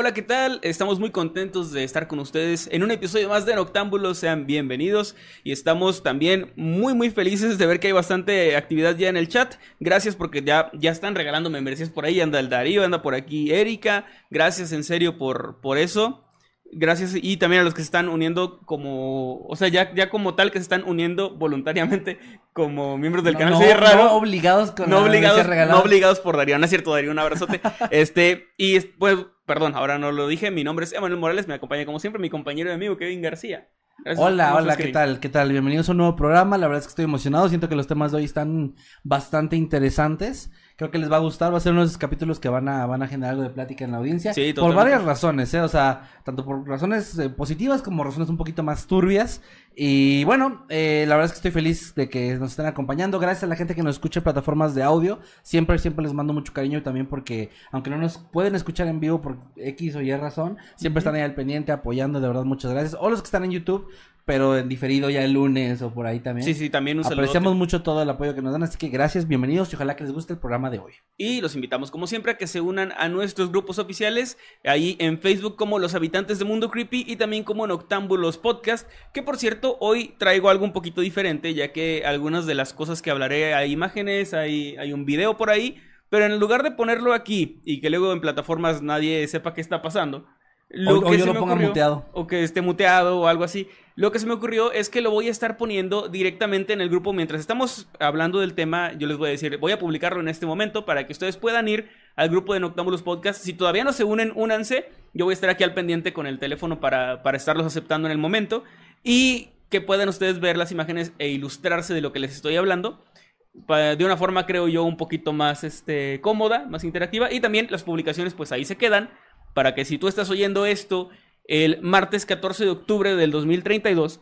Hola, ¿qué tal? Estamos muy contentos de estar con ustedes en un episodio más de Noctámbulos. Sean bienvenidos y estamos también muy, muy felices de ver que hay bastante actividad ya en el chat. Gracias porque ya, ya están regalando membresías por ahí. Anda el Darío, anda por aquí Erika. Gracias en serio por, por eso. Gracias y también a los que se están uniendo como, o sea, ya, ya como tal que se están uniendo voluntariamente como miembros del No, canal. no, Sí, es raro. no obligados con no obligados, no obligados por Darío, no es cierto, Darío, un abrazote. este, y es- pues, perdón, ahora no lo dije, mi nombre es Emanuel Morales, me acompaña como siempre mi compañero y amigo Kevin García. Gracias. Hola, ¿Cómo hola, ¿qué tal? ¿Qué tal? Bienvenidos a un nuevo programa. La verdad es que estoy emocionado. Siento que los temas de hoy están bastante interesantes. Creo que les va a gustar. Va a ser uno de esos capítulos que van a, van a generar algo de plática en la audiencia. Sí, por varias razones, ¿eh? O sea, tanto por razones eh, positivas como razones un poquito más turbias. Y bueno, eh, la verdad es que estoy feliz de que nos estén acompañando. Gracias a la gente que nos escucha en plataformas de audio. Siempre, siempre les mando mucho cariño y también porque, aunque no nos pueden escuchar en vivo por X o Y razón, siempre están ahí al pendiente apoyando. De verdad, muchas gracias. O los que están en YouTube, pero en diferido ya el lunes o por ahí también. Sí, sí, también un saludo. Apreciamos mucho todo el apoyo que nos dan, así que gracias, bienvenidos y ojalá que les guste el programa de hoy. Y los invitamos, como siempre, a que se unan a nuestros grupos oficiales, ahí en Facebook como Los Habitantes de Mundo Creepy y también como Noctámbulos Podcast, que por cierto, hoy traigo algo un poquito diferente, ya que algunas de las cosas que hablaré, hay imágenes, hay, hay un video por ahí, pero en lugar de ponerlo aquí y que luego en plataformas nadie sepa qué está pasando, O- o que yo se lo ponga ocurrió- muteado. O que esté muteado o algo así. Lo que se me ocurrió es que lo voy a estar poniendo directamente en el grupo mientras estamos hablando del tema. Yo les voy a decir, voy a publicarlo en este momento para que ustedes puedan ir al grupo de Noctámbulos Podcast. Si todavía no se unen, únanse. Yo voy a estar aquí al pendiente con el teléfono para, para estarlos aceptando en el momento. Y que puedan ustedes ver las imágenes e ilustrarse de lo que les estoy hablando. De una forma, creo yo, un poquito más este, cómoda, más interactiva. Y también las publicaciones, pues ahí se quedan. Para que si tú estás oyendo esto el martes 14 de octubre del 2032,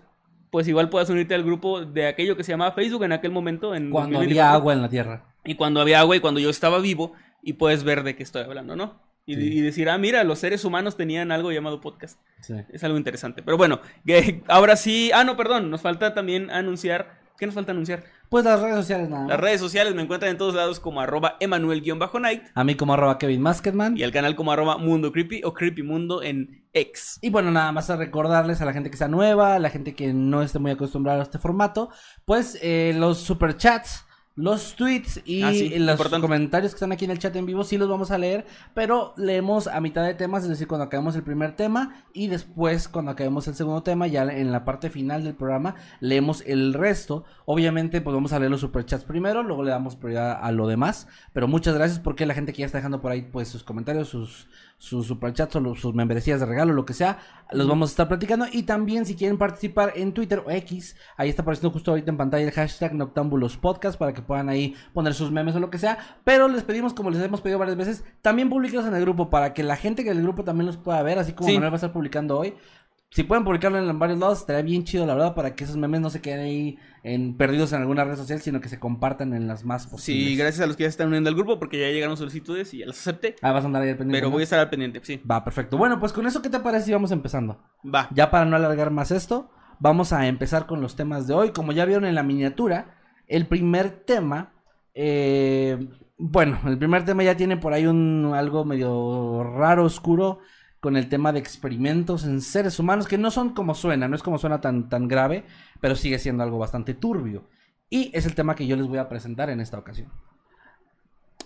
pues igual puedas unirte al grupo de aquello que se llamaba Facebook en aquel momento. En Cuando 2024. había agua en la tierra. Y cuando había agua y cuando yo estaba vivo y puedes ver de qué estoy hablando, ¿no? Y, Sí. y decir, ah, mira, los seres humanos tenían algo llamado podcast. Sí. Es algo interesante. Pero bueno, que ahora sí. Ah, no, perdón. Nos falta también anunciar. ¿Qué nos falta anunciar? Pues las redes sociales nada más. Las redes sociales me encuentran en todos lados como arroba Emanuel-Night A mí como arroba Kevin Masketman. y el canal como arroba Mundo Creepy o Creepy Mundo en X. Y bueno, nada más a recordarles a la gente que sea nueva, a la gente que no esté muy acostumbrada a este formato, pues eh, los superchats, los tweets y Ah, sí, los importante. comentarios que están aquí en el chat en vivo sí los vamos a leer, pero leemos a mitad de temas, es decir, cuando acabemos el primer tema y después cuando acabemos el segundo tema, ya en la parte final del programa, leemos el resto. Obviamente, pues vamos a leer los superchats primero, luego le damos prioridad a lo demás, pero muchas gracias porque la gente que ya está dejando por ahí pues sus comentarios, sus sus superchats o los- sus membresías de regalo, lo que sea, los vamos a estar platicando. Y también si quieren participar en Twitter o X, ahí está apareciendo justo ahorita en pantalla el hashtag Noctambulos Podcast para que puedan ahí poner sus memes o lo que sea. Pero les pedimos, como les hemos pedido varias veces, también publicarlos en el grupo para que la gente que del grupo también los pueda ver, así como Sí. Manuel va a estar publicando hoy. Si pueden publicarlo en varios lados, estaría bien chido, la verdad, para que esos memes no se queden ahí en, perdidos en alguna red social, sino que se compartan en las más posibles. Sí, gracias a los que ya se están uniendo al grupo porque ya llegaron solicitudes y ya las acepté. Ah, vas a andar ahí al pendiente. Pero ¿no? voy a estar al pendiente, sí. Va, perfecto. Bueno, pues con eso, ¿qué te parece si vamos empezando? Va. Ya para no alargar más esto, vamos a empezar con los temas de hoy. Como ya vieron en la miniatura, el primer tema, eh, bueno, el primer tema ya tiene por ahí un algo medio raro, oscuro, con el tema de experimentos en seres humanos, que no son como suena, no es como suena tan, tan grave, pero sigue siendo algo bastante turbio. Y es el tema que yo les voy a presentar en esta ocasión.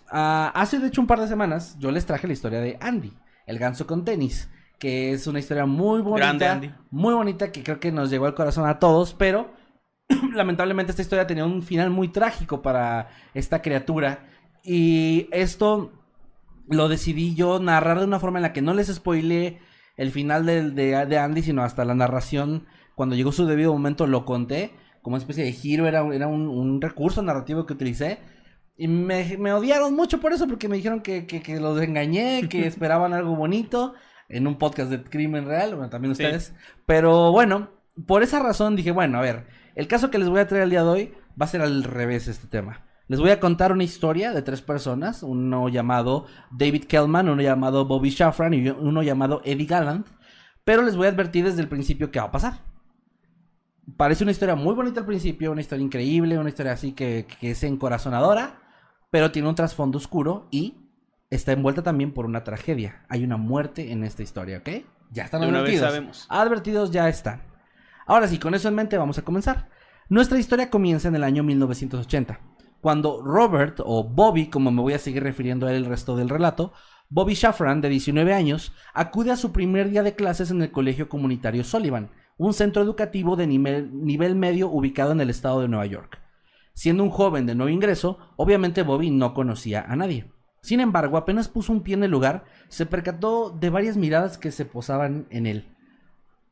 Ah, hace de hecho un par de semanas yo les traje la historia de Andy, El ganso con tenis, que es una historia muy bonita, Grande, Andy. muy bonita que creo que nos llegó al corazón a todos, pero lamentablemente esta historia tenía un final muy trágico para esta criatura y esto lo decidí yo narrar de una forma en la que no les spoilé el final de, de Andy, sino hasta la narración, cuando llegó su debido momento lo conté, como una especie de giro, era, era un, un recurso narrativo que utilicé. Y me, me odiaron mucho por eso, porque me dijeron que, que, que los engañé, que esperaban algo bonito en un podcast de crimen real, bueno, también Sí. ustedes. Pero bueno, por esa razón dije, bueno, a ver, el caso que les voy a traer el día de hoy va a ser al revés este tema. Les voy a contar una historia de tres personas, uno llamado David Kellman, uno llamado Bobby Shafran y uno llamado Eddie Gallant, pero les voy a advertir desde el principio qué va a pasar. Parece una historia muy bonita al principio, una historia increíble, una historia así que, que es encorazonadora, pero tiene un trasfondo oscuro y está envuelta también por una tragedia. Hay una muerte en esta historia, ¿ok? Ya están De una vez advertidos. sabemos. Advertidos ya están. Ahora sí, con eso en mente vamos a comenzar. Nuestra historia comienza en el año 1980, cuando Robert, o Bobby, como me voy a seguir refiriendo a él el resto del relato, Bobby Shafran, de 19 años, acude a su primer día de clases en el Colegio Comunitario Sullivan, un centro educativo de nivel, nivel medio ubicado en el estado de Nueva York. Siendo un joven de nuevo ingreso, obviamente Bobby no conocía a nadie. Sin embargo, apenas puso un pie en el lugar, se percató de varias miradas que se posaban en él.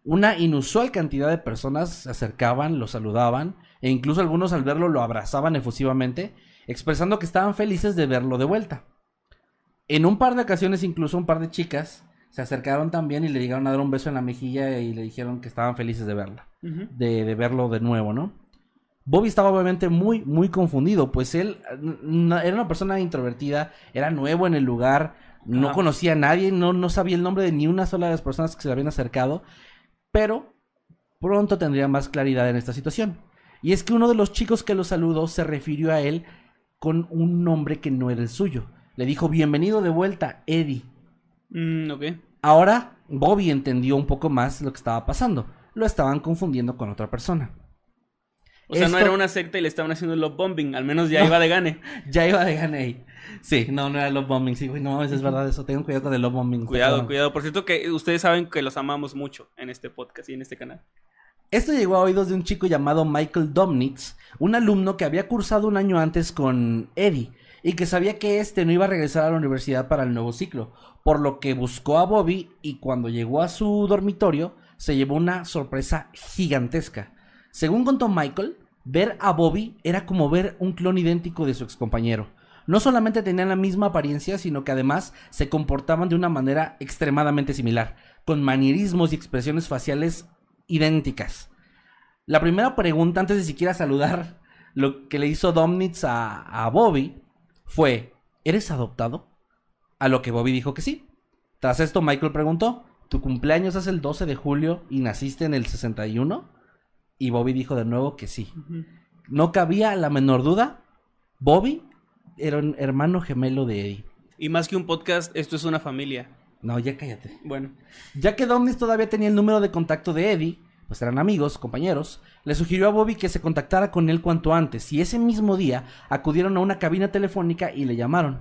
Una inusual cantidad de personas se acercaban, lo saludaban, e incluso algunos al verlo lo abrazaban efusivamente, expresando que estaban felices de verlo de vuelta. En un par de ocasiones, incluso un par de chicas se acercaron también y le llegaron a dar un beso en la mejilla y le dijeron que estaban felices de verla de, de verlo de nuevo, ¿no? Bobby estaba obviamente muy, muy confundido, pues él era una persona introvertida, era nuevo en el lugar, no conocía a nadie, no, no sabía el nombre de ni una sola de las personas que se le habían acercado, pero pronto tendría más claridad en esta situación. Y es que uno de los chicos que lo saludó se refirió a él con un nombre que no era el suyo. Le dijo, bienvenido de vuelta, Eddie. Mm. Ahora Bobby entendió un poco más lo que estaba pasando. Lo estaban confundiendo con otra persona. O sea, no era una secta y le estaban haciendo love bombing. Al menos ya No. iba de gane. Ya iba de gane ahí. Sí, no, no era love bombing. Sí, güey, no mames, es verdad eso. Tengan cuidado con el love bombing. Cuidado, cuidado. Por cierto, que ustedes saben que los amamos mucho en este podcast y en este canal. Esto llegó a oídos de un chico llamado Michael Domnitz, un alumno que había cursado un año antes con Eddie y que sabía que este no iba a regresar a la universidad para el nuevo ciclo, por lo que buscó a Bobby y cuando llegó a su dormitorio se llevó una sorpresa gigantesca. Según contó Michael, ver a Bobby era como ver un clon idéntico de su excompañero. No solamente tenían la misma apariencia, sino que además se comportaban de una manera extremadamente similar, con manierismos y expresiones faciales idénticas. La primera pregunta, antes de siquiera saludar, lo que le hizo Domnitz a, a Bobby fue, ¿eres adoptado? A lo que Bobby dijo que sí. Tras esto, Michael preguntó, ¿tu cumpleaños es el 12 de julio y naciste en el 61? Y Bobby dijo de nuevo que sí. No cabía la menor duda, Bobby era un hermano gemelo de Eddie. Y más que un podcast, esto es una familia. No, ya cállate. Bueno, Ya que Domnitz todavía tenía el número de contacto de Eddie, pues eran amigos, compañeros, le sugirió a Bobby que se contactara con él cuanto antes, y ese mismo día acudieron a una cabina telefónica y le llamaron.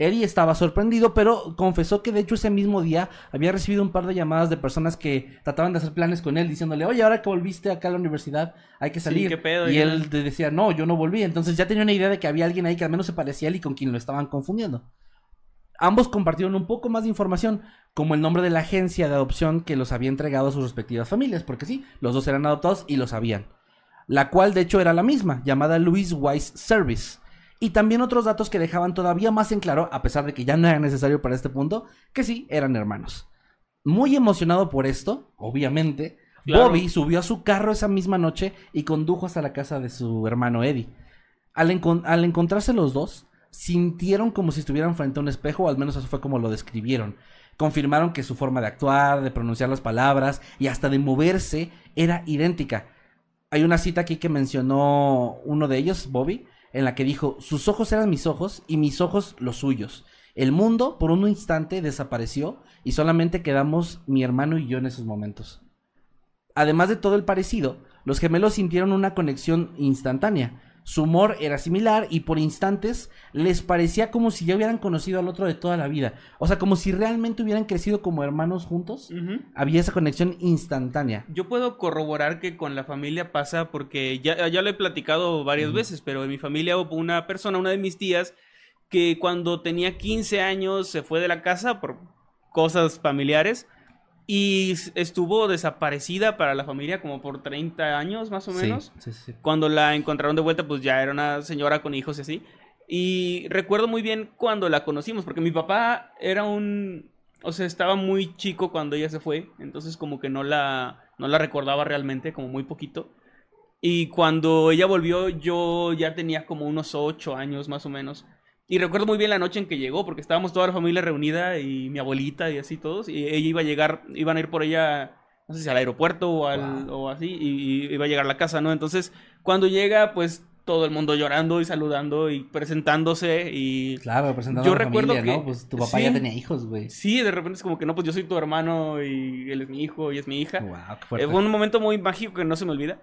Eddie estaba sorprendido, pero confesó que de hecho ese mismo día había recibido un par de llamadas de personas que trataban de hacer planes con él, diciéndole, oye, ahora que volviste acá a la universidad, hay que Sí, salir. ¿qué pedo? Y Ya. él decía, no, yo no volví. Entonces ya tenía una idea de que había alguien ahí que al menos se parecía a él y con quien lo estaban confundiendo. Ambos compartieron un poco más de información, como el nombre de la agencia de adopción que los había entregado a sus respectivas familias, porque sí, los dos eran adoptados y lo sabían. La cual de hecho era la misma, llamada Louis Wise Service. Y también otros datos que dejaban todavía más en claro, a pesar de que ya no era necesario para este punto, que sí, eran hermanos. Muy emocionado por esto, obviamente, Claro. Bobby subió a su carro esa misma noche y condujo hasta la casa de su hermano Eddie. Al, encon- al encontrarse los dos, sintieron como si estuvieran frente a un espejo, o al menos eso fue como lo describieron. Confirmaron que su forma de actuar, de pronunciar las palabras y hasta de moverse era idéntica. Hay una cita aquí que mencionó uno de ellos, Bobby, en la que dijo, sus ojos eran mis ojos y mis ojos los suyos. El mundo por un instante desapareció y solamente quedamos mi hermano y yo en esos momentos. Además de todo el parecido, los gemelos sintieron una conexión instantánea. Su humor era similar y por instantes les parecía como si ya hubieran conocido al otro de toda la vida. O sea, como si realmente hubieran crecido como hermanos juntos. Había esa conexión instantánea. Yo puedo corroborar que con la familia pasa porque ya, ya lo he platicado varias veces, pero en mi familia hubo una persona, una de mis tías, que cuando tenía 15 años se fue de la casa por cosas familiares y estuvo desaparecida para la familia como por 30 años más o menos. Sí, sí, sí. Cuando la encontraron de vuelta, pues ya era una señora con hijos y así. Y recuerdo muy bien cuando la conocimos, porque mi papá era un... O sea, estaba muy chico cuando ella se fue, entonces como que no la, no la recordaba realmente, como muy poquito. Y cuando ella volvió, yo ya tenía como unos ocho años más o menos. Y recuerdo muy bien la noche en que llegó, porque estábamos toda la familia reunida y mi abuelita y así todos. Y ella iba a llegar, iban a ir por ella, no sé si al aeropuerto o, al, Wow. o así, y, y iba a llegar a la casa, ¿no? Entonces, cuando llega, pues todo el mundo llorando y saludando y presentándose y... Claro, presentando Yo a la recuerdo familia, que- ¿no? Pues tu papá sí. ya tenía hijos, güey. Sí, de repente es como que no, pues yo soy tu hermano y él es mi hijo y es mi hija. Wow, qué Eh. Fue un momento muy mágico que no se me olvida.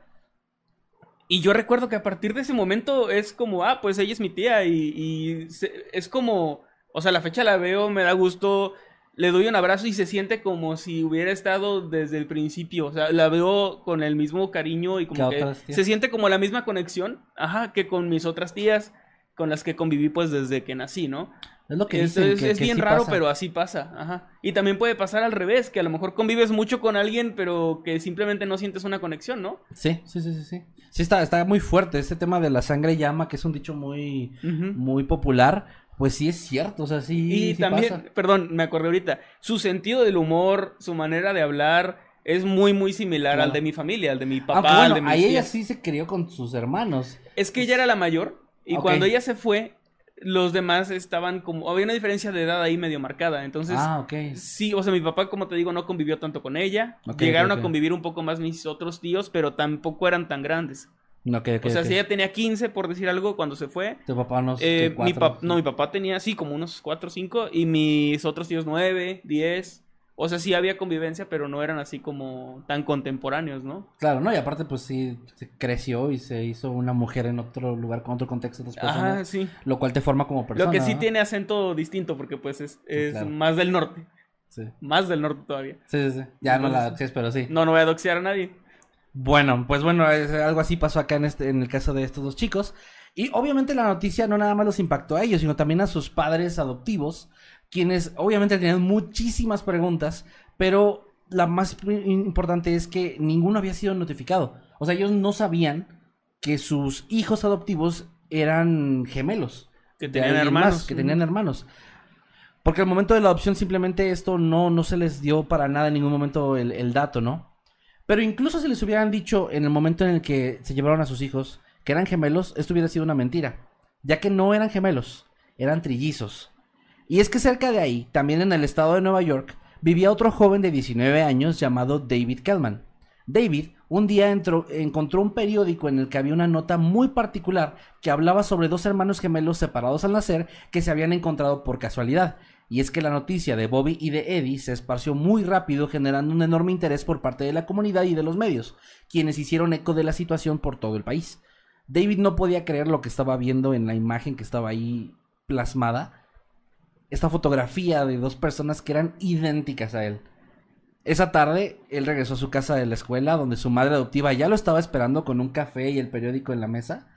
Y yo recuerdo que a partir de ese momento es como, ah, pues ella es mi tía y, y se- es como, o sea, la fecha la veo, me da gusto, le doy un abrazo y se siente como si hubiera estado desde el principio, o sea, la veo con el mismo cariño y como ¿Qué que se siente como la misma conexión, ajá, que con mis otras tías con las que conviví pues desde que nací, ¿no? Es lo que Es, dicen, es- que- es que bien sí raro, pasa. pero así pasa. Ajá. Y también puede pasar al revés, que a lo mejor convives mucho con alguien, pero que simplemente no sientes una conexión, ¿no? Sí, sí, sí, sí, sí. Sí está, está muy fuerte este tema de la sangre llama, que es un dicho muy, muy popular. Pues sí es cierto, o sea, sí, Y sí también, pasa. perdón, me acordé ahorita, su sentido del humor, su manera de hablar, es muy, muy similar Claro. al de mi familia, al de mi papá, Aunque al bueno, de mis ahí ella tías. sí se crió con sus hermanos. Es que ella era la mayor, y cuando ella se fue, los demás estaban como... Había una diferencia de edad ahí medio marcada, entonces... ah, ok. Sí, o sea, mi papá, como te digo, no convivió tanto con ella. Llegaron a convivir un poco más mis otros tíos, pero tampoco eran tan grandes. O sea, si ella tenía 15, por decir algo, cuando se fue. Tu papá unos eh, no, mi papá tenía, sí, como unos 4 o 5. Y mis otros tíos 9, 10. O sea, sí había convivencia, pero no eran así como tan contemporáneos, ¿no? Claro, no, y aparte pues sí se creció y se hizo una mujer en otro lugar con otro contexto de otras personas, Ajá, sí. lo cual te forma como persona. Lo que sí ¿no? tiene acento distinto, porque pues es, es claro. más del norte. Sí. Más del norte todavía. Sí, sí, sí. Ya no la sí, pero sí. No, no voy a doxear a nadie. Bueno, pues bueno, es- algo así pasó acá en este, en el caso de estos dos chicos. Y obviamente la noticia no nada más los impactó a ellos, sino también a sus padres adoptivos, quienes obviamente tenían muchísimas preguntas, pero la más importante es que ninguno había sido notificado. O sea, ellos no sabían que sus hijos adoptivos eran gemelos. Que tenían hermanos. más, que tenían hermanos. Porque al momento de la adopción simplemente esto no, no se les dio para nada en ningún momento el, el dato, ¿no? Pero incluso si les hubieran dicho en el momento en el que se llevaron a sus hijos que eran gemelos, esto hubiera sido una mentira. Ya que no eran gemelos, eran trillizos. Y es que cerca de ahí, también en el estado de Nueva York, vivía otro joven de 19 años llamado David Kellman. David un día entró- encontró un periódico en el que había una nota muy particular que hablaba sobre dos hermanos gemelos separados al nacer que se habían encontrado por casualidad. Y es que la noticia de Bobby y de Eddie se esparció muy rápido generando un enorme interés por parte de la comunidad y de los medios, quienes hicieron eco de la situación por todo el país. David no podía creer lo que estaba viendo en la imagen que estaba ahí plasmada. Esta fotografía de dos personas que eran idénticas a él. Esa tarde, él regresó a su casa de la escuela, donde su madre adoptiva ya lo estaba esperando con un café y el periódico en la mesa,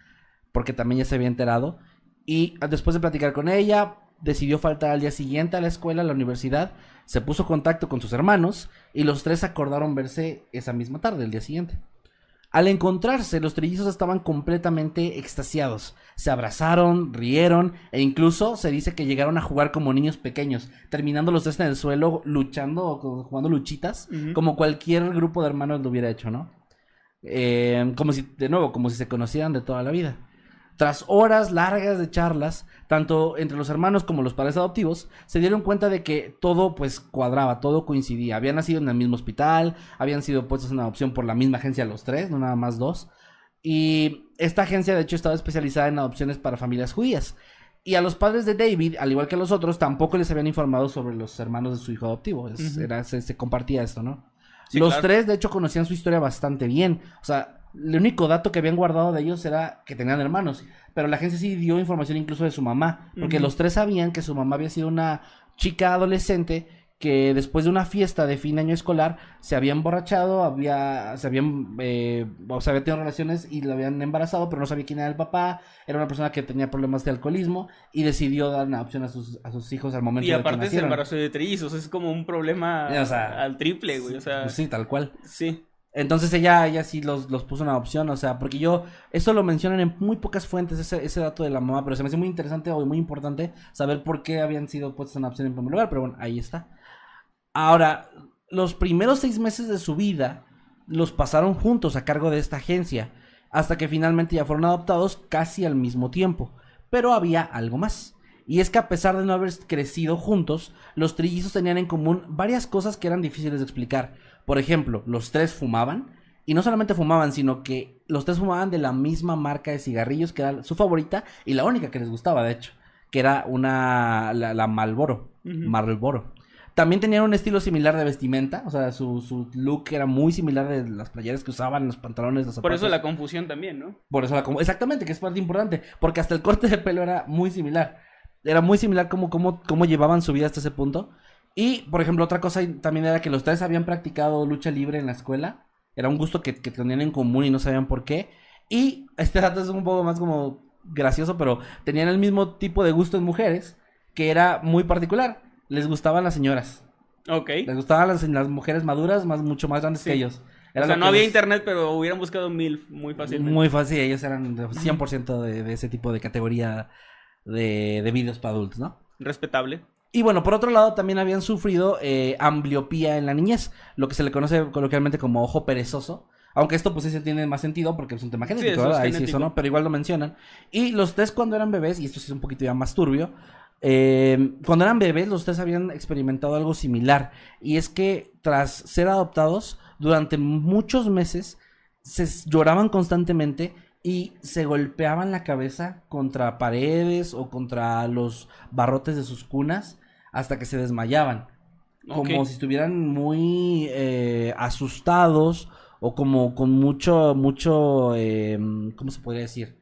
porque también ya se había enterado. Y después de platicar con ella, decidió faltar al día siguiente a la escuela, a la universidad, se puso contacto con sus hermanos y los tres acordaron verse esa misma tarde, el día siguiente. Al encontrarse, los trillizos estaban completamente extasiados. Se abrazaron, rieron e incluso se dice que llegaron a jugar como niños pequeños, terminando los tres en el suelo luchando o jugando luchitas, como cualquier grupo de hermanos lo hubiera hecho, ¿no? Eh, como si, de nuevo, como si se conocieran de toda la vida. Tras horas largas de charlas, tanto entre los hermanos como los padres adoptivos, se dieron cuenta de que todo pues cuadraba, todo coincidía. Habían nacido en el mismo hospital, habían sido puestos en adopción por la misma agencia los tres, no nada más dos. Y esta agencia de hecho estaba especializada en adopciones para familias judías. Y a los padres de David, al igual que a los otros, tampoco les habían informado sobre los hermanos de su hijo adoptivo. Es- era- se, se compartía esto, ¿no? Sí, los claro. tres, de hecho, conocían su historia bastante bien. O sea, El único dato que habían guardado de ellos era que tenían hermanos. Pero la agencia sí dio información incluso de su mamá. Porque los tres sabían que su mamá había sido una chica adolescente que después de una fiesta de fin de año escolar se había emborrachado, había, se habían, eh, o sea, había tenido relaciones y la habían embarazado, pero no sabía quién era el papá, era una persona que tenía problemas de alcoholismo y decidió dar una opción a sus, a sus hijos al momento Y de que aparte es el embarazo de trillizos, es como un problema O sea, al triple, güey. O sea, sí, tal cual. sí. Entonces ella, ella sí los, los puso una opción, o sea, porque yo, esto lo mencionan en muy pocas fuentes, ese, ese dato de la mamá, pero se me hace muy interesante o muy importante saber por qué habían sido puestas una opción en primer lugar, pero bueno, ahí está. Ahora, los primeros seis meses de su vida los pasaron juntos a cargo de esta agencia, hasta que finalmente ya fueron adoptados casi al mismo tiempo. Pero había algo más. Y es que a pesar de no haber crecido juntos, los trillizos tenían en común varias cosas que eran difíciles de explicar. Por ejemplo, los tres fumaban. Y no solamente fumaban, sino que los tres fumaban de la misma marca de cigarrillos que era su favorita y la única que les gustaba, de hecho. Que era una. la, la Marlboro. Ujú. Marlboro. También tenían un estilo similar de vestimenta. O sea, su, su look era muy similar de las playeras que usaban, los pantalones, los Por zapatos. eso la confusión también, ¿no? Por eso la com- Exactamente, que es parte importante. Porque hasta el corte de pelo era muy similar. Era muy similar como, como, cómo llevaban su vida hasta ese punto. Y, por ejemplo, otra cosa también era que los tres habían practicado lucha libre en la escuela. Era un gusto que, que tenían en común y no sabían por qué. Y este dato es un poco más como gracioso, pero tenían el mismo tipo de gusto en mujeres, que era muy particular. Les gustaban las señoras. Ok. Les gustaban las, las mujeres maduras, más, mucho más grandes Sí. que ellos. O sea, no había internet, pero hubieran buscado mil muy fácilmente. muy fácil, ellos eran de 100% de, de ese tipo de categoría de, de vídeos para adultos, ¿no? Respetable. Y bueno, por otro lado, también habían sufrido eh, ambliopía en la niñez, lo que se le conoce coloquialmente como ojo perezoso. Aunque esto pues sí tiene más sentido porque es un tema genético, eso es ¿verdad? Ahí sí eso no, pero igual lo mencionan. Y los tres cuando eran bebés, y esto sí es un poquito ya más turbio, eh, cuando eran bebés los tres habían experimentado algo similar. Y es que tras ser adoptados, durante muchos meses se lloraban constantemente y se golpeaban la cabeza contra paredes o contra los barrotes de sus cunas hasta que se desmayaban. Como si estuvieran muy eh, asustados o como con mucho, mucho, eh, ¿cómo se podría decir?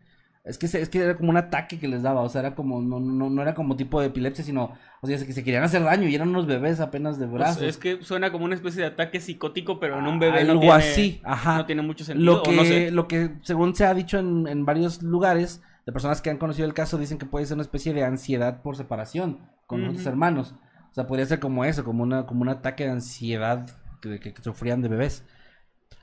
Es que, se- es que era como un ataque que les daba, o sea, era como, no, no, no era como tipo de epilepsia, sino, o sea, que se querían hacer daño y eran unos bebés apenas de Pues, brazos. es que suena como una especie de ataque psicótico, pero en un bebé Algo no tiene, así, ajá. no tiene mucho sentido. Lo o que, no sé. lo que según se ha dicho en, en varios lugares, de personas que han conocido el caso, dicen que puede ser una especie de ansiedad por separación con Ujú. otros hermanos. O sea, podría ser como eso, como, una, como un ataque de ansiedad que, que- que sufrían de bebés.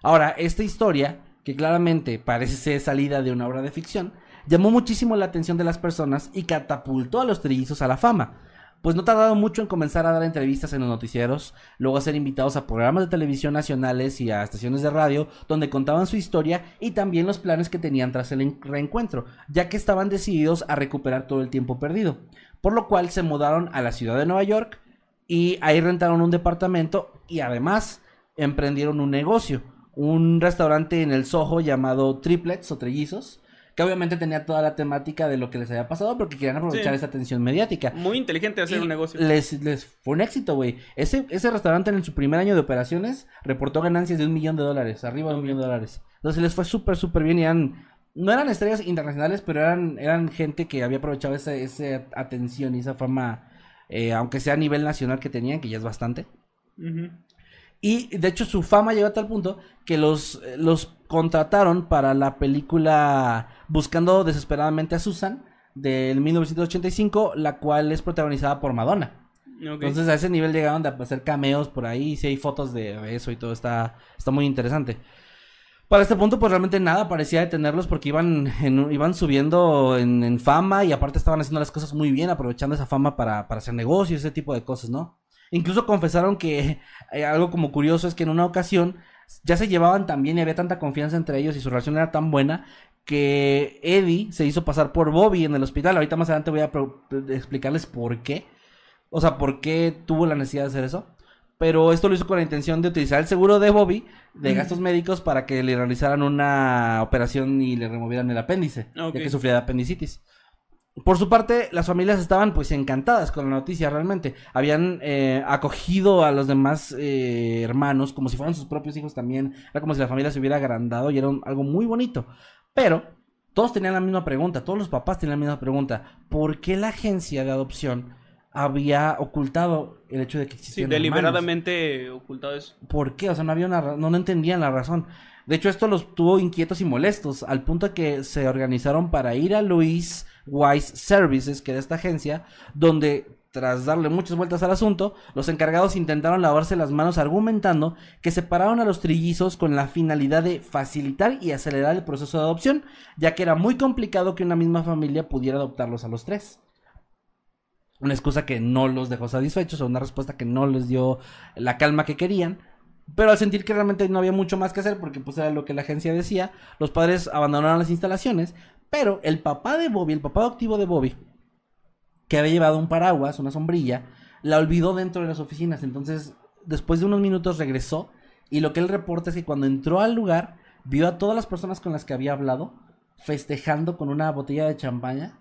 Ahora, esta historia, que claramente parece ser salida de una obra de ficción, llamó muchísimo la atención de las personas y catapultó a los trillizos a la fama. Pues no tardaron mucho en comenzar a dar entrevistas en los noticieros, luego a ser invitados a programas de televisión nacionales y a estaciones de radio donde contaban su historia y también los planes que tenían tras el en- reencuentro, ya que estaban decididos a recuperar todo el tiempo perdido. Por lo cual se mudaron a la ciudad de Nueva York y ahí rentaron un departamento y además emprendieron un negocio, un restaurante en el Soho llamado Triplets o Trellizos, que obviamente tenía toda la temática de lo que les había pasado porque querían aprovechar Sí. esa atención mediática. Muy inteligente hacer Y un negocio. Les, les fue un éxito, güey. Ese, ese restaurante en su primer año de operaciones reportó ganancias de un millón de dólares, arriba de un millón de dólares. Entonces les fue súper, súper bien y eran... No eran estrellas internacionales, pero eran, eran gente que había aprovechado esa, esa atención y esa fama, eh, aunque sea a nivel nacional que tenían, que ya es bastante. Y de hecho su fama llegó a tal punto que los, los contrataron para la película Buscando desesperadamente a Susan del 1985, la cual es protagonizada por Madonna. Entonces a ese nivel llegaron de hacer cameos por ahí, si hay fotos de eso y todo está, está muy interesante. Para este punto, pues realmente nada parecía detenerlos porque iban, en- iban subiendo en, en fama y aparte estaban haciendo las cosas muy bien, aprovechando esa fama para, para hacer negocios, ese tipo de cosas, ¿no? Incluso confesaron que eh, algo como curioso es que en una ocasión ya se llevaban tan bien y había tanta confianza entre ellos y su relación era tan buena que Eddie se hizo pasar por Bobby en el hospital. Ahorita más adelante voy a explicarles por qué. O sea, por qué tuvo la necesidad de hacer eso. Pero esto lo hizo con la intención de utilizar el seguro de Bobby de gastos médicos para que le realizaran una operación y le removieran el apéndice, ya que sufría de apendicitis. Por su parte, las familias estaban pues encantadas con la noticia realmente. Habían eh, acogido a los demás eh, hermanos como si fueran sus propios hijos también. Era como si la familia se hubiera agrandado y era un- algo muy bonito. Pero todos tenían la misma pregunta, todos los papás tenían la misma pregunta. ¿Por qué la agencia de adopción había ocultado el hecho de que Sí, existían hermanos? deliberadamente ocultado eso. ¿Por qué? O sea, no había una no, no entendían la razón. De hecho, esto los tuvo inquietos y molestos, al punto que se organizaron para ir a Louis Wise Services, que era esta agencia, donde tras darle muchas vueltas al asunto, los encargados intentaron lavarse las manos argumentando que separaron a los trillizos con la finalidad de facilitar y acelerar el proceso de adopción, ya que era muy complicado que una misma familia pudiera adoptarlos a los tres. Una excusa que no los dejó satisfechos o una respuesta que no les dio la calma que querían. Pero al sentir que realmente no había mucho más que hacer, porque pues era lo que la agencia decía, los padres abandonaron las instalaciones. Pero el papá de Bobby, el papá adoptivo de Bobby, que había llevado un paraguas, una sombrilla, la olvidó dentro de las oficinas. Entonces, después de unos minutos regresó. Y lo que él reporta es que cuando entró al lugar, vio a todas las personas con las que había hablado festejando con una botella de champaña.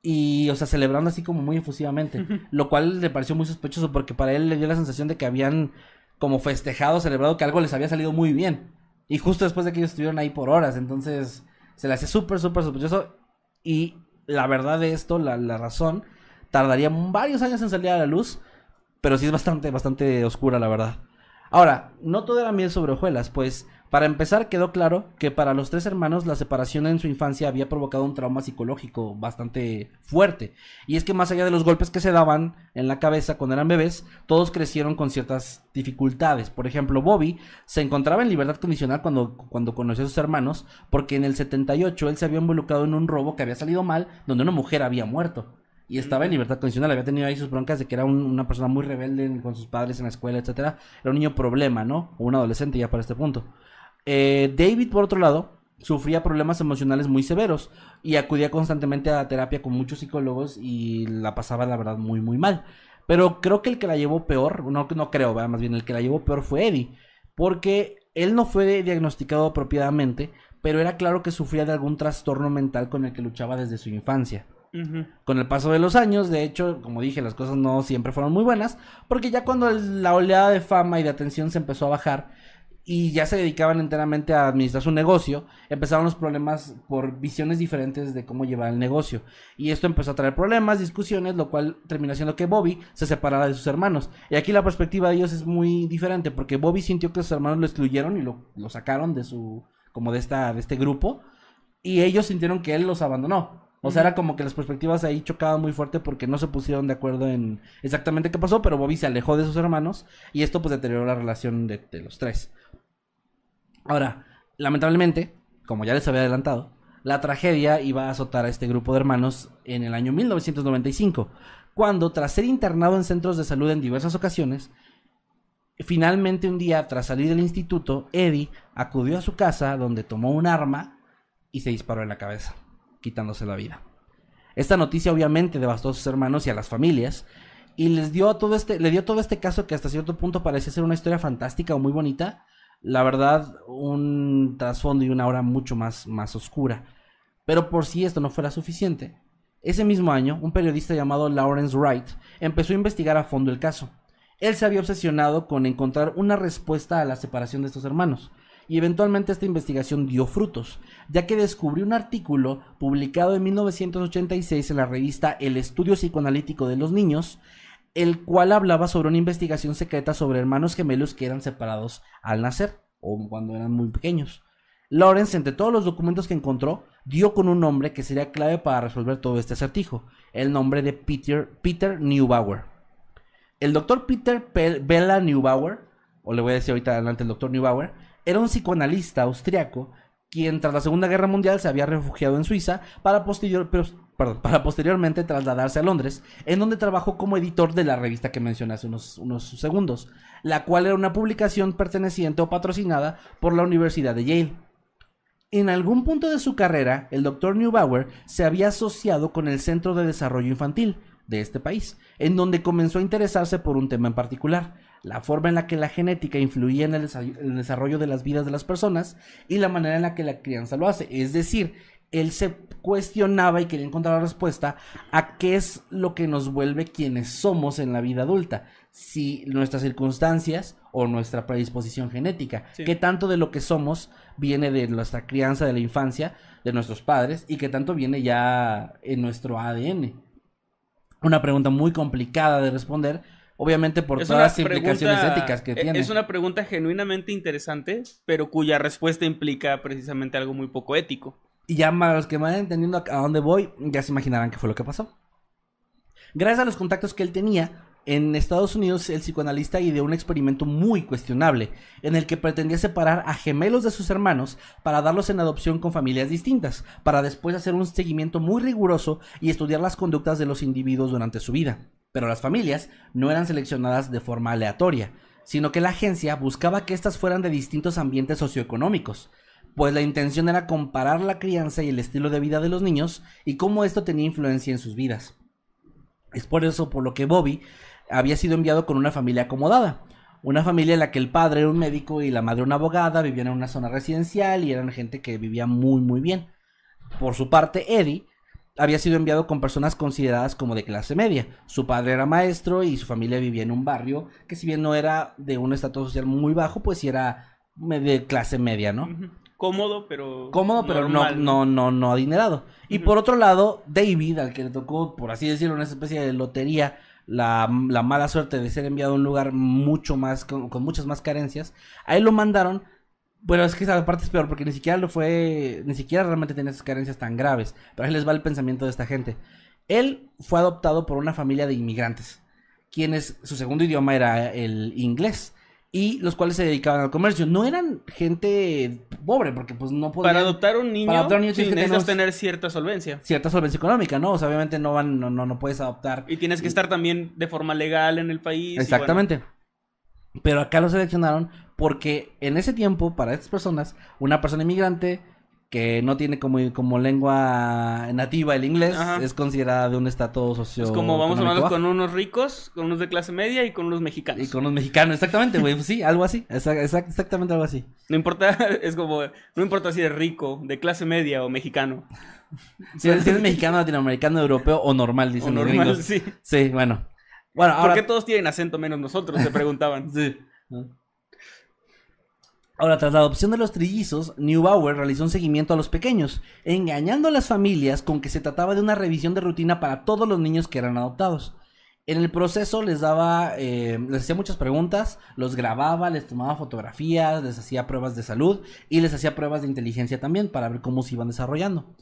Y, o sea, celebrando así como muy efusivamente. lo cual le pareció muy sospechoso porque para él le dio la sensación de que habían como festejado, celebrado que algo les había salido muy bien. Y justo después de que ellos estuvieron ahí por horas. Entonces, se le hace súper, súper sospechoso. Y la verdad de esto, la, la razón, tardaría varios años en salir a la luz. Pero sí es bastante, bastante oscura, la verdad. Ahora, no todo era miel sobre hojuelas, pues para empezar quedó claro que para los tres hermanos la separación en su infancia había provocado un trauma psicológico bastante fuerte. Y es que más allá de los golpes que se daban en la cabeza cuando eran bebés, todos crecieron con ciertas dificultades. Por ejemplo, Bobby se encontraba en libertad condicional cuando, cuando conoció a sus hermanos, porque en el 78 él se había involucrado en un robo que había salido mal, donde una mujer había muerto. Y estaba en libertad condicional, había tenido ahí sus broncas de que era un- una persona muy rebelde con sus padres en la escuela, etcétera. Era un niño problema, ¿no? O un adolescente ya para este punto. Eh, David, por otro lado, sufría problemas emocionales muy severos y acudía constantemente a terapia con muchos psicólogos y la pasaba, la verdad, muy, muy mal. Pero creo que el que la llevó peor, no, no creo, ¿verdad? más bien el que la llevó peor fue Eddie, porque él no fue diagnosticado apropiadamente, pero era claro que sufría de algún trastorno mental con el que luchaba desde su infancia. Con el paso de los años, de hecho, como dije, las cosas no siempre fueron muy buenas, porque ya cuando el- la oleada de fama y de atención se empezó a bajar y ya se dedicaban enteramente a administrar su negocio, empezaron los problemas por visiones diferentes de cómo llevar el negocio. Y esto empezó a traer problemas, discusiones, lo cual terminó haciendo que Bobby se separara de sus hermanos. Y aquí la perspectiva de ellos es muy diferente, porque Bobby sintió que sus hermanos lo excluyeron y lo, lo sacaron de su, como de esta, de este grupo, y ellos sintieron que él los abandonó. O sea, era como que las perspectivas ahí chocaban muy fuerte porque no se pusieron de acuerdo en exactamente qué pasó, pero Bobby se alejó de sus hermanos y esto pues deterioró la relación de, de los tres. Ahora, lamentablemente, como ya les había adelantado, la tragedia iba a azotar a este grupo de hermanos en el año 1995, cuando tras ser internado en centros de salud en diversas ocasiones, finalmente un día tras salir del instituto, Eddie acudió a su casa donde tomó un arma y se disparó en la cabeza, quitándose la vida. Esta noticia obviamente devastó a sus hermanos y a las familias y les dio todo este, le dio todo este caso que hasta cierto punto parecía ser una historia fantástica o muy bonita, la verdad un trasfondo y una hora mucho más, más oscura. Pero por si esto no fuera suficiente, ese mismo año un periodista llamado Lawrence Wright empezó a investigar a fondo el caso. Él se había obsesionado con encontrar una respuesta a la separación de estos hermanos. Y eventualmente esta investigación dio frutos, ya que descubrió un artículo publicado en 1986 en la revista El Estudio Psicoanalítico de los Niños, el cual hablaba sobre una investigación secreta sobre hermanos gemelos que eran separados al nacer o cuando eran muy pequeños. Lawrence, entre todos los documentos que encontró, dio con un nombre que sería clave para resolver todo este acertijo, el nombre de Peter, Peter Neubauer. El doctor Peter Pe- Bella Neubauer, o le voy a decir ahorita adelante el doctor Neubauer, era un psicoanalista austriaco quien tras la Segunda Guerra Mundial se había refugiado en Suiza para, posterior, perdón, para posteriormente trasladarse a Londres, en donde trabajó como editor de la revista que mencioné hace unos, unos segundos, la cual era una publicación perteneciente o patrocinada por la Universidad de Yale. En algún punto de su carrera, el Dr. Neubauer se había asociado con el Centro de Desarrollo Infantil de este país, en donde comenzó a interesarse por un tema en particular, la forma en la que la genética influía en el desa- el desarrollo de las vidas de las personas y la manera en la que la crianza lo hace. Es decir, él se cuestionaba y quería encontrar la respuesta a qué es lo que nos vuelve quienes somos en la vida adulta. Si nuestras circunstancias o nuestra predisposición genética. Sí. ¿Qué tanto de lo que somos viene de nuestra crianza, de la infancia, de nuestros padres y qué tanto viene ya en nuestro ADN? Una pregunta muy complicada de responder, obviamente por Es todas las implicaciones éticas que e- tiene. Es una pregunta genuinamente interesante, pero cuya respuesta implica precisamente algo muy poco ético. Y ya para los que me vayan entendiendo a dónde voy, ya se imaginarán qué fue lo que pasó. Gracias a los contactos que él tenía, en Estados Unidos el psicoanalista ideó un experimento muy cuestionable, en el que pretendía separar a gemelos de sus hermanos para darlos en adopción con familias distintas, para después hacer un seguimiento muy riguroso y estudiar las conductas de los individuos durante su vida. Pero las familias no eran seleccionadas de forma aleatoria, sino que la agencia buscaba que éstas fueran de distintos ambientes socioeconómicos, pues la intención era comparar la crianza y el estilo de vida de los niños y cómo esto tenía influencia en sus vidas. Es por eso por lo que Bobby había sido enviado con una familia acomodada. Una familia en la que el padre era un médico y la madre una abogada, vivían en una zona residencial y eran gente que vivía muy muy bien. Por su parte, Eddie había sido enviado con personas consideradas como de clase media. Su padre era maestro y su familia vivía en un barrio que si bien no era de un estatus social muy bajo, pues sí era de clase media, ¿no? Cómodo, pero. cómodo, pero no, normal, no, no, no adinerado. Y por otro lado, David, al que le tocó, por así decirlo, una especie de lotería, la, la mala suerte de ser enviado a un lugar mucho más, con, con muchas más carencias, a él lo mandaron. Pero es que esa parte es peor, porque ni siquiera lo fue, ni siquiera realmente tenía esas carencias tan graves. Pero ahí les va el pensamiento de esta gente. Él fue adoptado por una familia de inmigrantes, quienes su segundo idioma era el inglés. Y los cuales se dedicaban al comercio. No eran gente pobre, porque pues no podían... Para adoptar un niño, Para adoptar un niño sí, tienes que necesitas tener- cierta solvencia. cierta solvencia económica, ¿no? O sea, obviamente no van, no, no, no puedes adoptar. Y tienes que estar también de forma legal en el país. Exactamente. Pero acá lo seleccionaron porque en ese tiempo, para estas personas, una persona inmigrante que no tiene como, como lengua nativa el inglés Ajá. es considerada de un estatus socio. Es como vamos a hablar con unos ricos, con unos de clase media y con unos mexicanos. Y con los mexicanos, exactamente, güey. Pues sí, algo así. Exa- exact- exactamente algo así. No importa, es como, no importa si eres rico, de clase media o mexicano. Si eres, si eres mexicano, latinoamericano, europeo o normal, O dicen los normal, sí. Sí, bueno. Bueno, ¿Por ahora. qué todos tienen acento menos nosotros? Se preguntaban. Sí. Ahora, tras la adopción de los trillizos, Neubauer realizó un seguimiento a los pequeños, engañando a las familias con que se trataba de una revisión de rutina para todos los niños que eran adoptados. En el proceso les daba, eh, les hacía muchas preguntas, los grababa, les tomaba fotografías, les hacía pruebas de salud y les hacía pruebas de inteligencia también para ver cómo se iban desarrollando.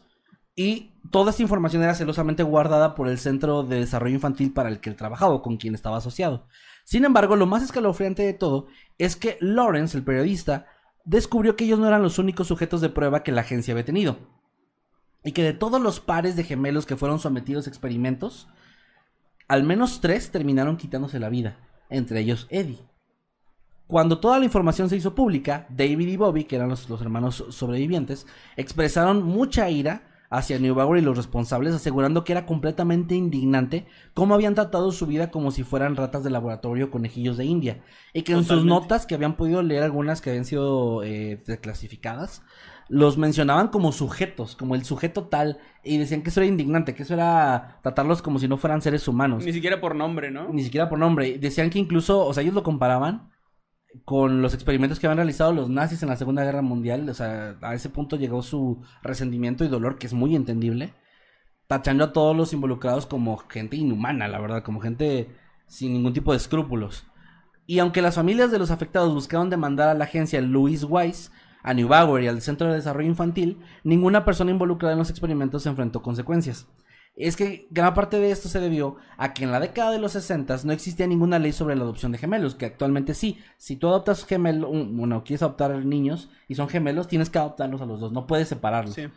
Y toda esta información era celosamente guardada por el Centro de Desarrollo Infantil para el que él trabajaba con quien estaba asociado. Sin embargo, lo más escalofriante de todo es que Lawrence, el periodista, descubrió que ellos no eran los únicos sujetos de prueba que la agencia había tenido. Y que de todos los pares de gemelos que fueron sometidos a experimentos, al menos tres terminaron quitándose la vida, entre ellos Eddie. Cuando toda la información se hizo pública, David y Bobby, que eran los, hermanos sobrevivientes, expresaron mucha ira hacia Neubauer y los responsables, asegurando que era completamente indignante cómo habían tratado su vida como si fueran ratas de laboratorio conejillos de India, y que en sus notas, que habían podido leer algunas que habían sido eh, desclasificadas, los mencionaban como sujetos, como el sujeto tal, y decían que eso era indignante, que eso era tratarlos como si no fueran seres humanos Ni siquiera por nombre, ¿no? ni siquiera por nombre. Decían que incluso, o sea, ellos lo comparaban con los experimentos que habían realizado los nazis en la Segunda Guerra Mundial. O sea, a ese punto llegó su resentimiento y dolor, que es muy entendible. Tachando a todos los involucrados como gente inhumana, la verdad, como gente sin ningún tipo de escrúpulos. Y aunque las familias de los afectados buscaron demandar a la agencia Louis Weiss, a Neubauer y al Centro de Desarrollo Infantil, ninguna persona involucrada en los experimentos se enfrentó consecuencias. Es que gran parte de esto se debió a que en la década de los 60 no existía ninguna ley sobre la adopción de gemelos, que actualmente sí. Si tú adoptas gemelos, bueno, quieres adoptar niños y son gemelos, tienes que adoptarlos a los dos, no puedes separarlos. Sí.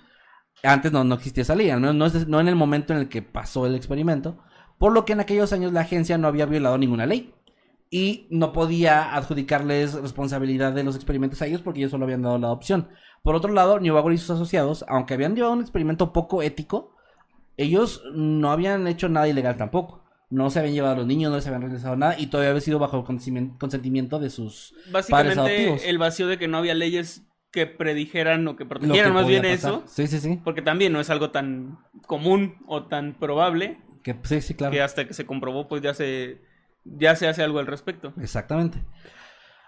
Antes no, no existía esa ley, al menos no, es- no en el momento en el que pasó el experimento, por lo que en aquellos años la agencia no había violado ninguna ley y no podía adjudicarles responsabilidad de los experimentos a ellos porque ellos solo habían dado la adopción. Por otro lado, Neubauer y sus asociados, aunque habían llevado un experimento poco ético, ellos no habían hecho nada ilegal tampoco. No se habían llevado a los niños, no les habían realizado nada y todavía había sido bajo el consentimiento- de sus padres Básicamente, adoptivos. el vacío de que no había leyes que predijeran o que protegieran que más bien pasar. eso. Sí, sí, sí. Porque también no es algo tan común o tan probable Que, sí, sí, claro. que hasta que se comprobó, pues ya se, ya se hace algo al respecto. Exactamente.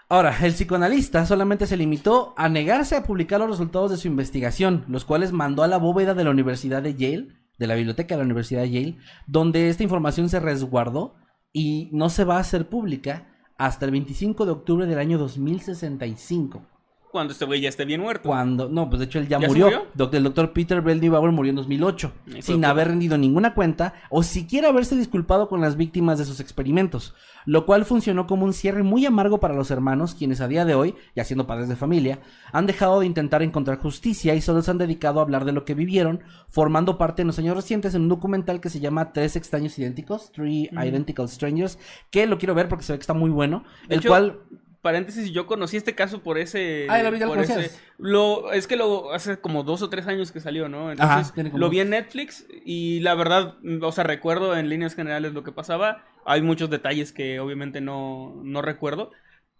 Ahora, el psicoanalista solamente se limitó a negarse a publicar los resultados de su investigación, los cuales mandó a la bóveda de la Universidad de Yale, de la biblioteca de la Universidad de Yale, donde esta información se resguardó y no se va a hacer pública hasta el 25 de octubre del año 2065. Cuando este güey ya esté bien muerto. Cuando, no, pues de hecho él ya, ¿Ya se murió. murió? Doc- El doctor Peter Bauer murió en 2008, Hijo de sin haber rendido ninguna cuenta o siquiera haberse disculpado con las víctimas de sus experimentos, lo cual funcionó como un cierre muy amargo para los hermanos, quienes a día de hoy, ya siendo padres de familia, han dejado de intentar encontrar justicia y solo se han dedicado a hablar de lo que vivieron, formando parte en los años recientes en un documental que se llama Tres extraños idénticos, Three Identical Strangers, que lo quiero ver porque se ve que está muy bueno, De el hecho, cual Paréntesis, yo conocí este caso por ese. Ah, lo vi, por ese- lo- es que lo hace como dos o tres años que salió, ¿no? Entonces lo vi en Netflix y la verdad, o sea, recuerdo en líneas generales lo que pasaba. Hay muchos detalles que obviamente no, no recuerdo.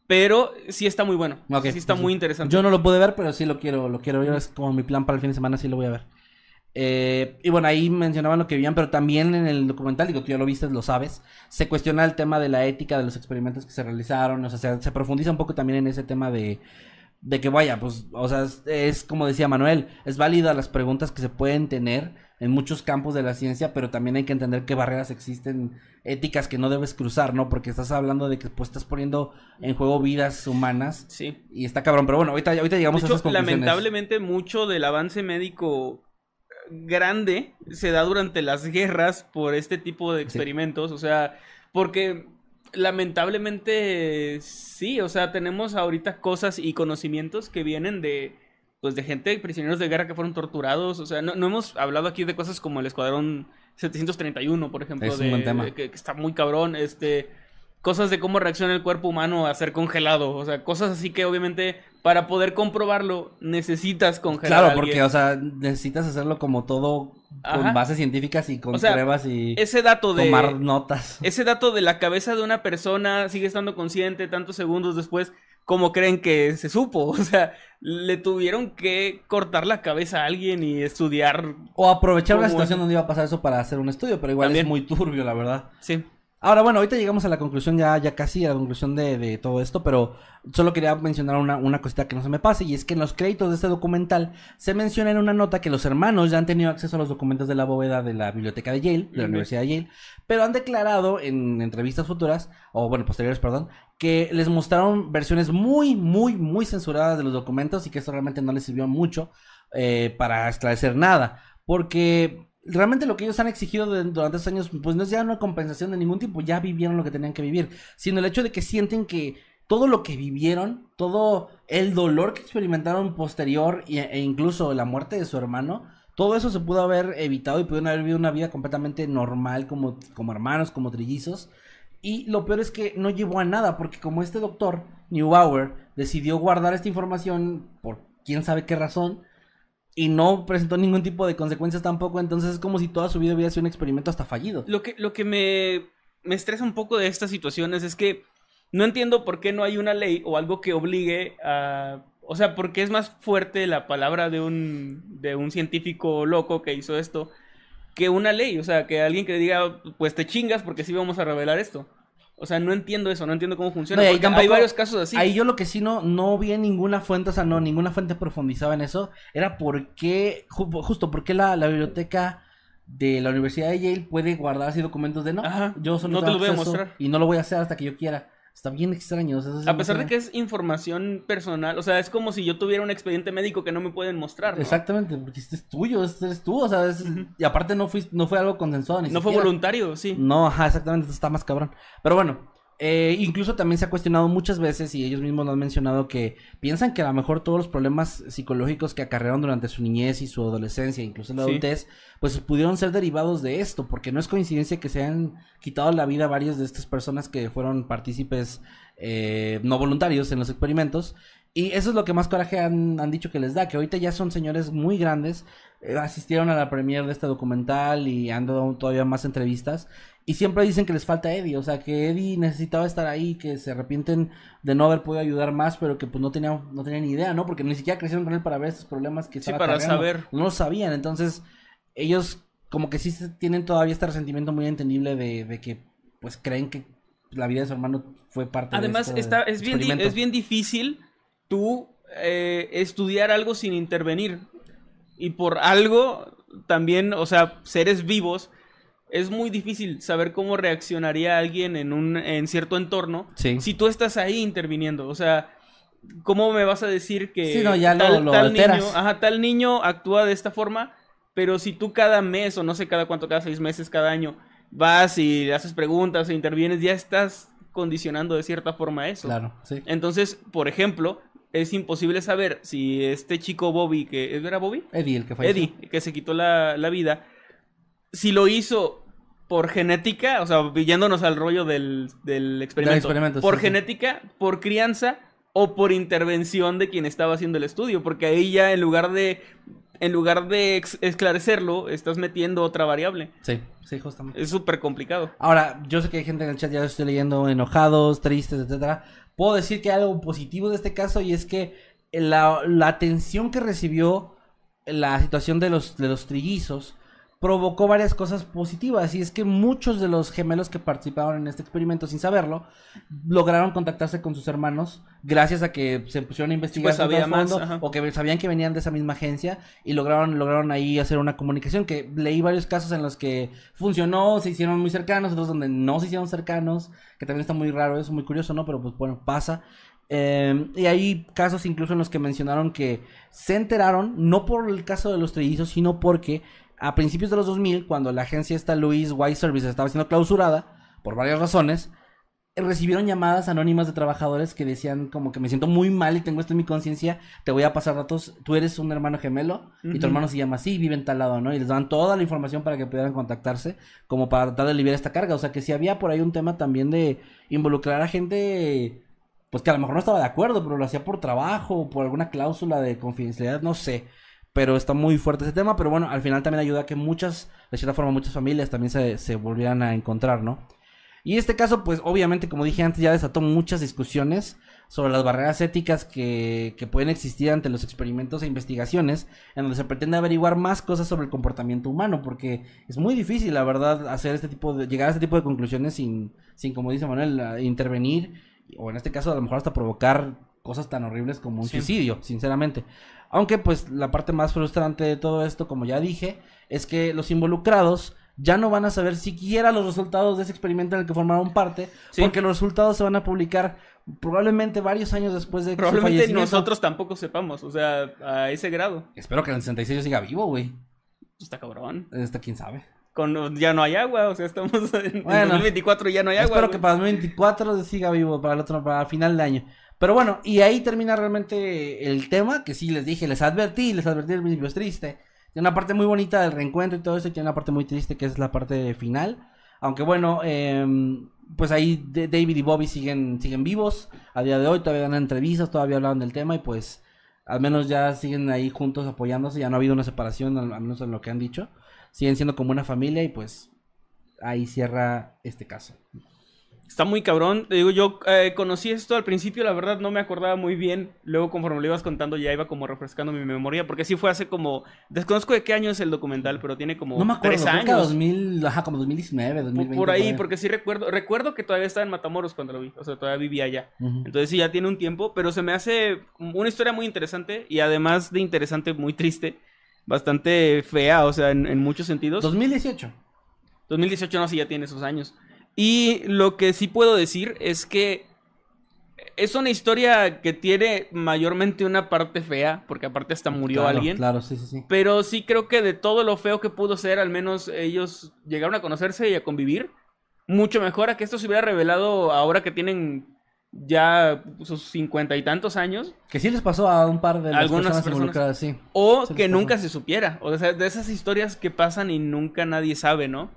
Pero sí está muy bueno. Sí está pues, muy interesante. Yo no lo pude ver, pero sí lo quiero, lo quiero ver. Es como mi plan para el fin de semana, sí lo voy a ver. Eh, y bueno, ahí mencionaban lo que vivían, pero también en el documental, digo, tú ya lo viste, lo sabes, se cuestiona el tema de la ética de los experimentos que se realizaron, o sea, se, se profundiza un poco también en ese tema de, de que vaya, pues, o sea, es, es como decía Manuel, es válida las preguntas que se pueden tener en muchos campos de la ciencia, pero también hay que entender qué barreras existen éticas que no debes cruzar, ¿no? Porque estás hablando de que pues estás poniendo en juego vidas humanas Sí. y está cabrón, pero bueno, ahorita, ahorita De llegamos a hecho, esas conclusiones. lamentablemente mucho del avance médico grande se da durante las guerras por este tipo de experimentos, o sea, porque lamentablemente sí, o sea, tenemos ahorita cosas y conocimientos que vienen de pues de gente, prisioneros de guerra que fueron torturados, o sea, no, no hemos hablado aquí de cosas como el escuadrón 731, por ejemplo, Es un de, buen tema. de que, que está muy cabrón, este cosas de cómo reacciona el cuerpo humano a ser congelado, o sea, cosas así que obviamente para poder comprobarlo necesitas congelar Claro, porque, o sea, necesitas hacerlo como todo con bases científicas y con O sea, pruebas y ese dato de tomar notas. ese dato de la cabeza de una persona sigue estando consciente tantos segundos después, ¿cómo creen que se supo? O sea, le tuvieron que cortar la cabeza a alguien y estudiar. O aprovechar una ¿Cómo situación donde iba a pasar eso para hacer un estudio, pero igual También. es muy turbio, la verdad. Sí. Ahora, bueno, ahorita llegamos a la conclusión, ya, ya casi a la conclusión de, de todo esto, pero solo quería mencionar una, una cosita que no se me pase, y es que en los créditos de este documental se menciona en una nota que los hermanos ya han tenido acceso a los documentos de la bóveda de la biblioteca de Yale, de la. Universidad de Yale, pero han declarado en entrevistas futuras, o bueno, posteriores, perdón, que les mostraron versiones muy, muy, muy censuradas de los documentos y que esto realmente no les sirvió mucho eh, para esclarecer nada, porque realmente lo que ellos han exigido durante estos años, pues no es ya una compensación de ningún tipo, ya vivieron lo que tenían que vivir, sino el hecho de que sienten que todo lo que vivieron, todo el dolor que experimentaron posterior y- e incluso la muerte de su hermano, todo eso se pudo haber evitado y pudieron haber vivido una vida completamente normal como, como hermanos, como trillizos. Y lo peor es que no llevó a nada, porque como este doctor, Neubauer, decidió guardar esta información por quién sabe qué razón, y no presentó ningún tipo de consecuencias tampoco, entonces es como si toda su vida hubiera sido un experimento hasta fallido. Lo que, lo que me, me estresa un poco de estas situaciones es que no entiendo por qué no hay una ley o algo que obligue a... O sea, porque es más fuerte la palabra de un, de un científico loco que hizo esto que una ley. O sea, que alguien que diga, pues te chingas porque sí vamos a revelar esto. O sea, no entiendo eso, no entiendo cómo funciona. No, hay varios casos así. Ahí yo lo que sí no, no vi en ninguna fuente, o sea, no, ninguna fuente profundizaba en eso, era por qué, ju- justo por qué la, la biblioteca de la Universidad de Yale puede guardar así documentos de no, Ajá, yo solo no te los voy a mostrar. Y no lo voy a hacer hasta que yo quiera. Está bien extraño. o sea, A pesar de que es información personal, o sea, es como si yo tuviera un expediente médico que no me pueden mostrar. ¿no? Exactamente, porque este es tuyo, este eres tú, o sea, es- y aparte no, fui, no fue algo consensuado ni No fue voluntario, sí. No, ajá, exactamente, está más cabrón. Pero bueno, eh, incluso también se ha cuestionado muchas veces y ellos mismos lo han mencionado que piensan que a lo mejor todos los problemas psicológicos que acarrearon durante su niñez y su adolescencia, incluso la Sí. adultez, pues pudieron ser derivados de esto, porque no es coincidencia que se han quitado la vida varias de estas personas que fueron partícipes eh, no voluntarios en los experimentos. Y eso es lo que más coraje han, han dicho que les da, que ahorita ya son señores muy grandes, eh, asistieron a la premiere de este documental y han dado todavía más entrevistas. Y siempre dicen que les falta Eddie, o sea, que Eddie necesitaba estar ahí, que se arrepienten de no haber podido ayudar más, pero que pues no tenían, no tenían ni idea, ¿no? Porque ni siquiera crecieron con él para ver estos problemas que Sí, estaba para cargando. saber. No lo sabían, entonces ellos como que sí tienen todavía este resentimiento muy entendible de, de que pues creen que la vida de su hermano fue parte Además, de este está, es, bien, es bien difícil tú eh, estudiar algo sin intervenir. Y por algo, también, o sea, seres vivos, es muy difícil saber cómo reaccionaría alguien en un en cierto entorno Sí. si tú estás ahí interviniendo. O sea, ¿cómo me vas a decir que Sí, no, ya lo- tal, lo tal niño, ajá, tal niño actúa de esta forma? Pero si tú cada mes, o no sé cada cuánto, cada seis meses, cada año, vas y le haces preguntas e intervienes, ya estás condicionando de cierta forma eso. Claro, sí. Entonces, por ejemplo, es imposible saber si este chico Bobby, que ¿era Bobby? Eddie, el que falleció. Eddie, que se quitó la, la vida, si lo hizo por genética, o sea, yéndonos al rollo del, del experimento, experimento, por sí, sí. genética, por crianza o por intervención de quien estaba haciendo el estudio, porque ahí ya en lugar de en lugar de esclarecerlo, estás metiendo otra variable. Sí, sí, justamente. Es súper complicado. Ahora, yo sé que hay gente en el chat, ya lo estoy leyendo, enojados, tristes, etcétera. Puedo decir que hay algo positivo de este caso y es que la, la atención que recibió la situación de los, de los trillizos provocó varias cosas positivas y es que muchos de los gemelos que participaron en este experimento sin saberlo lograron contactarse con sus hermanos gracias a que se pusieron a investigar Pues había más fondo, o que sabían que venían de esa misma agencia y lograron lograron ahí hacer una comunicación que leí varios casos en los que funcionó, se hicieron muy cercanos, otros donde no se hicieron cercanos, que también está muy raro, eso muy curioso, ¿no? Pero pues bueno, pasa. Eh, y hay casos incluso en los que mencionaron que se enteraron, no por el caso de los trellizos, sino porque a principios de los 2000, cuando la agencia esta Louis White Services estaba siendo clausurada, por varias razones, eh, recibieron llamadas anónimas de trabajadores que decían como que me siento muy mal y tengo esto en mi conciencia, te voy a pasar datos, tú eres un hermano gemelo y tu hermano se llama así, vive en tal lado, ¿no? Y les daban toda la información para que pudieran contactarse como para tratar de aliviar esta carga, o sea que si había por ahí un tema también de involucrar a gente pues que a lo mejor no estaba de acuerdo, pero lo hacía por trabajo, por alguna cláusula de confidencialidad, no sé. Pero está muy fuerte ese tema, pero bueno, al final también ayuda a que muchas, de cierta forma, muchas familias también se, se volvieran a encontrar, ¿no? Y este caso, pues obviamente, como dije antes, ya desató muchas discusiones sobre las barreras éticas que, que pueden existir ante los experimentos e investigaciones, en donde se pretende averiguar más cosas sobre el comportamiento humano, porque es muy difícil, la verdad, hacer este tipo de, llegar a este tipo de conclusiones sin, sin como dice Manuel, intervenir, o en este caso a lo mejor hasta provocar cosas tan horribles como un Sí. suicidio, sinceramente. Aunque pues la parte más frustrante de todo esto, como ya dije, es que los involucrados ya no van a saber siquiera los resultados de ese experimento en el que formaron parte, Sí. porque los resultados se van a publicar probablemente varios años después de que Probablemente nosotros tampoco sepamos, o sea, a ese grado. Espero que en el 66 yo siga vivo, güey. Está cabrón. Esta quién sabe. Con, ya no hay agua, o sea, estamos en, en Bueno, 2024 y ya no hay agua. Espero güey. que para el 2024 siga vivo, para el otro, para el final de año. Pero bueno, y ahí termina realmente el tema, que sí les dije, les advertí, les advertí al principio, es triste. Tiene una parte muy bonita del reencuentro y todo eso, y tiene una parte muy triste que es la parte final. Aunque bueno, em, pues ahí David y Bobby siguen, siguen vivos a día de hoy, todavía dan entrevistas, todavía hablan del tema y pues al menos ya siguen ahí juntos apoyándose, ya no ha habido una separación, al menos en lo que han dicho. Siguen siendo como una familia y pues ahí cierra este caso. Está muy cabrón. Te digo, yo eh, conocí esto al principio, la verdad no me acordaba muy bien. Luego, conforme lo ibas contando, ya iba como refrescando mi memoria. Porque sí fue hace como. Desconozco de qué año es el documental, pero tiene como No me acuerdo, tres creo que años. 2000, ajá, como 2019, Por- 2020. por ahí, porque sí recuerdo. Recuerdo que todavía estaba en Matamoros cuando lo vi. O sea, todavía vivía allá. Entonces sí, ya tiene un tiempo, pero se me hace una historia muy interesante y además de interesante, muy triste, bastante fea, o sea, en, en muchos sentidos. 2018. 2018 no, sí ya tiene esos años. Y lo que sí puedo decir es que es una historia que tiene mayormente una parte fea, porque aparte hasta murió Claro, alguien. Claro, sí, sí, sí. Pero sí creo que de todo lo feo que pudo ser, al menos ellos llegaron a conocerse y a convivir. Mucho mejor a que esto se hubiera revelado ahora que tienen ya sus cincuenta y tantos años. Que sí les pasó a un par de las Algunas personas, personas. involucradas, sí. O Sí que nunca se supiera. O sea, de esas historias que pasan y nunca nadie sabe, ¿no?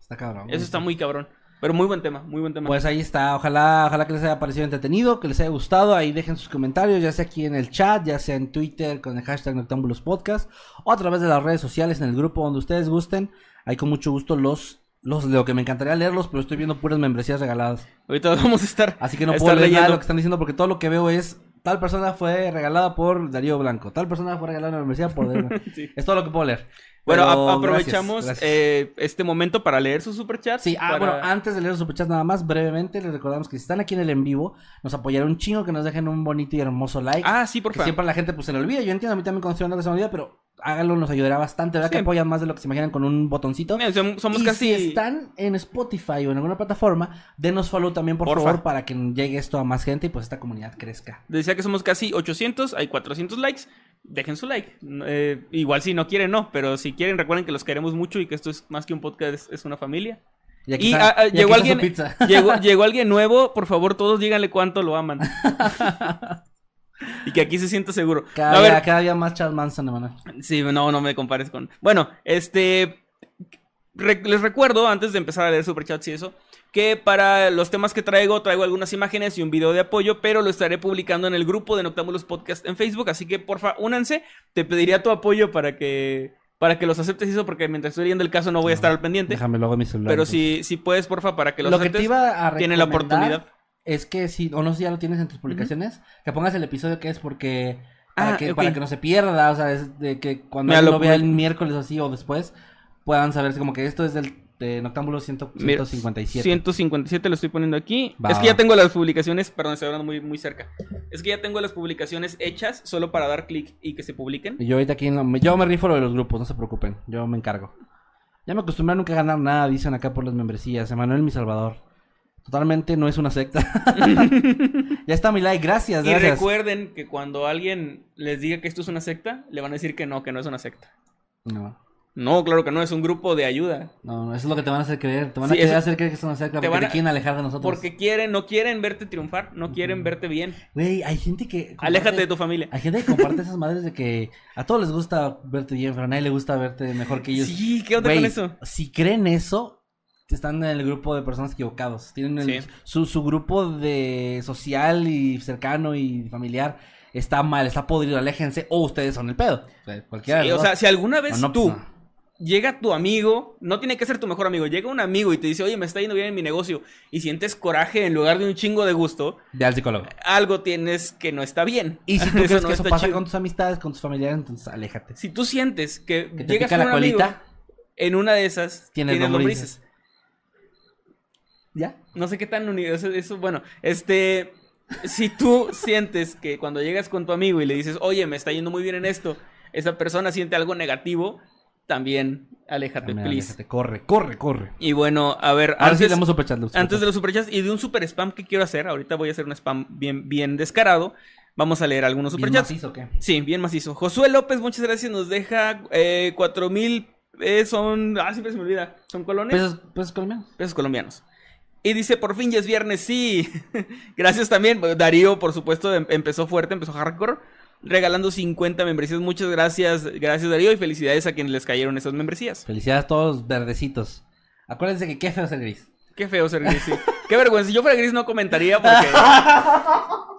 Está cabrón. Eso está muy cabrón. Pero muy buen tema, muy buen tema. Pues ahí está, ojalá, ojalá que les haya parecido entretenido, que les haya gustado, ahí dejen sus comentarios, ya sea aquí en el chat, ya sea en Twitter con el hashtag Noctambulos Podcast, o a través de las redes sociales en el grupo donde ustedes gusten, ahí con mucho gusto los los leo, que me encantaría leerlos, pero estoy viendo puras membresías regaladas. Ahorita vamos a estar. Así que no puedo leer nada de lo que están diciendo porque todo lo que veo es tal persona fue regalada por Darío Blanco, tal persona fue regalada en la membresía por Darío. Sí. Es todo lo que puedo leer. Bueno, Pero aprovechamos gracias, gracias. eh, este momento para leer sus superchats. Sí, ah, para- bueno, antes de leer los superchats nada más, brevemente les recordamos que si están aquí en el en vivo, nos apoyará un chingo que nos dejen un bonito y hermoso like. Ah, sí, por favor. siempre a la gente pues se le olvida. Yo entiendo, a mí también hablando que se me olvida, pero háganlo, nos ayudará bastante. ¿Verdad Sí. que apoyan más de lo que se imaginan con un botoncito? Mira, som- somos y casi. si están en Spotify o en alguna plataforma, denos follow también, por Porfa. favor, para que llegue esto a más gente y pues esta comunidad crezca. Decía que somos casi 800, hay 400 likes. Dejen su like. Eh, igual si no quieren, no. Pero si quieren, recuerden que los queremos mucho y que esto es más que un podcast, es, es una familia. Y, aquí Y está- ah, ah, y aquí llegó está su alguien. pizza. Llegó, llegó alguien nuevo. Por favor, todos díganle cuánto lo aman. y que aquí se sienta seguro. Cada, A ver, día, cada día más Charles Manson, hermano. Sí, no, no me compares con. Bueno, este. re- les recuerdo, antes de empezar a leer superchats y eso, que para los temas que traigo, traigo algunas imágenes y un video de apoyo, pero lo estaré publicando en el grupo de Noctámbulos Podcast en Facebook. Así que, porfa, únanse. Te pediría tu apoyo para que. Para que los aceptes eso, porque mientras estoy leyendo el caso no voy a estar al pendiente. Déjame luego mi celular. Pero si, si puedes, porfa, para que los Lo que aceptes. te iba a tiene la oportunidad. Es que si, o no sé si ya lo tienes en tus publicaciones, que pongas el episodio que es porque. Para, Ah, que, para que no se pierda, o sea, es de que cuando Mira, lo lo vea el miércoles o así o después, puedan saber como que esto es del de Noctámbulo 100 Mira, 157. 157 lo estoy poniendo aquí. Va. Es que ya tengo las publicaciones, perdón, estoy hablando muy, muy cerca. Es que ya tengo las publicaciones hechas solo para dar clic y que se publiquen. Y yo ahorita aquí, no, yo me rifo lo de los grupos, no se preocupen, yo me encargo. Ya me acostumbré a nunca ganar nada, dicen acá por las membresías. Emanuel Mi Salvador. Totalmente no es una secta. ya está mi like, gracias, Y gracias. recuerden que cuando alguien les diga que esto es una secta, le van a decir que no, que no es una secta. No, No, claro que no, es un grupo de ayuda. no, no, eso es lo que te van a hacer creer. Te van Sí, a querer eso- hacer creer que secta te porque van te a- quieren alejar de nosotros. Porque quieren, no quieren verte triunfar, no quieren verte bien. Güey, hay gente que... comparte- Aléjate de tu familia. Hay gente que comparte esas madres de que a todos les gusta verte bien, pero a nadie le gusta verte mejor que ellos. Sí, ¿qué onda Güey, con eso? Si creen eso, están en el grupo de personas equivocados. Tienen el- Sí. su, su grupo de social y cercano y familiar está mal, está podrido, aléjense, o ustedes son el pedo. O sea, cualquiera Sí, o sea, si alguna vez No, no, tú no. Llega tu amigo, no tiene que ser tu mejor amigo, llega un amigo y te dice, oye, me está yendo bien en mi negocio, y sientes coraje en lugar de un chingo de gusto, Ve al psicólogo. algo tienes que no está bien. Y si tú crees no que eso pasa chido. con tus amistades, con tus familiares, entonces aléjate. Si tú sientes que, Que te llegas pica con la un amigo, colita, en una de esas Tienes tienes lombrices. lombrices. ¿ya? No sé qué tan unido, eso, eso, bueno, este, si tú sientes que cuando llegas con tu amigo y le dices, oye, me está yendo muy bien en esto, esa persona siente algo negativo, también aléjate, También please. aléjate. Corre, corre, corre. Y bueno, a ver, Ahora sí antes, damos superchat. antes de los superchats y de un super spam que quiero hacer, ahorita voy a hacer un spam bien, bien descarado, vamos a leer algunos ¿Bien superchats. macizo o qué? Sí, bien macizo. Josué López, muchas gracias, nos deja eh, cuatro mil, eh, son, ah, siempre se me olvida, son colones. ¿Pesos, pesos colombianos? Pesos colombianos. Y dice, por fin ya es viernes, sí. Gracias también. Darío, por supuesto, em- empezó fuerte, empezó hardcore. Regalando 50 membresías. Muchas gracias. Gracias, Darío. Y felicidades a quienes les cayeron esas membresías. Felicidades a todos los verdecitos. Acuérdense que qué feo ser gris. Qué feo ser gris, sí. Qué vergüenza. Si yo fuera gris no comentaría porque...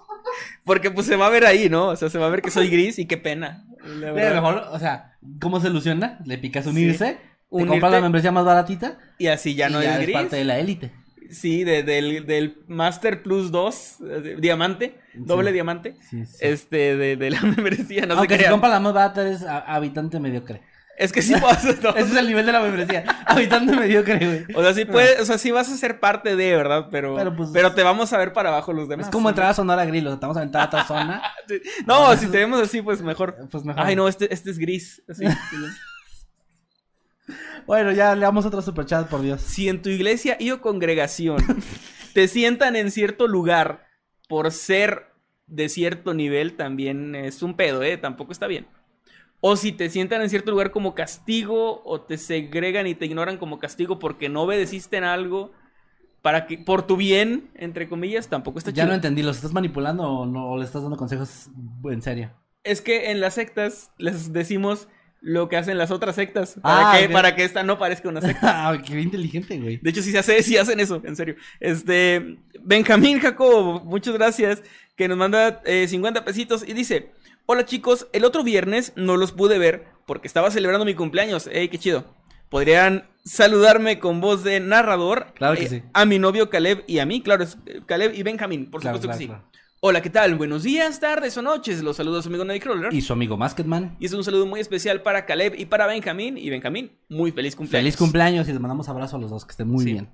Porque pues se va a ver ahí, ¿no? O sea, se va a ver que soy gris y qué pena. La verdad. mejor, o sea, ¿cómo se ilusiona? Le picas unirse, te compras la membresía más baratita Y así ya y no ya eres es gris. parte de la élite. Sí, de- del, del Master Plus 2, eh, diamante, doble Sí. diamante. Sí, sí. Este, de, de la membresía, no Aunque sé si qué. más barata eres a- habitante mediocre. Es que sí pasa todo. Ese es el nivel de la membresía. habitante mediocre, güey. O sea, sí puedes, o sea, sí vas a ser parte de, ¿verdad? Pero, pero, Pero, pues- te vamos a ver para abajo los demás. Es como entrar a Sonora Grill, o sea, te vamos a entrar a otra zona. No, si te vemos así, pues mejor. Pues mejor. Ay, no, este, este es gris. Así. Bueno, ya le damos otro superchat, por Dios. si en tu iglesia y o congregación te sientan en cierto lugar por ser de cierto nivel, también es un pedo, ¿eh? Tampoco está bien. O si te sientan en cierto lugar como castigo, o te segregan y te ignoran como castigo porque no obedeciste en algo, para que, por tu bien, entre comillas, tampoco está Ya chido. no entendí, ¿los estás manipulando o no o le estás dando consejos en serio? Es que en las sectas les decimos lo que hacen las otras sectas, para, Ah, que, para que esta no parezca una secta. Ah, qué inteligente, güey. De hecho, sí se hace, sí hacen eso, en serio. Este, Benjamín Jacobo, muchas gracias, que nos manda eh, 50 pesitos y dice, hola chicos, el otro viernes no los pude ver porque estaba celebrando mi cumpleaños, ey, qué chido. podrían saludarme con voz de narrador. Claro que eh, sí. A mi novio Caleb y a mí, claro, es eh, Caleb y Benjamín, por Claro, supuesto claro, que sí. claro. Hola, ¿qué tal? Buenos días, tardes o noches. Los saludos a su amigo Nightcrawler. Y Y... su amigo Masketman. es un saludo muy especial para Caleb y para Benjamín. Y Benjamín, muy feliz cumpleaños. Feliz cumpleaños y les mandamos abrazo a los dos, que estén muy Sí. bien.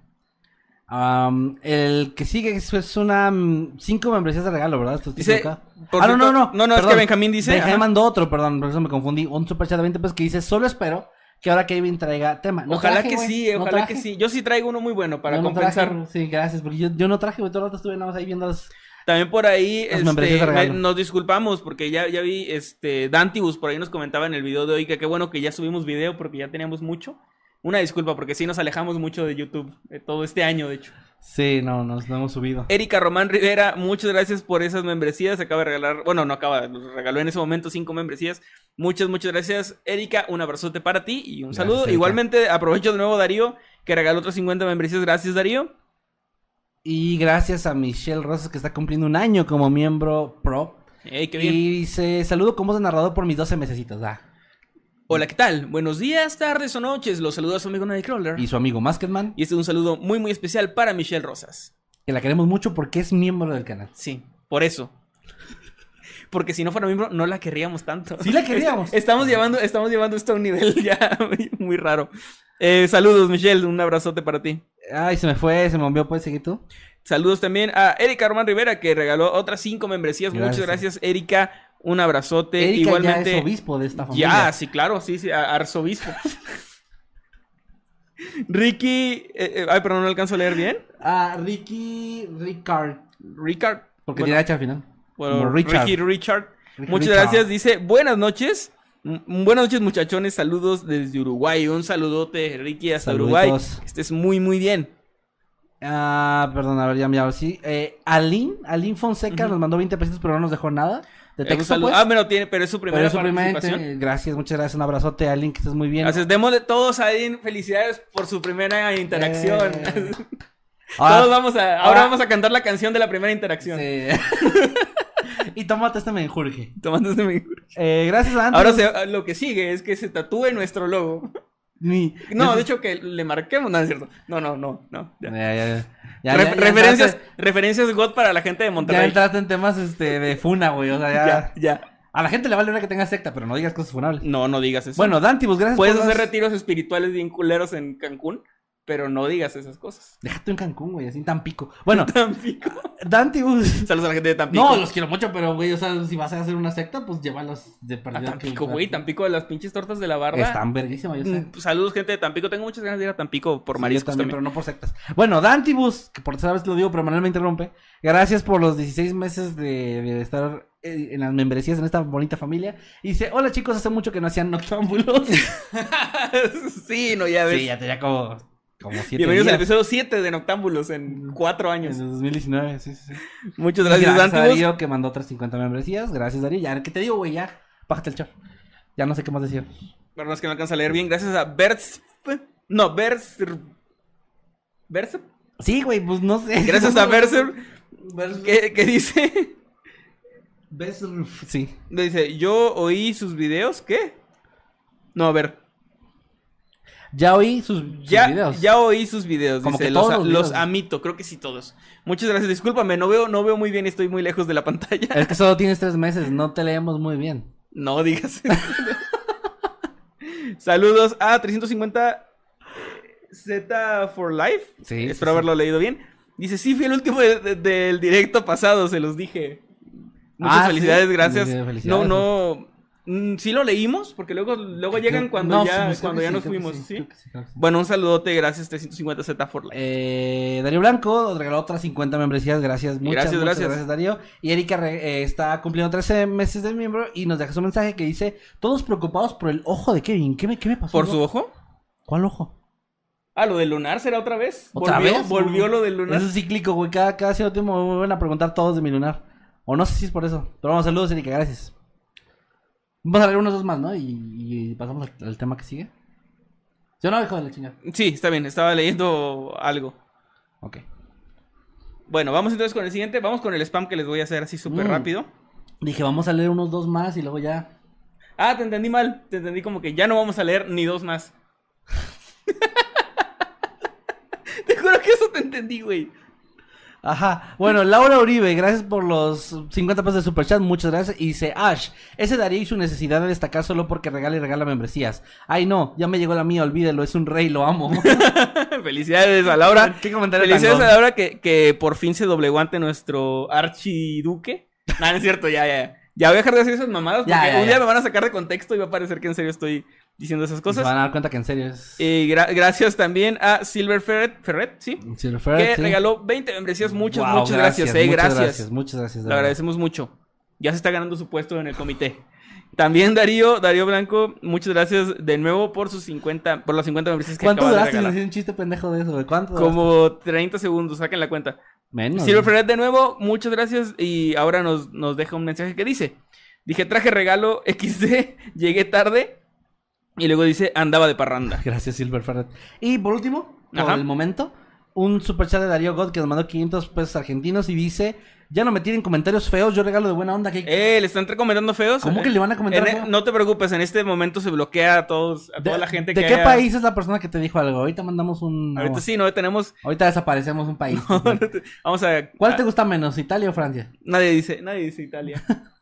El que sigue es, es una mm, cinco membresías de regalo, ¿verdad? Esto Dice, acá. por Ah, no, no, no. no, no, es que Benjamín dice, Benjamín mandó otro, perdón, por eso me confundí. Un superchat de 20 pesos que dice, solo espero que ahora Kevin traiga tema. No Ojalá traje, que sí, no ojalá traje. que sí. Yo sí traigo uno muy bueno para no compensar. traje, sí, gracias, porque yo, yo no traje, güey, todo el rato estuve nada más ahí viendo las... También por ahí este, me- nos disculpamos porque ya, ya vi este Dantibus por ahí nos comentaba en el video de hoy que qué bueno que ya subimos video porque ya teníamos mucho. Una disculpa porque sí nos alejamos mucho de YouTube eh, todo este año, de hecho. Sí, no, nos no hemos subido. Erika Román Rivera, muchas gracias por esas membresías. Acaba de regalar, bueno, no acaba, nos regaló en ese momento cinco membresías. Muchas, muchas gracias, Erika. Un abrazote para ti y un Gracias, saludo. Erika. Igualmente, aprovecho de nuevo Darío, que regaló otras 50 membresías. Gracias, Darío. Y gracias a Michelle Rosas, que está cumpliendo un año como miembro pro. Ey, qué bien. Y dice, saludo como de narrador por mis 12 mesecitos. Ah. Hola, ¿qué tal? Buenos días, tardes o noches. Los saluda su amigo Nightcrawler. Y su amigo Masketman, Y este es un saludo muy, muy especial para Michelle Rosas. que la queremos mucho porque es miembro del canal. Sí, por eso. Porque si no fuera miembro, no la querríamos tanto. Sí la queríamos. Est- Estamos llevando, estamos llevando esto a un nivel ya muy, muy raro. Eh, saludos, Michelle. Un abrazote para ti. Ay, se me fue, se me movió, ¿puedes seguir tú? Saludos también a Erika Román Rivera, que regaló otras cinco membresías. Muchas Gracias. Erika. Un abrazote. Erika Igualmente. ya es obispo de esta familia. Ya, sí, claro, sí, sí, arzobispo. Ricky, eh, eh, ay, perdón, no alcanzo a leer bien. Ah, Ricky Ricard. Richard. Porque Bueno, tiene H al final. Bueno, Richard. Ricky Richard. Ricky Muchas Richard. gracias. Dice, buenas noches. Buenas noches, muchachones. Saludos desde Uruguay. Un saludote, Ricky, hasta Saluditos. Uruguay. Estés muy, muy bien. Ah, perdón, a ver, ya me hablo así. Eh, Aline, Aline Fonseca nos mandó 20 pesos, pero no nos dejó nada. De Eh, texto, pues. Ah, pero, tiene, pero es su primera eso participación. primeramente, gracias, muchas gracias. Un abrazote, Aline, que estés muy bien. Entonces, démosle todos a Edin felicidades por su primera interacción. Eh. Todos Ahora, vamos a, ahora ahora- vamos a cantar la canción de la primera interacción. sí. y tómate este menjurje. Tomando este menú. Eh, gracias a Antes. Ahora se- lo que sigue es que se tatúe nuestro logo. Ni- No, de hecho que le marquemos, no es cierto. No, no, no, no. ya. Ya, ya, ya. Ya, Re- ya- ya referencias, entraste- referencias God para la gente de Ya Monterrey. entraste en temas este, de funa, güey. O sea, ya, Ya, ya. A la gente le vale ver que tenga secta, pero no digas cosas funables. No, no digas eso. Bueno, Dantibus, gracias puedes por hacer retiros espirituales bien culeros en Cancún, pero no digas esas cosas. Déjate en Cancún, güey, así en Tampico. Bueno, Tampico. Dantibus. Saludos a la gente de Tampico. No, los quiero mucho, pero, güey, o sea, si vas a hacer una secta, pues llévalos de A perdida. Tampico, que- güey. Tampico de las pinches tortas de la barba. Están verguísimas, yo sé. Mm, Saludos, gente de Tampico. Tengo muchas ganas de ir a Tampico por Sí, mariscos también, también. pero no por sectas. Bueno, Dantibus, que por tercera vez lo digo, pero Manuel me interrumpe. Gracias por los 16 meses de, de estar eh, en las membresías en esta bonita familia. Y dice, hola chicos, hace mucho que no hacían noctámbulos. sí, no, ya ves. sí, ya tenía como, como siete Bienvenidos al episodio 7 de Noctámbulos en cuatro En años. el 2019, sí, sí, sí. Muchas Gracias, gracias, a. Darío que mandó otras 50 membresías. Gracias, Darío. Ya, ¿qué te digo, güey? Ya, bájate el chat. Ya no sé qué más decir. Perdón, es que no alcanza a leer bien. Gracias a Berz. No, Berz. Berz. Sí, güey, pues no sé. Gracias a Berzer. Vers- ¿Qué, qué dice? Vers- Sí. Dice, yo oí sus videos. ¿Qué? No, a ver. Ya oí sus, sus Ya, videos. ya oí sus videos. Como dice, que todos los los videos. amito, creo que sí todos. Muchas gracias. Discúlpame, no veo, no veo muy bien, estoy muy lejos de la pantalla. Es que solo tienes tres meses, no te leemos muy bien. No digas. Saludos a 350 Z for Life. Sí, Espero sí. haberlo leído bien. Dice, sí, fui el último de- de- del directo pasado, se los dije. Muchas Ah, felicidades, ¿sí? gracias. No, no. Mm, Sí lo leímos, porque luego, luego llegan cuando No, ya, cuando ya sí, nos fuimos, sí. Bueno, un saludote, gracias 350 Z for Life. Eh, Darío Blanco nos regaló otras 50 membresías, gracias, muchas Gracias, muchas gracias. gracias Darío. Y Erika re- eh, está cumpliendo 13 meses de miembro y nos deja su mensaje que dice, todos preocupados por el ojo de Kevin, ¿qué me, qué me pasó? ¿Por su ojo? ¿Cuál ojo? Ah, lo del lunar será otra vez. ¿Otra ¿Volvió, vez? Volvió lo del lunar. Eso es cíclico, güey, cada, cada cierto tiempo me van a preguntar todos de mi lunar. O no sé si es por eso, pero vamos, saludos Erika, gracias. Vamos a leer unos dos más, ¿no? Y, y pasamos al, al tema que sigue. ¿Sí o no, hijo de la chingada? Sí, está bien, estaba leyendo algo. Ok. Bueno, vamos entonces con el siguiente. Vamos con el spam que les voy a hacer así súper Mm. rápido. Dije, vamos a leer unos dos más y luego ya. Ah, te entendí mal. Te entendí como que ya no vamos a leer ni dos más. Te juro que eso te entendí, güey. Ajá. Bueno, Laura Uribe, gracias por los 50 pesos de superchat, muchas gracias. Y dice, Ash, ese daría y su necesidad de destacar solo porque regala y regala membresías. Ay, no, ya me llegó la mía, olvídelo, es un rey, lo amo. Felicidades a Laura. ¿Qué comentario Felicidades a? Laura que, que por fin se doblegó ante nuestro archiduque. No, no es cierto, ya, ya. Ya voy a dejar de decir esas mamadas porque Ya, ya, un día ya. me van a sacar de contexto y va a parecer que en serio estoy diciendo esas Se cosas. van a dar cuenta que en serio es... Y gra- gracias también a Silver Ferret, Ferret ¿sí? Silver Ferret, que sí. regaló 20 membresías. Muchas, Wow, muchas gracias, eh. muchas Gracias. gracias. Muchas gracias. Le agradecemos mucho. Ya se está ganando su puesto en el comité. También Darío, Darío Blanco, muchas gracias de nuevo por sus 50, por las 50 membresías que ¿Cuánto de duraste un chiste pendejo de eso, güey? ¿Cuánto duraste? Como 30 segundos, saquen la cuenta. Menos. Silver. Ferret de nuevo, muchas gracias. Y ahora nos, nos deja un mensaje que dice: Dije, traje regalo XD, llegué tarde. Y luego dice, andaba de parranda. Gracias, Silver Ferret. Y por último, por Ajá. el momento, un superchat de Darío God que nos mandó 500 pesos argentinos y dice: Ya no me tienen comentarios feos, yo regalo de buena onda. ¿Qué, Eh, ¿le están recomendando feos? ¿Cómo que le van a comentar En- feo? No te preocupes, en este momento se bloquea a todos, a ¿De, toda la gente ¿de que qué haya- país es la persona que te dijo algo? Ahorita mandamos un. Ahorita sí, no tenemos. Ahorita desaparecemos un país. Vamos a. ¿Cuál te gusta menos, Italia o Francia? Nadie dice, nadie dice Italia.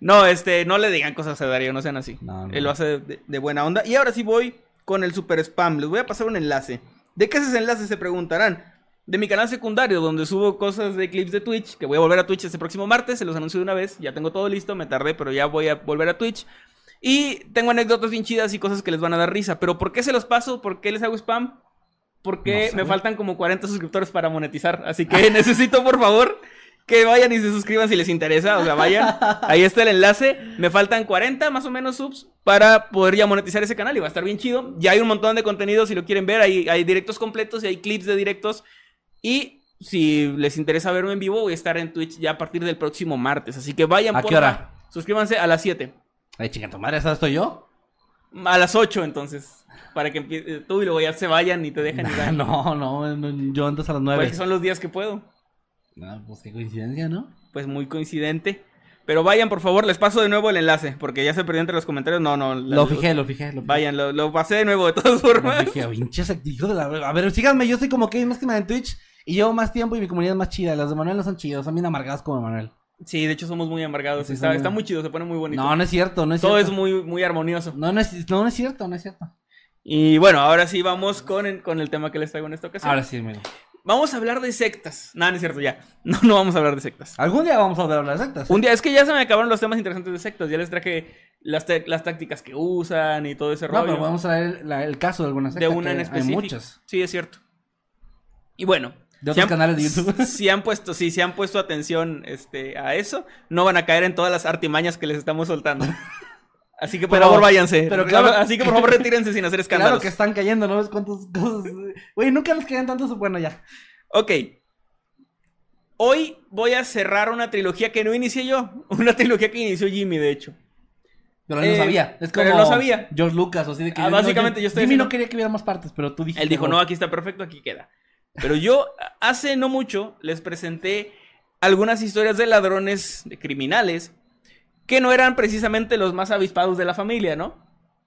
no, este, no le digan cosas a Darío, no sean así. No, no. Él lo hace de, de buena onda. Y ahora sí voy con el super spam. Les voy a pasar un enlace. ¿De qué es ese enlace? Se preguntarán. De mi canal secundario, donde subo cosas de clips de Twitch, que voy a volver a Twitch este próximo martes, se los anuncio de una vez, ya tengo todo listo, me tardé, pero ya voy a volver a Twitch. Y tengo anécdotas bien chidas y cosas que les van a dar risa. Pero ¿por qué se los paso? ¿Por qué les hago spam? Porque No me faltan como 40 suscriptores para monetizar. Así que necesito, por favor, que vayan y se suscriban si les interesa. O sea, vayan. Ahí está el enlace. Me faltan 40 más o menos subs para poder ya monetizar ese canal y va a estar bien chido. Ya hay un montón de contenido si lo quieren ver. Hay, hay directos completos y hay clips de directos. Y si les interesa verme en vivo, voy a estar en Twitch ya a partir del próximo martes. Así que vayan, ¿A qué hora? Suscríbanse a las 7. Ay, chica, tu madre, ¿esa estoy yo? A las 8 entonces. Para que empie- tú y luego ya se vayan y te dejen a- No, no, no, yo antes a las 9. Pues son los días que puedo. No, pues qué coincidencia, ¿no? Pues muy coincidente. Pero vayan, por favor, les paso de nuevo el enlace, porque ya se perdió entre los comentarios. No, no. la- Lo fijé, lo fijé, lo fijé. Vayan, lo, lo pasé de nuevo de todas Lo formas. fijé, pinches de la... A ver, síganme, yo soy como que más que nada en Twitch y llevo más tiempo y mi comunidad es más chida. Las de Manuel no son chidos, son bien amargadas como Manuel. Sí, de hecho somos muy amargados. Sí, está, muy- está muy chido, se pone muy bonito. No, no es cierto, no es Todo es muy, muy armonioso. No, no es, no, no es cierto, no es cierto. Y bueno, ahora sí vamos con el, con el tema que les traigo en esta ocasión. Ahora sí, mira. Vamos a hablar de sectas. No, no es cierto, ya. No, no vamos a hablar de sectas. Algún día vamos a hablar de las sectas. Un día, es que ya se me acabaron los temas interesantes de sectas. Ya les traje las, las tácticas que usan y todo ese No, rollo. pero vamos a ver el, la- el caso de alguna secta. de una en Hay específico. muchas. Sí, es cierto. Y bueno. De otros canales de YouTube. Si han puesto, sí, si han puesto atención este, a eso, no van a caer en todas las artimañas que les estamos soltando. Así que por Pero- favor váyanse. pero claro- Así que por favor retírense sin hacer escándalos. Claro que están cayendo, ¿no ves cuántas cosas? Güey, nunca nos caían tantos. Bueno, ya. Ok. Hoy voy a cerrar una trilogía que no inicié yo. Una trilogía que inició Jimmy, de hecho. Pero él Eh, no sabía. Es como pero él no sabía. George Lucas, o así de que. Ah, básicamente yo estoy Jimmy no quería que hubiera más partes, pero tú dijiste. Él dijo, no, aquí está perfecto, aquí queda. Pero yo hace no mucho les presenté algunas historias de ladrones, de criminales, que no eran precisamente los más avispados de la familia, ¿no?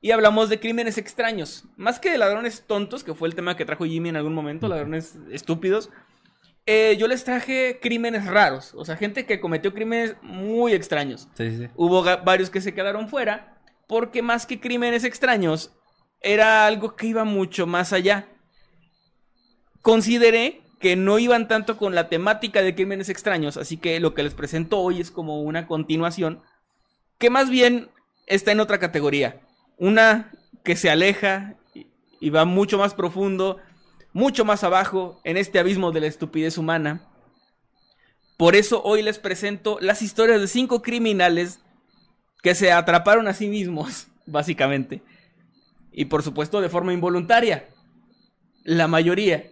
Y hablamos de crímenes extraños. Más que de ladrones tontos, que fue el tema que trajo Jimmy en algún momento, ladrones estúpidos. eh, yo les traje crímenes raros. O sea, gente que cometió crímenes muy extraños. Sí, sí, sí. Hubo varios que se quedaron fuera porque más que crímenes extraños era algo que iba mucho más allá. Consideré que no iban tanto con la temática de crímenes extraños, así que lo que les presento hoy es como una continuación que más bien está en otra categoría. Una que se aleja y- va mucho más profundo, mucho más abajo en este abismo de la estupidez humana. Por eso hoy les presento las historias de cinco criminales que se atraparon a sí mismos, básicamente. Y por supuesto de forma involuntaria. La mayoría.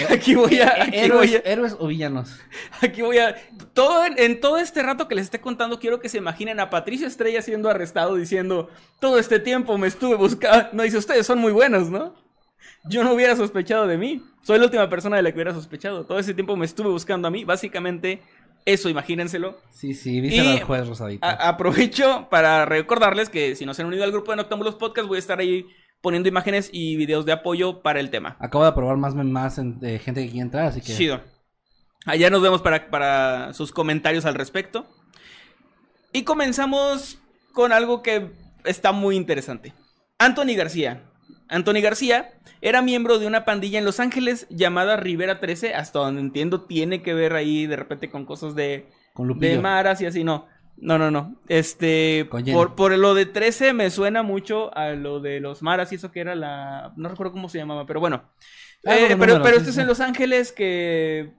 Aquí voy a... Aquí héroes, voy a, héroes o villanos. aquí voy a todo en, todo este rato que les esté contando, quiero que se imaginen a Patricio Estrella siendo arrestado diciendo, todo este tiempo me estuve buscando... No, dice, ustedes son muy buenos, ¿no? Yo no hubiera sospechado de mí. Soy la última persona de la que hubiera sospechado. Todo ese tiempo me estuve buscando a mí. Básicamente, eso, imagínenselo. Sí, sí, Y- al juez Rosadito. A- aprovecho para recordarles que si no se han unido al grupo de Noctámbulos Podcast, voy a estar ahí poniendo imágenes y videos de apoyo para el tema. Acabo de aprobar más, más en- gente que quiere entrar, así que... Chido. Allá nos vemos para, para sus comentarios al respecto. Y comenzamos con algo que está muy interesante. Anthony García. Anthony García era miembro de una pandilla en Los Ángeles llamada Rivera 13, hasta donde entiendo tiene que ver ahí de repente con cosas de, Con de maras y así, no. No, no, no. Este, por, por lo de 13 me suena mucho a lo de los maras y eso que era la... No recuerdo cómo se llamaba, pero bueno. Ah, Eh, pero pero sí, este es en Los Ángeles que...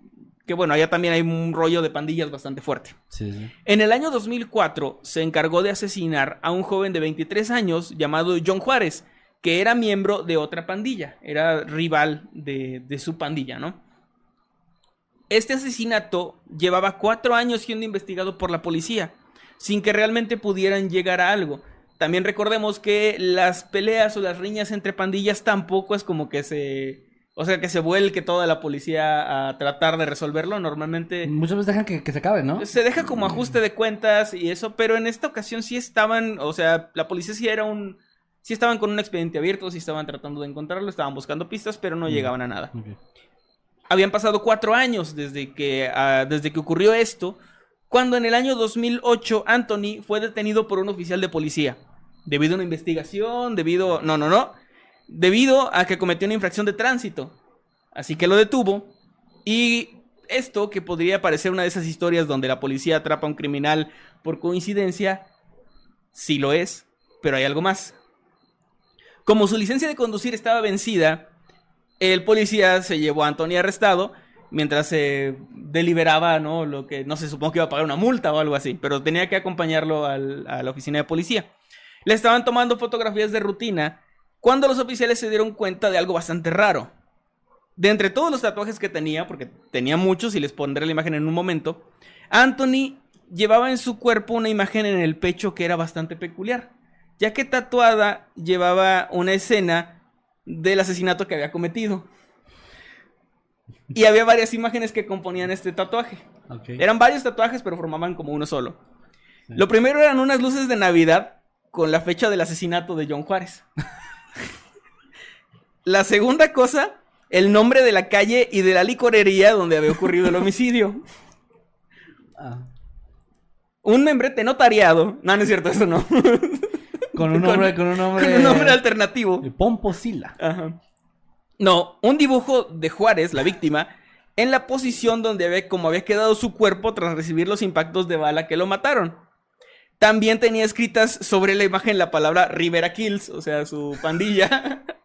Que bueno, allá también hay un rollo de pandillas bastante fuerte. Sí, sí. En el año 2004 se encargó de asesinar a un joven de 23 años llamado John Juárez, que era miembro de otra pandilla, era rival de, de su pandilla, ¿no? Este asesinato llevaba cuatro años siendo investigado por la policía, sin que realmente pudieran llegar a algo. También recordemos que las peleas o las riñas entre pandillas tampoco es como que se... O sea, que se vuelque toda la policía a tratar de resolverlo. Normalmente Muchas veces dejan que, que se acabe, ¿no? se deja como ajuste de cuentas y eso, pero en esta ocasión sí estaban, o sea, la policía sí era un, sí estaban con un expediente abierto, sí estaban tratando de encontrarlo, estaban buscando pistas, pero no llegaban a nada. Habían pasado cuatro años desde que, ah, desde que ocurrió esto, cuando en el año 2008 Anthony fue detenido por un oficial de policía, debido a una investigación, debido, no, no, no, debido a que cometió una infracción de tránsito. Así que lo detuvo y esto, que podría parecer una de esas historias donde la policía atrapa a un criminal por coincidencia, sí lo es, pero hay algo más. Como su licencia de conducir estaba vencida, el policía se llevó a Anthony arrestado mientras se deliberaba, ¿no? Lo que, no sé, supongo que iba a pagar una multa o algo así, pero tenía que acompañarlo al- a la oficina de policía. Le estaban tomando fotografías de rutina cuando los oficiales se dieron cuenta de algo bastante raro. De entre todos los tatuajes que tenía, porque tenía muchos y les pondré la imagen en un momento, Anthony llevaba en su cuerpo una imagen en el pecho que era bastante peculiar, ya que tatuada llevaba una escena del asesinato que había cometido. Y había varias imágenes que componían este tatuaje. Eran varios tatuajes, pero formaban como uno solo. Lo primero eran unas luces de Navidad con la fecha del asesinato de John Juárez. la segunda cosa, el nombre de la calle y de la licorería donde había ocurrido el homicidio. Ah. Un membrete notariado. No, no es cierto, eso no. Con un nombre, con un nombre. Con un nombre alternativo. de Pomposila. Ajá. No, un dibujo de Juárez, la víctima, en la posición donde había, como había quedado su cuerpo tras recibir los impactos de bala que lo mataron. También tenía escritas sobre la imagen la palabra Rivera Kills, o sea, su pandilla.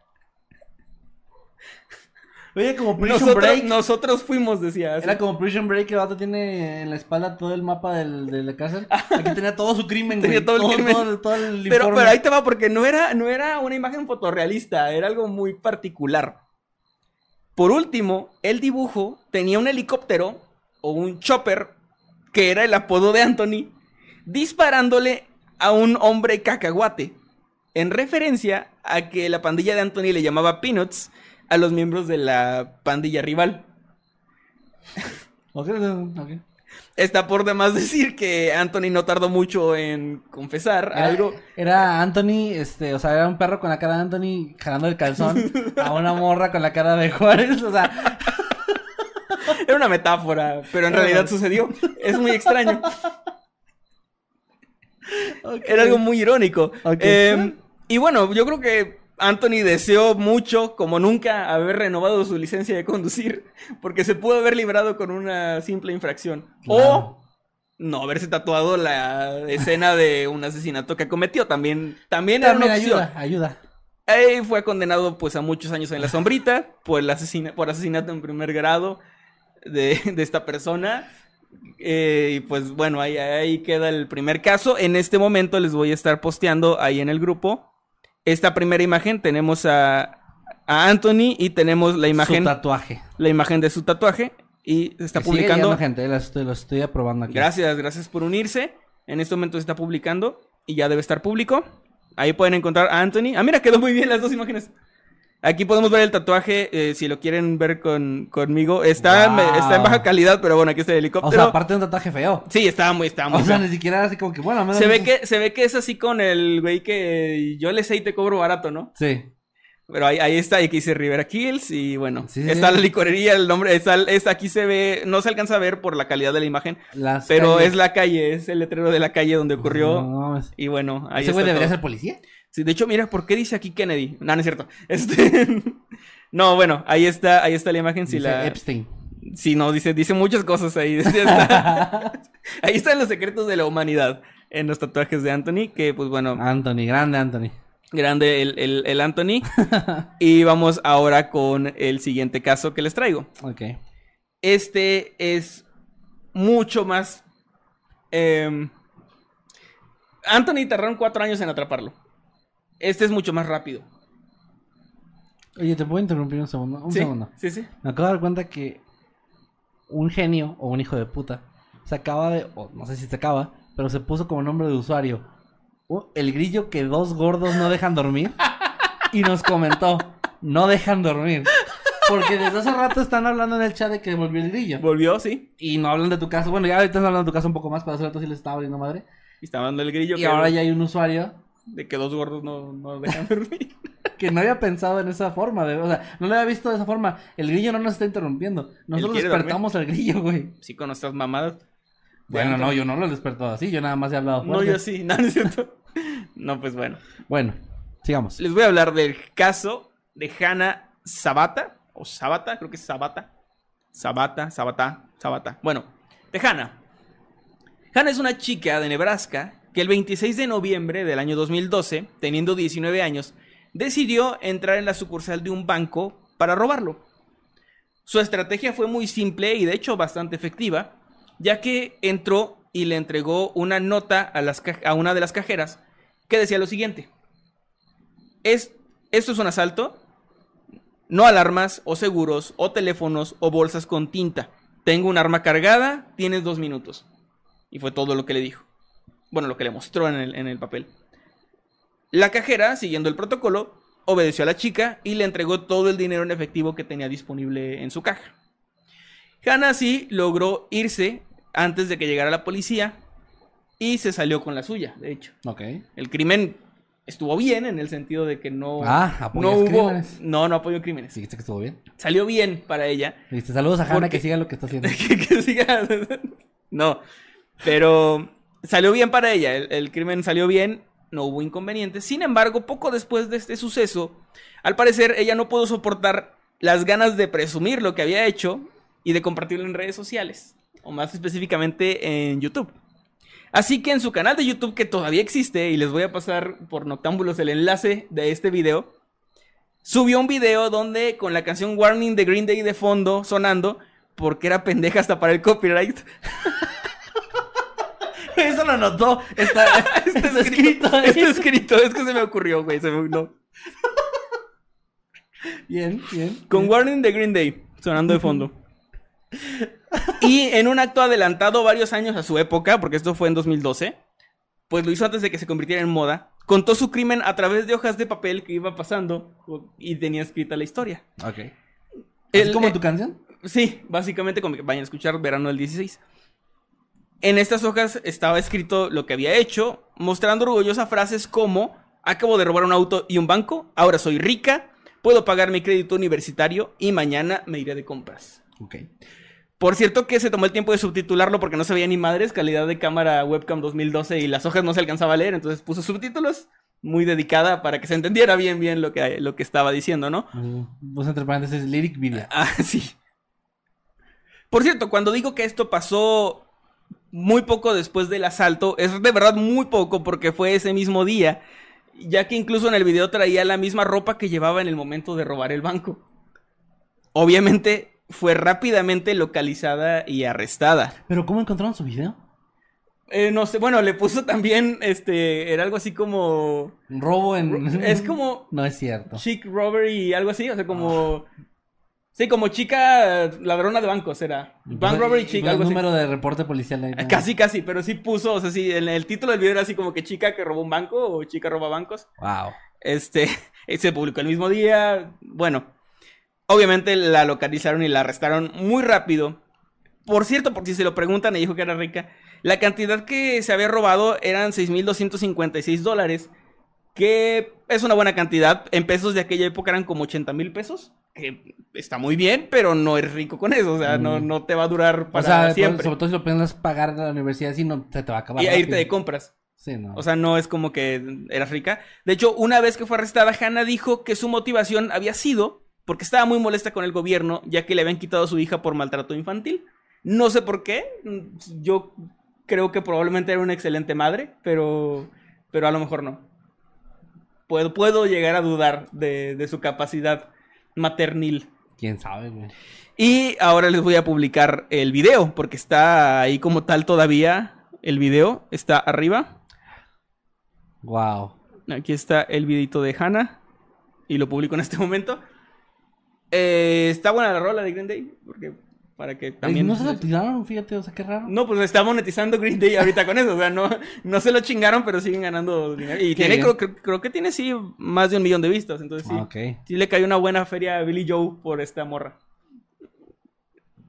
Oye, como Prison nosotros, Break. nosotros fuimos, decía. Era como Prison Break, el vato tiene en la espalda todo el mapa del, de la cárcel. Aquí tenía todo su crimen, Tenía güey. todo el crimen. Todo, el- todo el Pero, informe. pero ahí te va, porque no era, no era una imagen fotorrealista, era algo muy particular. Por último, el dibujo tenía un helicóptero o un chopper, que era el apodo de Anthony, disparándole a un hombre cacahuate, en referencia a que la pandilla de Anthony le llamaba Peanuts a los miembros de la pandilla rival. Ok, ok. Está por demás decir que Anthony no tardó mucho en confesar Era, algo. era Anthony, este, o sea, era un perro con la cara de Anthony jalando el calzón a una morra con la cara de Juárez, o sea, Era una metáfora, pero en realidad sucedió. Es muy extraño. Era algo muy irónico. Eh, y bueno, yo creo que Anthony deseó mucho, como nunca, haber renovado su licencia de conducir, porque se pudo haber librado con una simple infracción. Claro. O no haberse tatuado la escena de un asesinato que cometió. También, también era una opción. ayuda, ayuda. Ahí fue condenado pues a muchos años en la sombrita por, el asesina- por asesinato en primer grado de, de esta persona. Eh, y pues bueno, ahí, ahí queda el primer caso. En este momento les voy a estar posteando ahí en el grupo esta primera imagen. Tenemos a, a Anthony y tenemos la imagen, Su tatuaje. la imagen de su tatuaje. Y se está Que publicando. gente, lo estoy, lo estoy aprobando aquí. Gracias, gracias por unirse. En este momento se está publicando y ya debe estar público. Ahí pueden encontrar a Anthony. Ah, mira, quedó muy bien las dos imágenes. Aquí podemos ver el tatuaje, eh, si lo quieren ver con, conmigo. Está, Wow. está en baja calidad, pero bueno, aquí está el O helicóptero. sea, aparte de un tatuaje feo. Sí, está muy, está muy O sea, ni siquiera así como que, bueno, menos Se ve que, se ve que es así con el güey que yo le sé y te cobro barato, ¿no? Sí. Pero ahí, ahí está, aquí dice Rivera Kills y bueno, Sí, sí, está sí. la licorería, el nombre, está, está- aquí se ve, no se alcanza a ver por la calidad de la imagen, Las pero calles- es la calle, es el letrero de la calle donde ocurrió No, mames. y bueno, ahí ¿Ese güey debería todo. ser policía? Sí, de hecho, mira, ¿por qué dice aquí Kennedy? No, no es cierto. Este... no, bueno, ahí está, ahí está la imagen. Si Dice la... Epstein. Sí, no, dice, dice muchas cosas ahí. Está- ahí están los secretos de la humanidad en los tatuajes de Anthony, que pues bueno, Anthony, grande Anthony. grande el, el, el Anthony. y vamos ahora con el siguiente caso que les traigo. Ok. Este es mucho más... em, Anthony tardaron cuatro años en atraparlo. Este es mucho más rápido. Oye, ¿te puedo interrumpir un segundo? Un sí, segundo. sí, sí. Me acabo de dar cuenta que un genio o un hijo de puta se acaba de, o no sé si se acaba, pero se puso como nombre de usuario uh, el grillo que dos gordos no dejan dormir y nos comentó, no dejan dormir. Porque desde hace rato están hablando en el chat de que volvió el grillo. Volvió, sí. Y no hablan de tu caso. Bueno, ya ahorita están hablando de tu caso un poco más, pero hace rato sí les estaba abriendo madre. Y estaba dando el grillo Y que- ahora ya hay un usuario de que dos gordos no, no dejan dormir. que no había pensado en esa forma. De, o sea, no lo había visto de esa forma. El grillo no nos está interrumpiendo. Nosotros despertamos al grillo, güey. sí, con nuestras mamadas. Bueno, no, yo no lo he despertado así. Yo nada más he hablado No, yo sí, no, no es cierto. No, pues bueno. Bueno, sigamos. Les voy a hablar del caso de Hannah Sabata. O Sabata, creo que es Sabata. Sabata, Sabata, Sabata. Bueno, de Hannah. Hannah es una chica de Nebraska que el 26 de noviembre del año 2012, teniendo 19 años, decidió entrar en la sucursal de un banco para robarlo. Su estrategia fue muy simple y de hecho bastante efectiva, ya que entró y le entregó una nota a, una de las cajeras que decía lo siguiente. Es, esto es un asalto. No alarmas o seguros o teléfonos o bolsas con tinta. Tengo un arma cargada, tienes dos minutos. Y fue todo lo que le dijo. Bueno, lo que le mostró en el, en el papel. La cajera, siguiendo el protocolo, obedeció a la chica y le entregó todo el dinero en efectivo que tenía disponible en su caja. Hannah así logró irse antes de que llegara la policía y se salió con la suya, de hecho. Ok. El crimen estuvo bien en el sentido de que no, Ah, no apoyas hubo. crímenes. No, no apoyó crímenes. Dijiste que estuvo bien. Salió bien para ella. Dijiste saludos a Hanna Porque- que siga lo que está haciendo. que, que siga. no, pero salió bien para ella. El, crimen salió bien, no hubo inconvenientes. Sin embargo, poco después de este suceso, al parecer ella no pudo soportar las ganas de presumir lo que había hecho y de compartirlo en redes sociales, o más específicamente en YouTube. Así que en su canal de YouTube, que todavía existe, y les voy a pasar por Noctámbulos el enlace de este video, subió un video donde con la canción Warning de Green Day de fondo sonando, porque era pendeja hasta para el copyright. Eso lo notó. Está, está escrito. ahí. Está escrito, es que se me ocurrió, güey. se me- no. Bien, bien. Con Warning de Green Day sonando de fondo. Y en un acto adelantado varios años a su época, porque esto fue en 2012, pues lo hizo antes de que se convirtiera en moda, contó su crimen a través de hojas de papel que iba pasando y tenía escrita la historia. Ok. ¿Es como eh, tu canción? Sí, básicamente como que vayan a escuchar Verano del 16. En estas hojas estaba escrito lo que había hecho, mostrando orgullosa frases como acabo de robar un auto y un banco, ahora soy rica, puedo pagar mi crédito universitario y mañana me iré de compras. Ok. Por cierto que se tomó el tiempo de subtitularlo porque no se veía ni madres, calidad de cámara webcam 2012 y las hojas no se alcanzaba a leer, entonces puso subtítulos muy dedicada para que se entendiera bien bien lo que, lo que estaba diciendo, ¿no? Mm, Puse entre paréntesis lyric video. Ah, sí. Por cierto, cuando digo que esto pasó muy poco después del asalto, es de verdad muy poco porque fue ese mismo día, ya que incluso en el video traía la misma ropa que llevaba en el momento de robar el banco. Obviamente fue rápidamente localizada y arrestada. ¿Pero cómo encontraron su video? Eh, no sé, bueno, le puso también, este, era algo así como... Robo en... Es como No es cierto. chic robbery, algo así, o sea, como... Sí, como chica ladrona de bancos era. Bank robbery chic, el algo así. número de reporte policial. ahí. Casi, casi, pero sí puso, o sea, sí, en el título del video era así como que chica que robó un banco o chica roba bancos. Wow. Este, se publicó el mismo día. Bueno, obviamente la localizaron y la arrestaron muy rápido. Por cierto, por si se lo preguntan, ella dijo que era rica. La cantidad que se había robado eran 6.256 dólares, que es una buena cantidad. En pesos de aquella época eran como 80 mil pesos, que está muy bien, pero no eres rico con eso, o sea, no, Mm. no te va a durar para o sea, siempre. sobre todo si lo piensas pagar de la universidad, si no se te va a acabar. y a irte de compras. Sí, no. O sea, no es como que eras rica. De hecho, una vez que fue arrestada, Hannah dijo que su motivación había sido porque estaba muy molesta con el gobierno, ya que le habían quitado a su hija por maltrato infantil. No sé por qué. Yo creo que probablemente era una excelente madre, pero, pero a lo mejor no. Puedo, puedo llegar a dudar de, de su capacidad maternil. quién sabe, güey. Y ahora les voy a publicar el video, porque está ahí como tal todavía. El video está arriba. Wow. Aquí está el videito de Hannah. Y lo publico en este momento. Eh, está buena la rola de Green Day. Porque para que también. no se lo tiraron, fíjate, o sea, qué raro. No, pues está monetizando Green Day ahorita con eso. O sea, no, no se lo chingaron, pero siguen ganando dinero. Y tiene, creo, creo- creo que tiene sí más de un millón de vistas. Entonces sí. Ah. Sí le cayó una buena feria a Billy Joe por esta morra.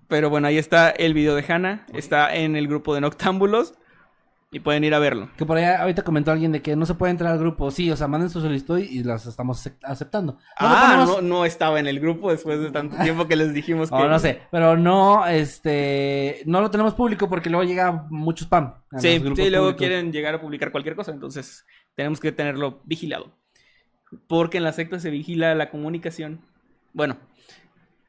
Pero bueno, ahí está el video de Hannah. Está en el grupo de Noctámbulos. Y pueden ir a verlo. Que por ahí ahorita comentó alguien de que no se puede entrar al grupo. Sí, o sea, manden su solicitud y las estamos acep- aceptando. No ah, ponemos- no, no estaba en el grupo después de tanto tiempo que les dijimos que... Oh, no sé, pero no, este, no lo tenemos público porque luego llega mucho spam. Sí, sí, luego públicos. quieren llegar a publicar cualquier cosa, entonces tenemos que tenerlo vigilado. Porque en la secta se vigila la comunicación. Bueno,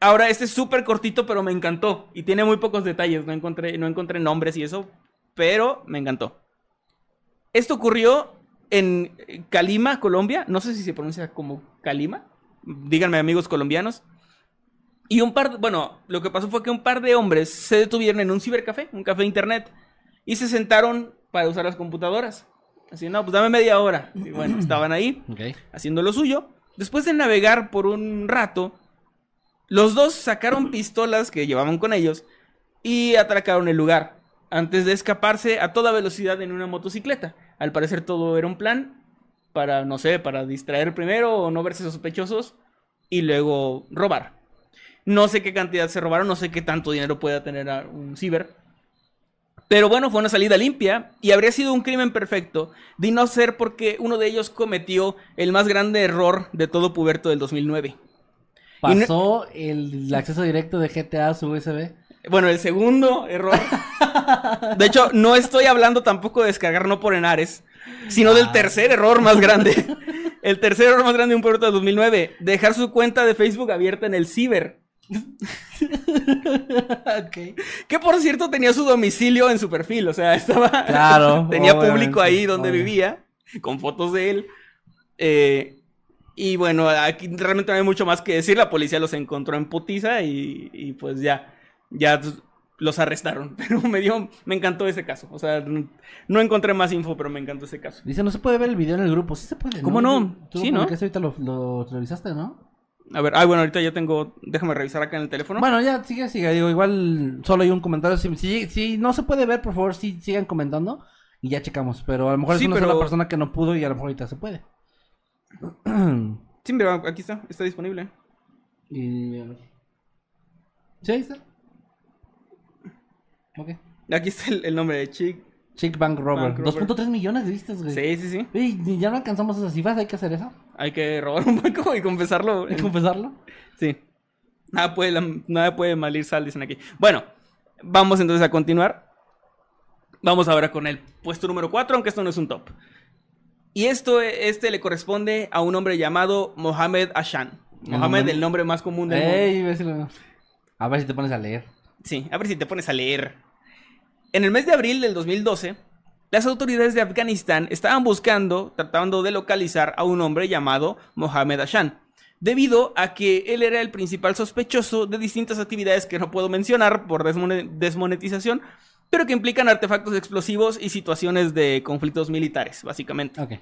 ahora este es súper cortito, pero me encantó. Y tiene muy pocos detalles, no encontré, no encontré nombres y eso, pero me encantó. Esto ocurrió en Calima, Colombia. No sé si se pronuncia como Calima. Díganme, amigos colombianos. Y un par, de- bueno, lo que pasó fue que un par de hombres se detuvieron en un cibercafé, un café de internet, y se sentaron para usar las computadoras. Así, no, pues dame media hora. Y bueno, estaban ahí haciendo lo suyo. Después de navegar por un rato, los dos sacaron pistolas que llevaban con ellos y atracaron el lugar antes de escaparse a toda velocidad en una motocicleta. Al parecer todo era un plan para, no sé, para distraer primero o no verse sospechosos y luego robar. No sé qué cantidad se robaron, no sé qué tanto dinero pueda tener un ciber. Pero bueno, fue una salida limpia y habría sido un crimen perfecto de no ser porque uno de ellos cometió el más grande error de todo puberto del 2009. Y no- Pasó el, acceso directo de GTA a su USB. Bueno, el segundo error. De hecho, no estoy hablando tampoco de descargar no por Enares, sino del Ah. tercer error más grande. El tercer error más grande de un puberto del 2009. Dejar su cuenta de Facebook abierta en el ciber. Que por cierto tenía su domicilio en su perfil, o sea, estaba. Claro, tenía público ahí donde obvio. vivía, con fotos de él. Eh, y bueno, aquí realmente no hay mucho más que decir. La policía los encontró en putiza y, y pues ya, ya los arrestaron. Pero me dio, me encantó ese caso. O sea, no, no encontré más info, pero me encantó ese caso. Dice, no se puede ver el video en el grupo. Sí se puede, ¿Cómo no? Tú Sí, ¿no? publicaste ahorita lo, lo revisaste, ¿no? A ver, ay, bueno, ahorita ya tengo. Déjame revisar acá en el teléfono. Bueno, ya, sigue, sigue. Digo, igual solo hay un comentario. Si, si, si no se puede ver, por favor, sí, sigan comentando. Y ya checamos. Pero a lo mejor Sí, es una pero- sola persona que no pudo y a lo mejor ahorita se puede. Sí, mira, aquí está, está disponible. y... ¿Sí, ahí está? Aquí está el, el nombre de Chick. Chick Bank Robber. Bank Robber. 2.3 millones de vistas, güey. Sí, sí, sí. Ya no alcanzamos esas cifras, hay que hacer eso. Hay que robar un banco y confesarlo. Que confesarlo. Sí. Nada puede, la- nada puede mal ir sal, dicen aquí. Bueno, vamos entonces a continuar. Vamos ahora con el puesto número 4, aunque esto no es un top. Y esto, este le corresponde a un hombre llamado Mohamed Ashan. Mohamed, el nombre más común del mundo. Ey, lo- A ver si te pones a leer. Sí, a ver si te pones a leer. En el mes de abril del 2012, las autoridades de Afganistán estaban buscando, tratando de localizar a un hombre llamado Mohamed Ashan, debido a que él era el principal sospechoso de distintas actividades que no puedo mencionar por desmone- desmonetización, pero que implican artefactos explosivos y situaciones de conflictos militares, básicamente. Ok.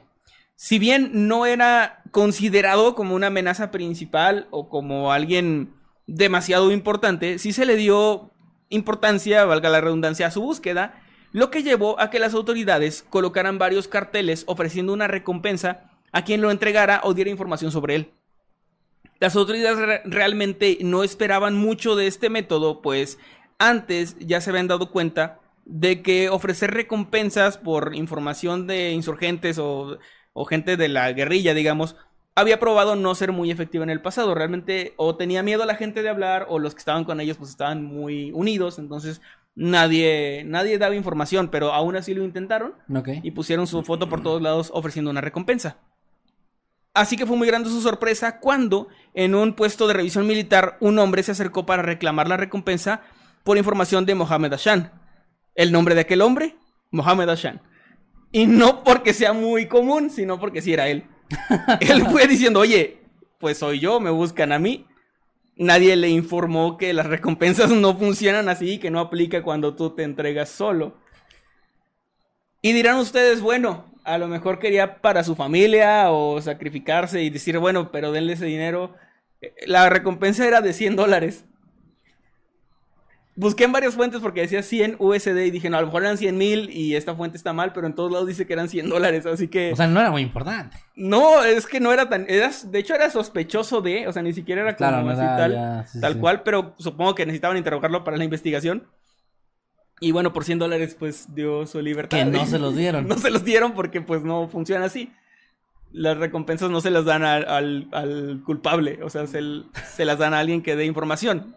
Si bien no era considerado como una amenaza principal o como alguien demasiado importante, sí se le dio importancia, valga la redundancia, a su búsqueda, lo que llevó a que las autoridades colocaran varios carteles ofreciendo una recompensa a quien lo entregara o diera información sobre él. Las autoridades re- realmente no esperaban mucho de este método, pues antes ya se habían dado cuenta de que ofrecer recompensas por información de insurgentes o gente de la guerrilla, digamos, había probado no ser muy efectiva en el pasado. Realmente o tenía miedo a la gente de hablar o los que estaban con ellos pues estaban muy unidos, entonces nadie nadie daba información, pero aún así lo intentaron y pusieron su foto por todos lados ofreciendo una recompensa. Así que fue muy grande su sorpresa cuando en un puesto de revisión militar un hombre se acercó para reclamar la recompensa por información de Mohamed Hashan. El nombre de aquel hombre, Mohamed Hashan. Y no porque sea muy común, sino porque sí era él. él fue diciendo, oye, pues soy yo, me buscan a mí. Nadie le informó que las recompensas no funcionan así, que no aplica cuando tú te entregas solo. Y dirán ustedes, bueno, a lo mejor quería para su familia o sacrificarse y decir, bueno, pero denle ese dinero. Eh, La recompensa era de 100 dólares. Busqué en varias fuentes porque decía 100 USD y dije, no, a lo mejor eran 100 mil y esta fuente está mal, pero en todos lados dice que eran 100 dólares, así que... O sea, no era muy importante. no, es que no era tan... eras- de hecho era sospechoso de, o sea, ni siquiera era como Claro, así tal, ya- sí, tal sí. cual, pero supongo que necesitaban interrogarlo para la investigación. Y bueno, por 100 dólares pues dio su libertad. Que no se los dieron. no se los dieron porque pues no funciona así. Las recompensas no se las dan al, al- al culpable, o sea, se, se las dan a alguien que dé información.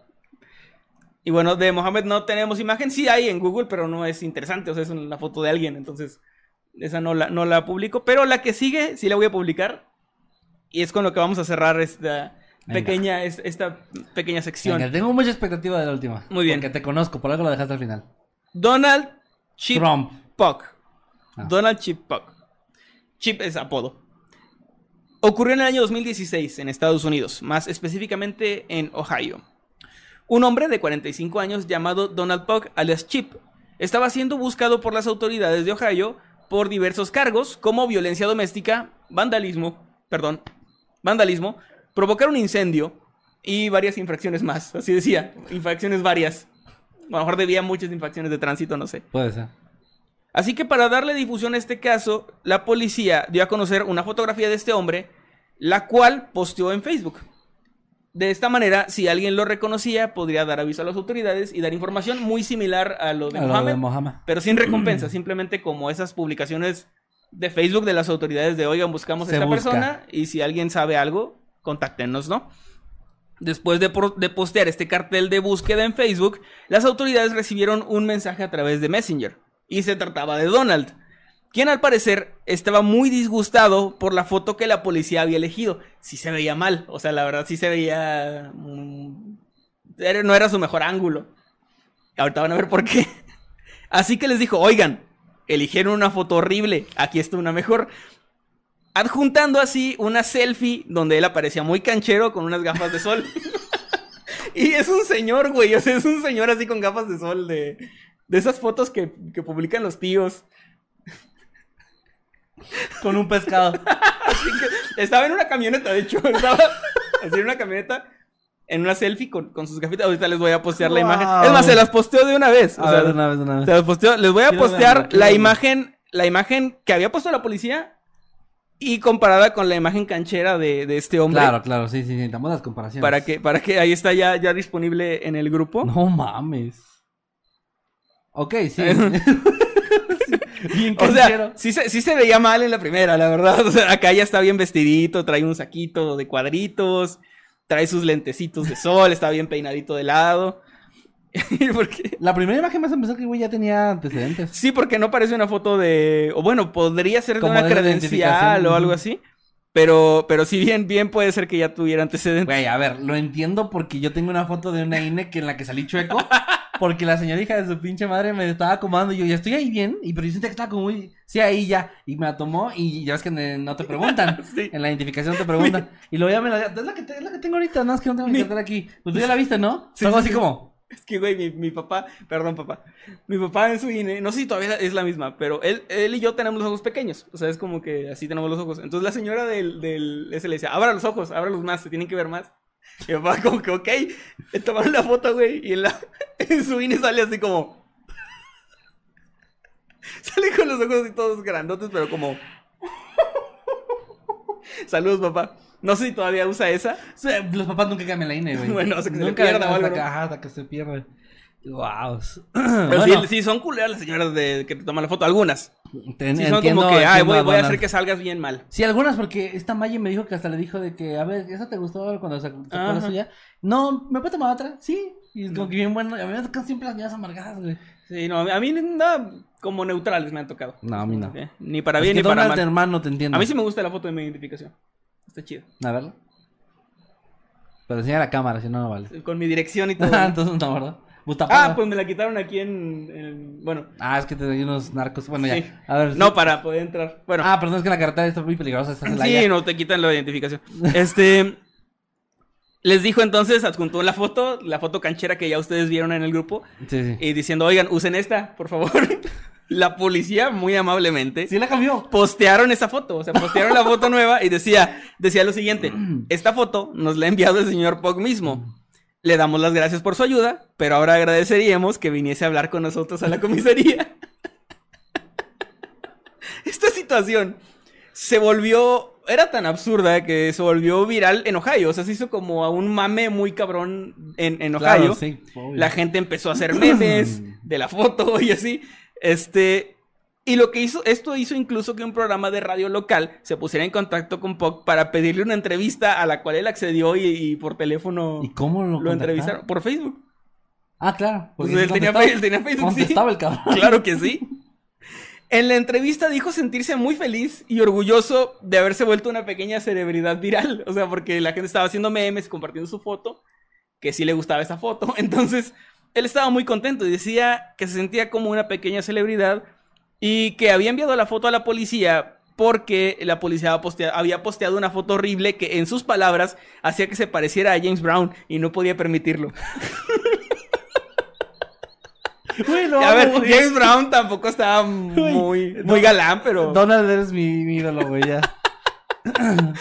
Y bueno, de Mohamed no tenemos imagen, sí hay en Google, pero no es interesante, o sea, es una foto de alguien, entonces esa no la, no la publico. Pero la que sigue sí la voy a publicar. Y es con lo que vamos a cerrar esta pequeña, es- esta pequeña sección. Venga, tengo mucha expectativa de la última. Muy bien. Porque te conozco, por algo lo dejaste al final. Donald Chip Trump. Puck. Ah. Donald Chip Puck. Chip es apodo. Ocurrió en el año 2016 en Estados Unidos, más específicamente en Ohio. Un hombre de 45 años llamado Donald Puck, alias Chip, estaba siendo buscado por las autoridades de Ohio por diversos cargos como violencia doméstica, vandalismo, perdón, vandalismo, provocar un incendio y varias infracciones más. Así decía, infracciones varias. A lo mejor debía muchas infracciones de tránsito, no sé. Puede ser. Así que para darle difusión a este caso, la policía dio a conocer una fotografía de este hombre, la cual posteó en Facebook. De esta manera, si alguien lo reconocía, podría dar aviso a las autoridades y dar información muy similar a lo de A lo Mohammed, de Mohammed. pero sin recompensa, simplemente como esas publicaciones de Facebook de las autoridades de, oigan, buscamos a esta busca. persona y si alguien sabe algo, contáctenos, ¿no? Después de postear este cartel de búsqueda en Facebook, las autoridades recibieron un mensaje a través de Messenger. Y se trataba de Donald, quien al parecer estaba muy disgustado por la foto que la policía había elegido. Sí se veía mal, o sea, la verdad sí se veía... mm, no era su mejor ángulo. Ahorita van a ver por qué. Así que les dijo, oigan, eligieron una foto horrible, aquí está una mejor. Adjuntando así una selfie donde él aparecía muy canchero con unas gafas de sol. y es un señor, güey, o sea, es un señor así con gafas de sol de, de esas fotos que, que publican los tíos. Con un pescado. Así que estaba en una camioneta, de hecho, estaba así en una camioneta. En una selfie con, con sus gafitas. Ahorita les voy a postear la imagen. Es más, se las posteo de una vez. o sea, de una vez, de una vez. Se las posteo- Les voy a Quiero postear la imagen, la imagen que había puesto la policía y comparada con la imagen canchera de, de este hombre. Claro, claro, sí, sí, sí. Necesitamos las comparaciones. Para que, para que ahí está ya, ya disponible en el grupo. No mames. Ok, sí. Bien O sea, sí se, sí se veía mal en la primera, la verdad. O sea, acá ya está bien vestidito, trae un saquito de cuadritos, trae sus lentecitos de sol, está bien peinadito de lado. Porque- La primera imagen me hace pensar que el güey ya tenía antecedentes. Sí, porque no parece una foto de. O bueno, podría ser de Como una de credencial o algo así. Pero, pero sí, bien, bien puede ser que ya tuviera antecedentes. Güey, a ver, lo entiendo porque yo tengo una foto de una INE que en la que salí chueco. Porque la señora hija de su pinche madre me estaba acomodando y yo, ya estoy ahí bien. Y pero yo sentía que estaba como muy. Sí, ahí ya. Y me la tomó y ya ves que no te preguntan. Sí. En la identificación te preguntan. Y luego ya me la. Es la que, te- es la que tengo ahorita, nada más que no tengo mi cartera aquí. Pues tú ya la viste, ¿no? Sí, Algo sí, así sí. como. Es que, güey, mi, mi papá, perdón, papá. Mi papá en su INE, no sé si todavía es la misma, pero él, él y yo tenemos los ojos pequeños. O sea, es como que así tenemos los ojos. Entonces la señora del, del ese le decía, abra los ojos, ábralos más, se tienen que ver más. Y mi papá, como que, ok, le tomaron la foto, güey, y en, la, en su INE sale así como. Sale con los ojos así todos grandotes, pero como. Saludos, papá. No sé si todavía usa esa. Sí, Los papás nunca cambian la INE, güey. Bueno, hasta que se le Nunca, pierda hasta que- ¿no? ajá, hasta que se pierde. Wow. Pero sí, sí, son culeras las señoras de, que te toman la foto. Algunas. Ten- Sí, son entiendo- como que, ay, voy, voy a hacer que salgas bien mal. Sí, algunas, porque esta Maggie me dijo que hasta le dijo de que, a ver, ¿esa te gustó cuando sacó sacó la suya? No, ¿me puedo tomar otra? Sí. Y es como que bien bueno. A mí me tocan siempre las niñas amargadas, güey. Sí, no, a mí nada como neutrales me han tocado. No, a mí no. ¿Eh? Ni para Es bien que ni para mal. hermano, te entiendo. A mí sí me gusta la foto de mi identificación. Está chido. A verla. Pero enseña la cámara, si no, no vale. Con mi dirección y todo. Entonces no, ¿verdad? Ah, pues me la quitaron aquí en. en- bueno, Ah, es que te doy unos narcos. Bueno, ya. A ver. no sí. para poder entrar. Bueno, Ah, perdón, es que la carretera está muy peligrosa. Está sí, no te quitan la identificación. Este. Les dijo entonces, adjuntó la foto, la foto canchera que ya ustedes vieron en el grupo, Sí, sí. y diciendo, oigan, usen esta, por favor. la policía, muy amablemente, Sí la cambió. postearon esa foto, o sea, postearon la foto nueva y decía, decía lo siguiente, esta foto nos la ha enviado el señor Pog mismo. Le damos las gracias por su ayuda, pero ahora agradeceríamos que viniese a hablar con nosotros a la comisaría. Esta situación se volvió, era tan absurda que se volvió viral en Ohio, o sea, se hizo como a un mame muy cabrón en, en Ohio. Claro, sí. obvio. La gente empezó a hacer memes de la foto y así. Este. Y lo que hizo, esto hizo incluso que un programa de radio local se pusiera en contacto con Puck para pedirle una entrevista a la cual él accedió y, y por teléfono ¿Y cómo lo, entrevistaron. Por Facebook. Ah, claro. Pues él, tenía, él tenía Facebook, sí. El cabrón. Claro que sí. En la entrevista dijo sentirse muy feliz y orgulloso de haberse vuelto una pequeña celebridad viral. O sea, porque la gente estaba haciendo memes, compartiendo su foto, que sí le gustaba esa foto. Entonces, él estaba muy contento y decía que se sentía como una pequeña celebridad y que había enviado la foto a la policía porque la policía había postea- había posteado una foto horrible que, en sus palabras, hacía que se pareciera a James Brown y no podía permitirlo. Lo A ver, güey. James Brown tampoco estaba muy, muy galán, pero Donald eres mi, mi ídolo, güey, ya.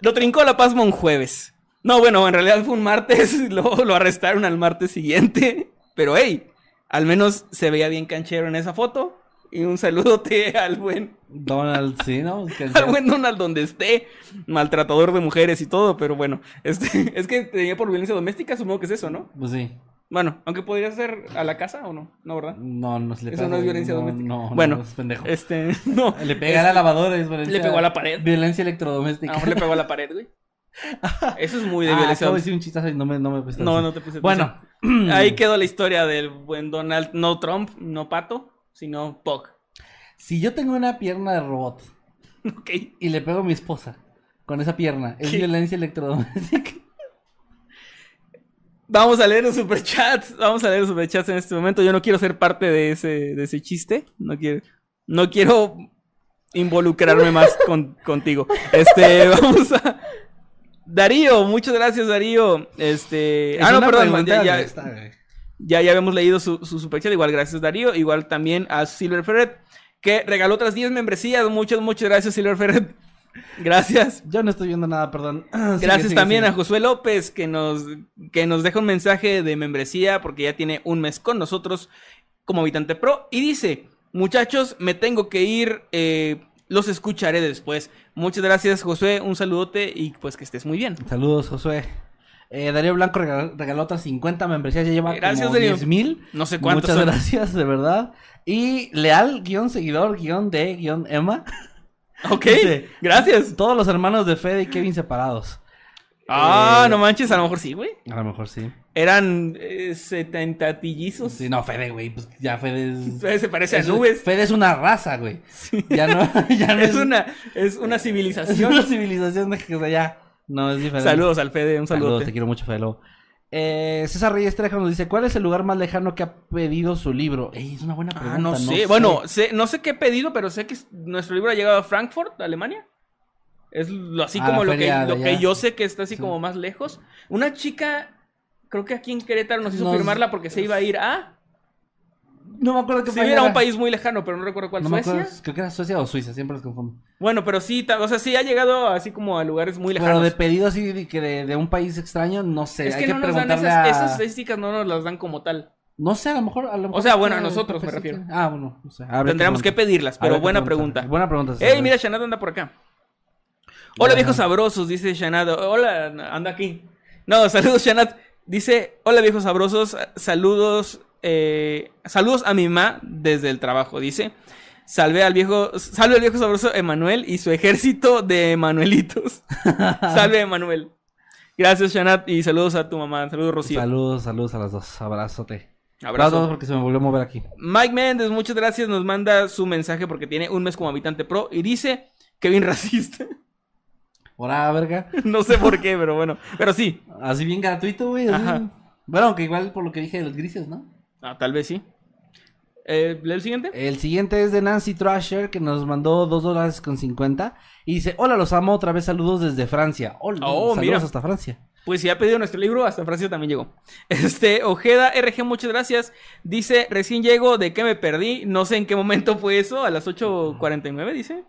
lo trincó la Pasma un jueves. No, bueno, en realidad fue un martes, lo, lo arrestaron al martes siguiente. Pero hey, al menos se veía bien canchero en esa foto. Y un saludote al buen, Donald, sí, ¿no? Al buen Donald donde esté, maltratador de mujeres y todo, pero bueno, este, es que tenía por violencia doméstica, supongo que es eso, ¿no? Pues sí. Bueno, aunque podría ser a la casa o no, no, ¿verdad? No, no se le Eso pega, no es violencia no, doméstica. No, Bueno, no, es pendejo. Este, no. Le pega a la lavadora, es violencia. Le pegó a la pared. Violencia electrodoméstica. mejor le pegó a la pared, güey. Eso es muy de Ah, violencia acabo de decir un chistazo y no me, no me No, atención. no te puse Bueno. Ahí quedó la historia del buen Donald, no Trump, no Pato, sino Pog. si yo tengo una pierna de robot Ok. y le pego a mi esposa con esa pierna, ¿es ¿Qué? violencia electrodoméstica? Vamos a leer los superchats. Vamos a leer los superchats en este momento. Yo no quiero ser parte de ese, de ese chiste. No quiero, no quiero involucrarme más con, contigo. Este, vamos a. Darío, muchas gracias, Darío. Este. Es ah, no, perdón. Ya, ya. Ya, ya habíamos leído su, su superchat. Igual, gracias, Darío. Igual también a Silver Ferret, que regaló otras 10 membresías. Muchas, muchas gracias, Silver Ferret. Gracias. Yo no estoy viendo nada, perdón. Sigue, Gracias sigue, también sigue. a Josué López que nos, que nos deja un mensaje de membresía porque ya tiene un mes con nosotros como habitante pro y dice, muchachos, me tengo que ir, eh, los escucharé después. Muchas gracias Josué, un saludote y pues que estés muy bien. Saludos, Josué. Eh, Darío Blanco regaló, regaló otras 50 membresías, ya lleva Gracias, como Darío. 10 mil. No sé cuántos Muchas son. gracias, de verdad. Y leal, guion seguidor, guion de, guion Emma. Ok, Dice, gracias. Todos los hermanos de Fede y Kevin separados. Ah, Eh, no manches, a lo mejor sí, güey. A lo mejor sí. Eran eh, setentatillizos. Sí, no, Fede, güey, pues ya Fede es... Se parece a es- nubes. Fede es una raza, güey. Ya no, ya no Es una, es una Es civilización. una civilización de que o sea, ya no es diferente. Saludos al Fede, un Saludos, saludote. te quiero mucho, Fede Lobo. Eh, César Reyes Trejo nos dice, ¿cuál es el lugar más lejano que ha pedido su libro? Ey, es una buena pregunta. Ah, no sé. Bueno, sé- no sé qué he pedido, pero sé que nuestro libro ha llegado a Frankfurt, Alemania. Es lo, así A como lo, que, lo yo sé que está así Sí. como más lejos. Una chica, creo que aquí en Querétaro nos hizo Nos- firmarla porque se iba a ir a... No me acuerdo qué Si país era un país muy lejano, pero no recuerdo cuál. No me ¿Suecia? acuerdo, creo que era Suecia o Suiza, siempre los confundo. Bueno, pero sí, o sea, sí ha llegado así como a lugares muy Pero lejanos. de pedido así de, que de, de un país extraño, no sé. es hay que, que, no nos dan esas, a... esas estadísticas, no nos las dan como tal. No sé, a lo mejor... A lo mejor sea, bueno, a nosotros me refiero. Ah, bueno, no sé. Tendríamos que pedirlas, pero Habrá que buena pregunta. Buena pregunta. Ey, César. mira, Shanad anda por acá. Hola, viejos sabrosos, dice Shanad. Hola, anda aquí. No, saludos, Shanad. Dice, hola viejos sabrosos, saludos, eh, saludos a mi mamá desde el trabajo, dice. Salve al viejo, salve al viejo sabroso Emanuel y su ejército de Emanuelitos. salve Emanuel. Gracias, Shanat, y saludos a tu mamá. Saludos, Rocío. Saludos, saludos a las dos. Abrazote. Abrazo. Porque se me volvió a mover aquí. Mike Méndez, muchas gracias. Nos manda su mensaje porque tiene un mes como habitante pro y dice que bien racista. Hola, verga. no sé por qué, pero bueno. Pero sí. Así bien gratuito, güey. así. Bueno, aunque igual por lo que dije de los grises, ¿no? Ah, tal vez sí. Eh, ¿Lee el siguiente? El siguiente es de Nancy Trasher, que nos mandó dos dólares con 50. Y dice, hola, los amo, otra vez saludos desde Francia. Hola, Oh, saludos mira. hasta Francia. Pues si ha pedido nuestro libro, hasta Francia también llegó. Este, Ojeda RG, muchas gracias. Dice, recién llego, ¿de qué me perdí? No sé en qué momento fue eso, a las 8.49, dice.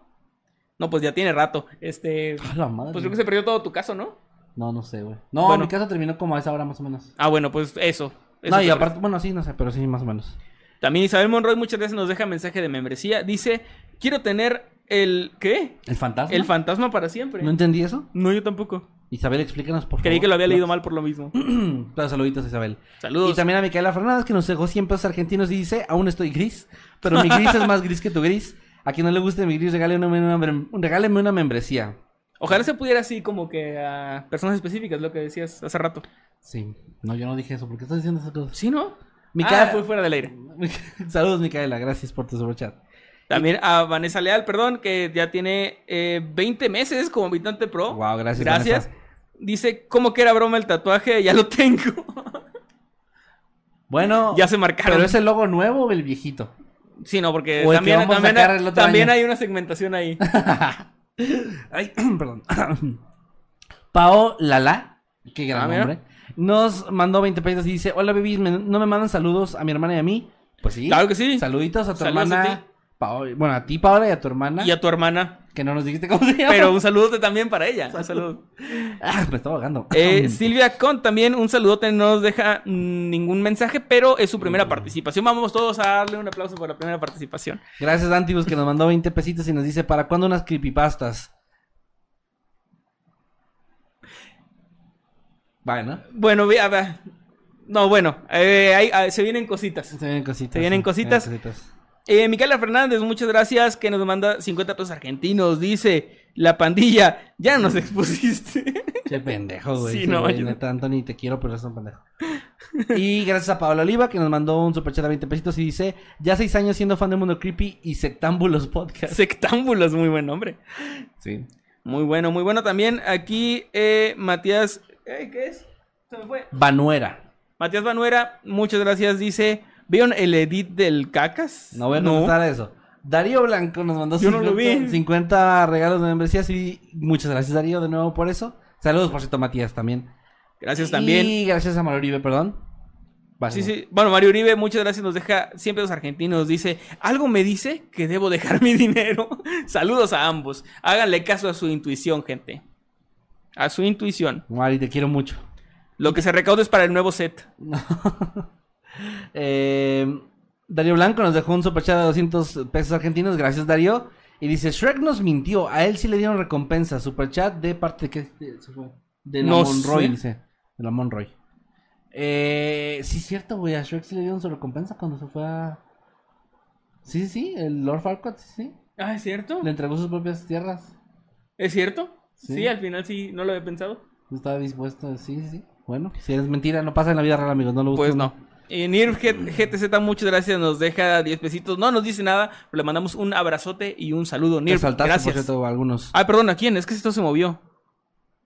No, pues ya tiene rato. Este, A la madre. pues creo que se perdió todo tu caso, ¿no? No, no sé, güey. No, Bueno. mi caso terminó como a esa hora más o menos. Ah, bueno, pues eso. Eso no, y te aparte, bueno, sí, no sé, pero sí, más o menos. También Isabel Monroy muchas veces nos deja mensaje de membresía. Dice, quiero tener el... ¿Qué? ¿El fantasma? El fantasma para siempre. ¿No entendí eso? No, yo tampoco. Isabel, explícanos, por favor. Creí que lo había leído mal por lo mismo. Claro, saluditos, Isabel. Saludos. Y también a Micaela Fernández, que nos dejó 100 pesos argentinos y dice, aún estoy gris, pero mi gris es más gris que tu gris. A quien no le guste mi gris, regáleme una, mem- regáleme una membresía. Ojalá se pudiera así como que a personas específicas, lo que decías hace rato. Sí. No, yo no dije eso. ¿Por qué estás diciendo esas cosas? ¿Sí, no? Micaela- Ah, fue fuera del aire. Saludos, Micaela. Gracias por tu superchat. También a Vanessa Leal, perdón, que ya tiene eh, 20 meses como habitante pro. Wow, gracias, Gracias. Vanessa. Dice, ¿cómo que era broma el tatuaje? Ya lo tengo. Bueno, ya se marcaron. ¿pero es el logo nuevo o el viejito? Sí, no, porque también, también, hay, también una segmentación ahí. Ay, perdón. Pao Lala, qué gran Ah, mira. Nos mandó 20 pesos y dice, hola bebis, ¿me- ¿no me mandan saludos a mi hermana y a mí? Pues sí. Claro que sí. Saluditos a tu Saludos a hermana. ti. Pao- bueno, a ti, Paola, y a tu hermana. Y a tu hermana. Que no nos dijiste cómo se llama. Pero un saludote también para ella. Un saludo. Ah, me estaba ahogando. Eh, Silvia Con también un saludote, no nos deja mm, ningún mensaje, pero es su primera participación. Vamos todos a darle un aplauso por la primera participación. Gracias, Antibus, que nos mandó 20 pesitos y nos dice, ¿para cuándo unas creepypastas? Bueno, Bueno, a ver. No, bueno, eh, hay- ah, se vienen cositas. se vienen cositas. Se vienen sí, cositas. se vienen cositas. Eh, Micaela Fernández, muchas gracias, que nos manda 50 pesos argentinos. Dice, la pandilla, ya nos expusiste. Qué pendejo, güey. Sí, Sí, no, yo- neta, Anthony, te quiero, pero eres un pendejo. Y gracias a Paola Oliva, que nos mandó un superchat de 20 pesitos y dice, ya seis años siendo fan de Mundo Creepy y Sectámbulos Podcast. Sectámbulos, muy buen nombre. Sí. Muy bueno, muy bueno también. Aquí, eh, Matías, eh, ¿qué es? Se me fue. Banuera. Matías Banuera, muchas gracias, dice, ¿vieron el edit del cacas? No voy a contestar eso. Darío Blanco nos mandó Yo no 50, lo vi. 50 regalos de membresías y muchas gracias Darío de nuevo por eso. Saludos por cierto Matías también. Gracias también. Y gracias a Mario Uribe, perdón. Vas, Sí, sí. Bueno, Mario Uribe, muchas gracias. Nos deja siempre los argentinos. Dice, algo me dice que debo dejar mi dinero. Saludos a ambos. Háganle caso a su intuición, gente. A su intuición. Mari, te quiero mucho. Lo que se recauda es para el nuevo set. Eh, Darío Blanco nos dejó un superchat de 200 pesos argentinos. Gracias, Darío. Y dice, Shrek nos mintió. A él sí le dieron recompensa. Superchat de parte de... ¿qué? De- la No Monroy, sé. dice. De la Monroy. Eh, sí, es cierto, güey. A Shrek sí le dieron su recompensa cuando se fue a... Sí, sí, sí. El Lord Farquaad, sí, sí. Ah, ¿es cierto? Le entregó sus propias tierras. ¿Es cierto? Sí. Sí. al final sí, no lo había pensado. No estaba dispuesto. Sí, sí, sí. Bueno, si es mentira, no pasa en la vida real, amigos. No lo Pues busquen. no. Y Nirv G- GTZ, muchas gracias. Nos deja 10 pesitos. No nos dice nada, pero le mandamos un abrazote y un saludo. Nirv, saltaste, por gracias. cierto, algunos. Ay, perdón, ¿a quién? Es que esto se movió.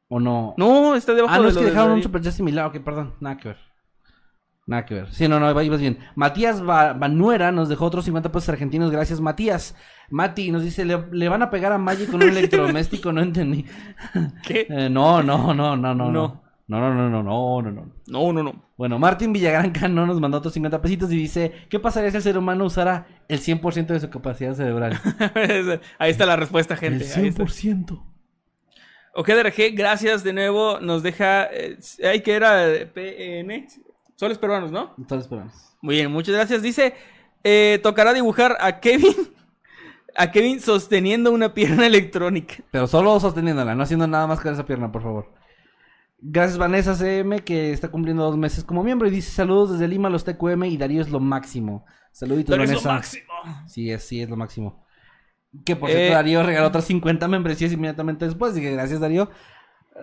¿O no? No, está debajo Ah, no, de es que de dejaron un Darío. superchat similar. Ok, perdón. Nada que ver. Nada que ver. Sí, no, no, iba- ibas bien. Matías Ba- Banuera nos dejó otros 50 pesos argentinos. Gracias, Matías. Mati nos dice, ¿le, le van a pegar a Maggie con un electrodoméstico? No entendí. ¿Qué? Eh, no, no, no, no, no, No. no. No, no, no, no, no, no, no. No, no, no. Bueno, Martín Villagrán Cano nos mandó otros 50 pesitos y dice, ¿qué pasaría si el ser humano usara el 100% de su capacidad cerebral? Ahí está la respuesta, gente. el Ahí está. 100%. OGDRG, gracias de nuevo. Nos deja. Eh, ay, que era PN. Soles peruanos, ¿no? Entonces, esperamos. Muy bien, muchas gracias. Dice: eh, tocará dibujar a Kevin. A Kevin sosteniendo una pierna electrónica. Pero solo sosteniéndola, no haciendo nada más con esa pierna, por favor. Gracias Vanessa CM que está cumpliendo dos meses como miembro y dice saludos desde Lima los TQM y Darío es lo máximo. Saluditos Pero es lo Vanessa. máximo. Sí, es, sí, es lo máximo. Que por Eh, cierto, Darío regaló otras 50 membresías inmediatamente después. Dije, gracias, Darío.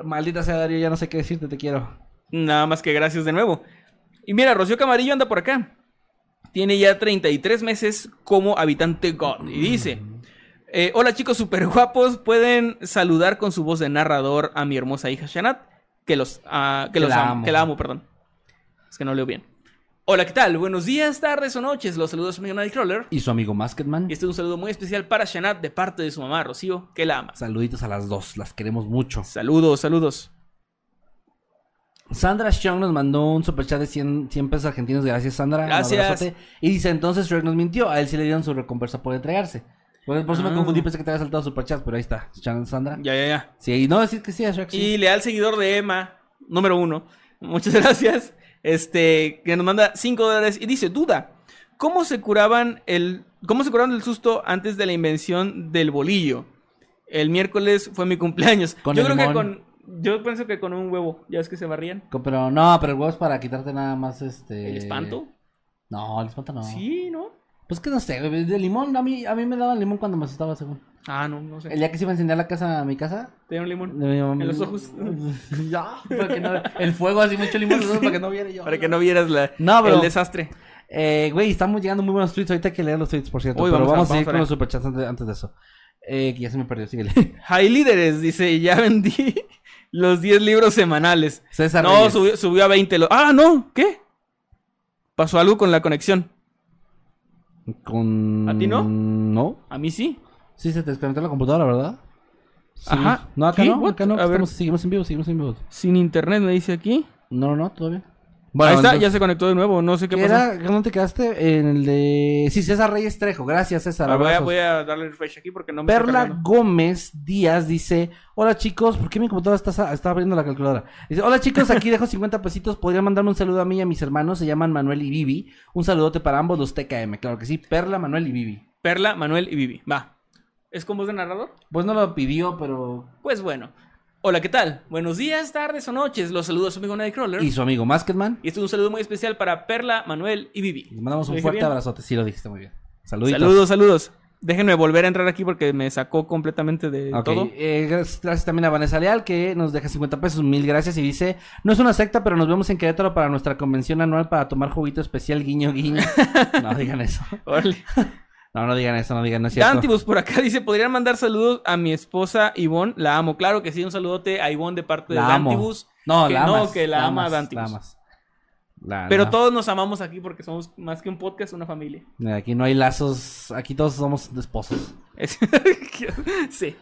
Maldita sea, Darío, ya no sé qué decirte, te quiero. Nada más que gracias de nuevo. Y mira, Rocío Camarillo anda por acá. Tiene ya 33 meses como habitante God. Y dice: eh, Hola chicos super guapos. ¿Pueden saludar con su voz de narrador a mi hermosa hija Shanat? Que los, ah, que Que los la amo. amo. Que la amo, perdón. Es que no leo bien. Hola, ¿qué tal? Buenos días, tardes o noches. Los saludos a mi Nightcrawler. Y su amigo Masketman. Y este es un saludo muy especial para Shanat de parte de su mamá, Rocío, que la ama. Saluditos a las dos, las queremos mucho. Saludos, saludos. Sandra Strong nos mandó un superchat de 100, 100 pesos argentinos. Gracias, Sandra. Gracias. Y dice, entonces Shrek nos mintió. A él sí le dieron su recompensa por entregarse. Por, por eso Ah. me confundí, pensé que te había saltado superchat, pero ahí está. Sandra. Ya, ya, ya. Sí, y no decir que sí a Shrek. sí. Y leal seguidor de Emma, número uno. Muchas gracias. Este, que nos manda 5 dólares y dice, duda, ¿cómo se curaban el, cómo se curaban el susto antes de la invención del bolillo? El miércoles fue mi cumpleaños. Con yo creo que con, yo pienso que con un huevo, ya es que se barrían. Pero no, pero el huevo es para quitarte nada más este. ¿El espanto? No, el espanto no. Sí, ¿no? Pues que no sé, güey, de limón, a mí, a mí me daban limón cuando me asustaba, según. Ah, no, no sé. El día que se iba a encender la casa, a mi casa. Te dieron limón. En los ojos. ya, para que no, el fuego así mucho limón para que no viera yo. Para que no vieras la, No, pero- el desastre. Eh, güey, estamos llegando muy buenos tweets. Ahorita hay que leer los tweets, por cierto. Uy, pero vamos a- vamos, a vamos seguir a con los superchats antes, antes de eso. Eh, que ya se me perdió, síguele. High Líderes dice, ya vendí los 10 libros semanales. César No, subió, subió a 20. lo- Ah, no, ¿qué? Pasó algo con la conexión. Con... ¿A ti no? No. A mí sí. Sí, se te desconectó la computadora, ¿verdad? Sí. Ajá. No, acá ¿Qué? no, acá no. A ver. estamos- seguimos en vivo, seguimos en vivo. Sin internet, me dice aquí. No, no, no, bien. Ahí está, ya se conectó de nuevo. No sé qué ¿qué pasó. ¿Dónde te quedaste? En el de... Sí, César Reyes Trejo. Gracias, César. Ah, voy, a, voy a darle refresh aquí porque no me Perla. Gómez Díaz dice, hola chicos, ¿por qué mi computadora está, está abriendo la calculadora? Dice, hola chicos, aquí dejo 50 pesitos, podrían mandarme un saludo a mí y a mis hermanos, se llaman Manuel y Vivi, un saludote para ambos los TKM, claro que sí, Perla, Manuel y Vivi. Perla, Manuel y Vivi. Va. ¿Es con voz de narrador? Pues no lo pidió, pero... Pues bueno. Hola, ¿qué tal? Buenos días, tardes o noches. Los saludos a su amigo Nightcrawler. Y su amigo Masketman, Y este es un saludo muy especial para Perla, Manuel y Vivi. les mandamos ¿Lo un fuerte bien? abrazote, sí lo dijiste muy bien. Saluditos. Saludos, saludos. Déjenme volver a entrar aquí porque me sacó completamente de todo. eh, gracias, gracias también a Vanessa Leal que nos deja 50 pesos, mil gracias y dice, no es una secta, pero nos vemos en Querétaro para nuestra convención anual para tomar juguito especial, guiño, guiño. no digan eso. No, no digan eso, no digan, no es cierto. Dantibus por acá dice, ¿podrían mandar saludos a mi esposa Ivonne? La amo. Claro que sí, un saludote a Ivonne de parte de amo. Dantibus. No, que la no, amas, que la ama amas, Dantibus. la amas. La- Pero todos nos amamos aquí porque somos más que un podcast, una familia. Aquí no hay lazos, aquí todos somos esposos. Es- sí.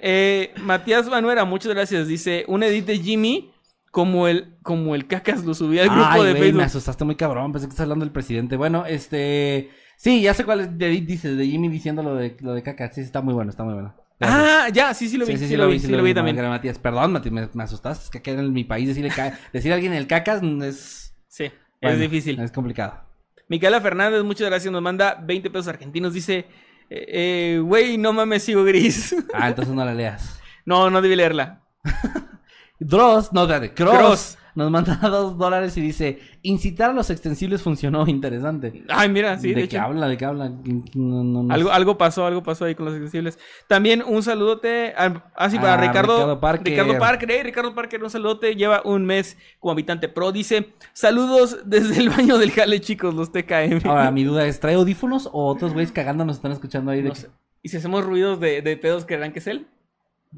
Eh, Matías Manuera, muchas gracias. Dice, un edit de Jimmy como el, como el cacas lo subí al grupo Ay, de Facebook. me asustaste muy cabrón, pensé que estás hablando del presidente. Bueno, este... Sí, ya sé cuál es de dices, de Jimmy diciendo lo de, lo de caca. Sí, está muy bueno, está muy bueno. Gracias. Ah, ya, sí, sí lo vi, sí, lo vi, sí lo vi también. Matías. Perdón, Mati, me, me asustaste. Es que acá en mi país decirle ca- decir a alguien el cacas es... Sí, bueno, es difícil. Es complicado. Micaela Fernández, muchas gracias, nos manda 20 pesos argentinos. Dice, eh, eh, güey, no mames, sigo gris. Ah, entonces no la leas. no, no debí leerla. Dross, no, espérate, Cross, Cross. Nos manda dos dólares y dice, incitar a los extensibles funcionó, interesante. Ay, mira, sí, ¿De, de, qué hecho. habla? ¿De qué habla? No, no, no Algo, sé. algo pasó, algo pasó ahí con los accesibles. También un saludote así para A Ricardo, Ricardo Parker. Ricardo Parker, eh, Ricardo Parker, un saludote, lleva un mes como habitante pro. Dice, saludos desde el baño del jale, chicos, los TKM. Ahora, mi duda es, ¿trae audífonos o otros güeyes cagando nos están escuchando ahí? De No que- sé. Y si hacemos ruidos de, de pedos, ¿creerán que es él?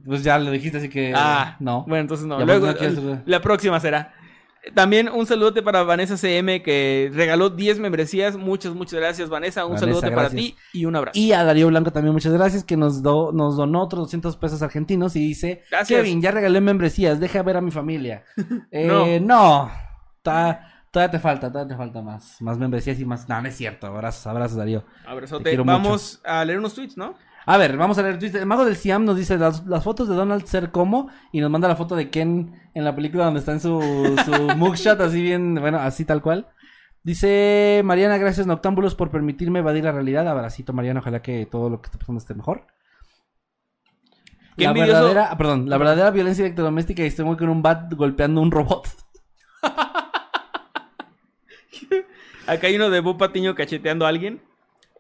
Pues ya lo dijiste, así que... ah, no. Bueno, entonces no. Ya, Luego, pues, no quieres- la próxima será. También un saludote para Vanessa CM que regaló 10 membresías. Muchas, muchas gracias, Vanessa. Un Vanessa, saludote para gracias. ti y un abrazo. Y a Darío Blanco también muchas gracias, que nos, do- nos donó otros 200 pesos argentinos y dice, Gracias. Kevin, ya regalé membresías, deja ver a mi familia. Eh, no, Ta- todavía te falta, todavía te falta más, más membresías y más... No, no es cierto, abrazos, abrazos Darío. Te Abrazote. Vamos a leer unos tweets, ¿no? A ver, vamos a leer tweets. El mago del Siam nos dice las, las fotos de Donald ser como y nos manda la foto de Ken en la película donde está en su, su mugshot así bien, bueno, así tal cual. Dice Mariana, gracias Noctámbulos por permitirme evadir la realidad. Abracito Mariana, ojalá que todo lo que está pasando esté mejor. La envidioso- verdadera, perdón, la verdadera violencia electrodoméstica y este güey con un bat golpeando un robot. Acá hay uno de Bob Patiño cacheteando a alguien.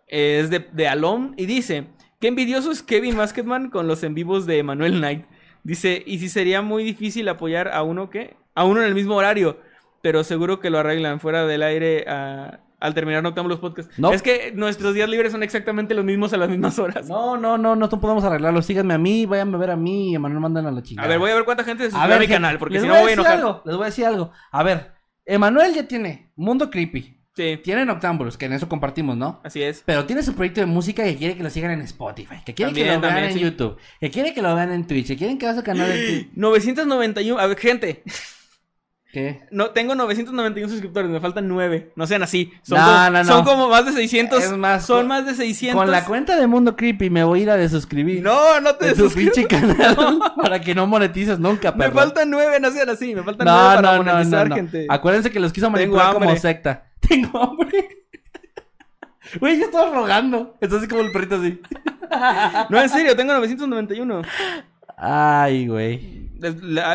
Es de, de Alom y dice: Qué envidioso es Kevin Masketman con los en vivos de Manuel Knight. Dice: Y si sería muy difícil apoyar a uno que. A uno en el mismo horario. Pero seguro que lo arreglan fuera del aire ah, al terminar Noctámbulos Podcast. No. Es que nuestros días libres son exactamente los mismos a las mismas horas. No, no, no, no podemos arreglarlo. Síganme a mí, vayan a ver a mí y a Manuel mandan a la chingada. A ver, voy a ver cuánta gente se A suscribe a mi gente, canal. Porque si voy no a voy a enojar. algo, les voy a decir algo. A ver, Emanuel ya tiene Mundo Creepy. Sí, Tiene Noctámbulos, que en eso compartimos, ¿no? así es. Pero tiene su proyecto de música que quiere que lo sigan en Spotify, que quiere que lo vean en sí. YouTube, que quiere que lo vean en Twitch, que quieren que vaya a su canal de Twitch. 991. A ver, gente. ¿Qué? No, tengo 991 suscriptores, me faltan 9. No sean así. Son, No, como, no, no. son como más de 600. Es más, son con- más de 600. Con la cuenta de Mundo Creepy me voy a ir a desuscribir. No, no te de tu suscribas. pinche canal para que no monetices nunca, Me perro. faltan 9, no sean así. Me faltan 9 No, para no, no, monetizar, gente. Acuérdense que los quiso manipular como secta. Tengo hambre. Güey, yo estaba rogando. Está así como el perrito así. No, en serio, tengo 991. Ay, güey.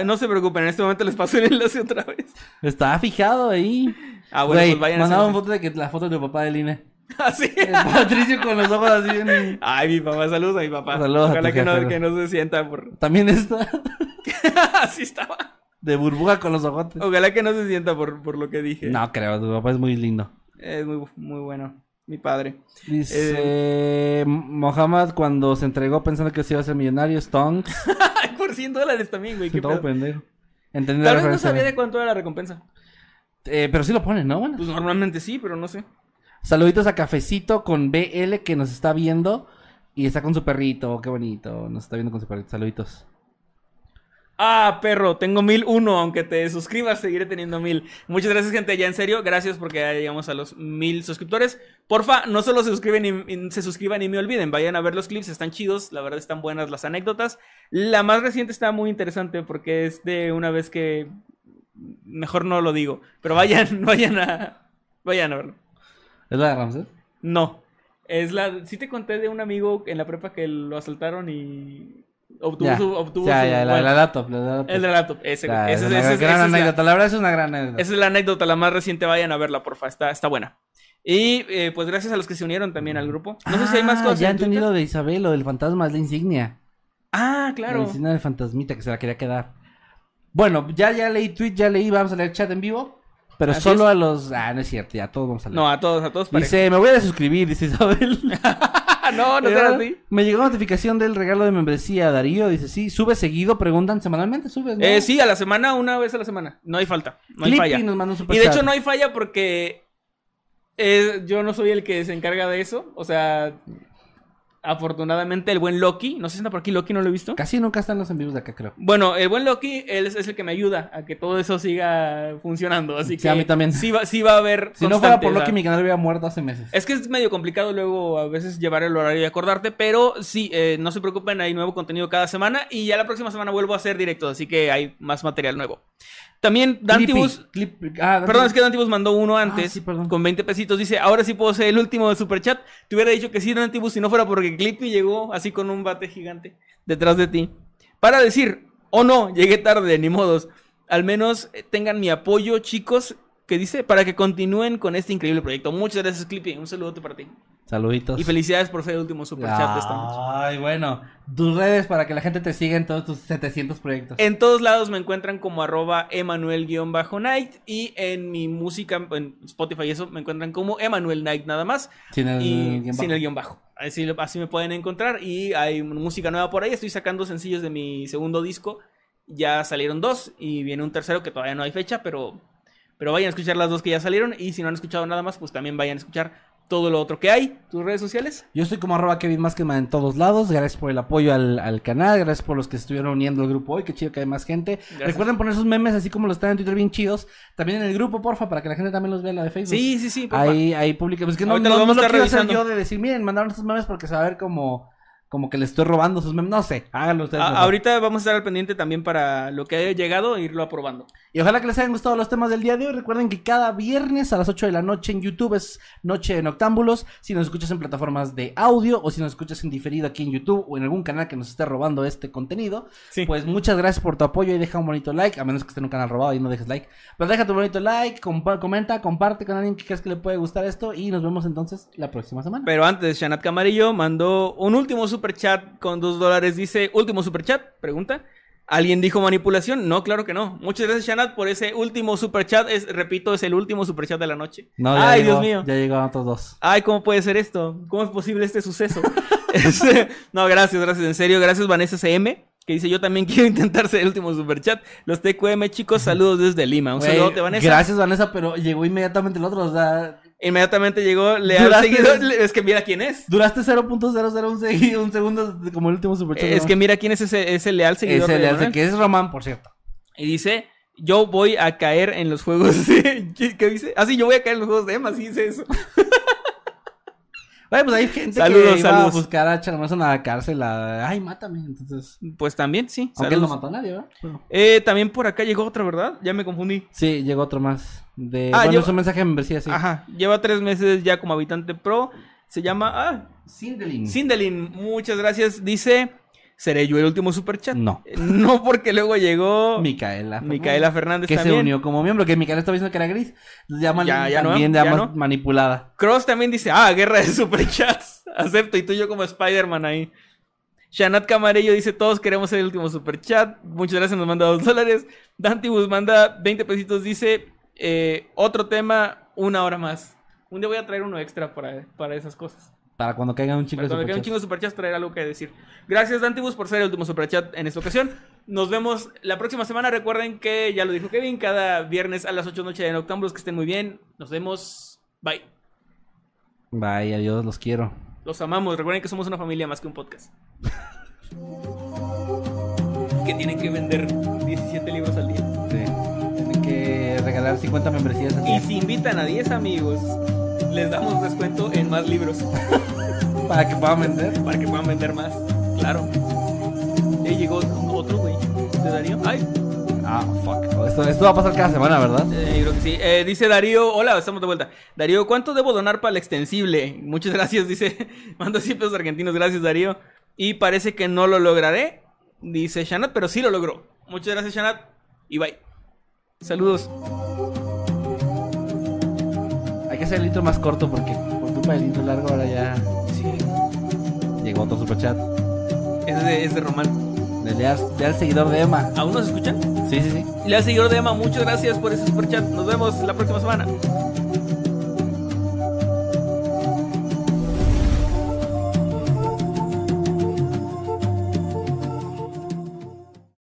No se preocupen, en este momento les paso el enlace otra vez. Estaba fijado ahí. Ah, bueno, Güey, pues vayan a mandaban hacer- foto de que la foto de tu papá del INE. Así. El Patricio con los ojos así en... Ay, mi papá, saludos a mi papá. Saludos a Ojalá tu que, no, que no se sienta por. También está Así estaba. De burbuja con los ojos. Ojalá que no se sienta por, por lo que dije. No creo, tu papá es muy lindo. Es muy, muy bueno. Mi padre. Dice Mohamed cuando se entregó pensando que se iba a ser millonario, Stonks. Por 100 dólares también, güey. qué Todo pedo. pendejo. Entendí la Tal vez no sabía de cuánto era la recompensa. Eh, pero sí lo ponen, ¿no? Bueno. Pues normalmente sí, pero no sé. Saluditos a Cafecito con BL que nos está viendo y está con su perrito. Qué bonito. Nos está viendo con su perrito. Saluditos. Ah, perro, tengo mil uno, aunque te suscribas, seguiré teniendo mil. Muchas gracias, gente, ya en serio, gracias porque ya llegamos a los mil suscriptores. Porfa, no solo se suscriben y, se suscriban y me olviden, vayan a ver los clips, están chidos, la verdad están buenas las anécdotas. La más reciente está muy interesante porque es de una vez que mejor no lo digo, pero vayan, vayan a vayan a verlo. ¿Es la de Ramses? No, es la sí te conté de un amigo en la prepa que lo asaltaron y obtuvo Ya. su obtuvo ya, su ya, la, bueno, la laptop. La, laptop. el de la laptop, ese, es ese- una ese- gran la- anécdota. La verdad es una gran anécdota. esa es la anécdota, la más reciente. Vayan a verla, porfa. Está, está buena. Y eh, pues gracias a los que se unieron también al grupo. No sé si hay más Ah, cosas. Ya Twitter. lo de Isabel, lo del fantasma, es la insignia. Ah, La claro. insignia del fantasmita que se la quería quedar. Bueno, ya, ya leí tweet, ya leí, vamos a leer chat en vivo. Pero Así solo es. a los. Ah, no es cierto, ya todos vamos a leer. No, a todos, a todos parejo. Dice, me voy a suscribir, dice Isabel. no, no sean así. Me llegó notificación del regalo de membresía, Darío. Dice, sí, sube seguido, preguntan semanalmente, subes, ¿no? Eh, sí, a la semana, una vez a la semana. No hay falta. No hay Clippy falla. nos un Y de hecho no hay falla porque eh, yo no soy el que se encarga de eso. O sea, afortunadamente el buen Loki, no sé si está por aquí Loki, no lo he visto. Casi nunca están los en vivos de acá, creo. Bueno, el buen Loki él es, es el que me ayuda a que todo eso siga funcionando. Así Sí, que a mí también. Sí va, sí va a haber. Si no fuera por Loki, mi canal hubiera muerto hace meses. Es que es medio complicado luego a veces llevar el horario y acordarte, pero sí, eh, no se preocupen, hay nuevo contenido cada semana y ya la próxima semana vuelvo a hacer directos, así que hay más material nuevo. También Dantibus, ah, perdón, es que Dantibus mandó uno antes sí, perdón. con 20 pesitos, dice, ahora sí puedo ser el último de Superchat. Te hubiera dicho que sí, Dantibus, si no fuera porque Clippy llegó así con un bate gigante detrás de ti. Para decir, o no, llegué tarde, ni modos. Al menos eh, tengan mi apoyo, chicos, que dice, para que continúen con este increíble proyecto. Muchas gracias, Clippy. Un saludote para ti. Saluditos. Y felicidades por ser el último superchat de esta noche. Ay, bueno. Tus redes para que la gente te siga en todos tus 700 proyectos. En todos lados me encuentran como arroba Emanuel-Night y en mi música, en Spotify y eso, me encuentran como Emanuel Night nada más Sin el y guion sin bajo. el guion bajo. Así, así me pueden encontrar y hay música nueva por ahí. Estoy sacando sencillos de mi segundo disco. Ya salieron dos y viene un tercero que todavía no hay fecha, pero, pero vayan a escuchar las dos que ya salieron y si no han escuchado nada más, pues también vayan a escuchar todo lo otro que hay. ¿Tus redes sociales? Yo estoy como arroba Kevin Maskedman en todos lados. Gracias por el apoyo al, al canal. Gracias por los que estuvieron uniendo al grupo hoy. Qué chido que hay más gente. Gracias. Recuerden poner sus memes así como los están en Twitter bien chidos. También en el grupo, porfa, para que la gente también los vea la de Facebook. Sí, sí, sí. porfa. Ahí, ahí publica. Pues que no, no, los no vamos a estar quiero hacer revisando. yo de decir, miren, mandaron estos memes porque se va a ver como como que le estoy robando sus memes. No sé, háganlo ustedes. A- ahorita vamos a estar al pendiente también para lo que haya llegado e irlo aprobando. Y ojalá que les hayan gustado los temas del día de hoy. Recuerden que cada viernes a las 8 de la noche en YouTube es Noche de Noctámbulos. Si nos escuchas en plataformas de audio o si nos escuchas en diferido aquí en YouTube o en algún canal que nos esté robando este contenido, Sí. pues muchas gracias por tu apoyo y deja un bonito like. A menos que esté en un canal robado y no dejes like. Pero deja tu bonito like, compa- comenta, comparte con alguien que creas que le puede gustar esto. Y nos vemos entonces la próxima semana. Pero antes, Shanat Camarillo mandó un último super chat con dos dólares. Dice, último super chat, pregunta. ¿Alguien dijo manipulación? No, claro que no. Muchas gracias, Shanat, por ese último super chat. Es, repito, es el último super chat de la noche. No, Ay, llegó, Dios mío. Ya llegaron otros dos. Ay, ¿cómo puede ser esto? ¿Cómo es posible este suceso? Este, no, gracias, gracias, en serio. Gracias, Vanessa CM, que dice, yo también quiero intentar ser el último superchat. Los TQM, chicos, saludos desde Lima. Un Güey, saludote, Vanessa. Gracias, Vanessa, pero llegó inmediatamente el otro. O sea, Inmediatamente llegó, le ha Duraste- seguido. le- Es que mira quién es. duraste 0.001 seg- un segundo como el último superchat. Es ¿no? que mira quién es ese, ese leal seguidor. Ese de le hace Manuel. que es Román, por cierto. Y dice, yo voy a caer en los juegos de... ¿Qué, qué dice? Ah, sí, yo voy a caer en los juegos de Emma, sí dice eso. Güey, pues hay gente Saludos, que iba saludos. a buscar a Charmazo a la cárcel a... Ay, mátame. Entonces... Pues también, sí. Aunque él no mató a nadie, ¿verdad? Pero- Eh, también por acá llegó otra, ¿verdad? Ya me confundí. Sí, llegó otro más. De... Ah, bueno, es un mensaje de membresía, sí. Ajá, lleva tres meses ya como habitante pro. Se llama... Ah, Sindelin. Sindelin, muchas gracias. Dice, ¿seré yo el último superchat? No. Eh, No, porque luego llegó Micaela. Micaela Fernández Que se unió como miembro. Que Micaela estaba diciendo que era gris. Ya, mal- Ya- ya también ya ya no. más manipulada. Cross también dice, ah, guerra de superchats. Acepto, y tú y yo como Spider-Man ahí. Shanat Camarello dice, todos queremos ser el último superchat. Muchas gracias, nos manda dos dólares. Dantibus manda 20 pesitos, dice, eh, otro tema, una hora más. Un día voy a traer uno extra para, para esas cosas. Para cuando caigan un Para de cuando quede un superchats. chingo de superchats, traer algo que decir. Gracias, Dantibus, por ser el último superchat en esta ocasión. Nos vemos la próxima semana. Recuerden que, ya lo dijo Kevin, cada viernes a las 8 de la noche de Noctámbulos. Que estén muy bien. Nos vemos. Bye. Bye, adiós, los quiero. Los amamos. Recuerden que somos una familia más que un podcast. que tienen que vender 17 libros al día. Sí. Tienen que regalar 50 membresías. al Y día. si invitan a 10 amigos, les damos descuento en más libros. Para que puedan vender. para que puedan vender más. Claro. Y llegó otro, güey. ¿De Darío? Ay, Ah, fuck. Esto, esto va a pasar cada semana, ¿verdad? eh, creo que sí. Eh, dice Darío, hola, estamos de vuelta. Darío, ¿cuánto debo donar para el extensible? Muchas gracias, dice. Mando 100 pesos argentinos, gracias Darío. Y parece que no lo lograré, dice Shanat, pero sí lo logró. Muchas gracias Shanat y bye. Saludos. Hay que hacer el intro más corto porque por culpa del intro largo ahora ya Sí. llegó otro superchat. Es de, es de Román. De leal, leal seguidor de Emma. ¿Aún nos escuchan? Sí, sí, sí. Le seguidor de Emma, muchas gracias por ese superchat. Nos vemos la próxima semana.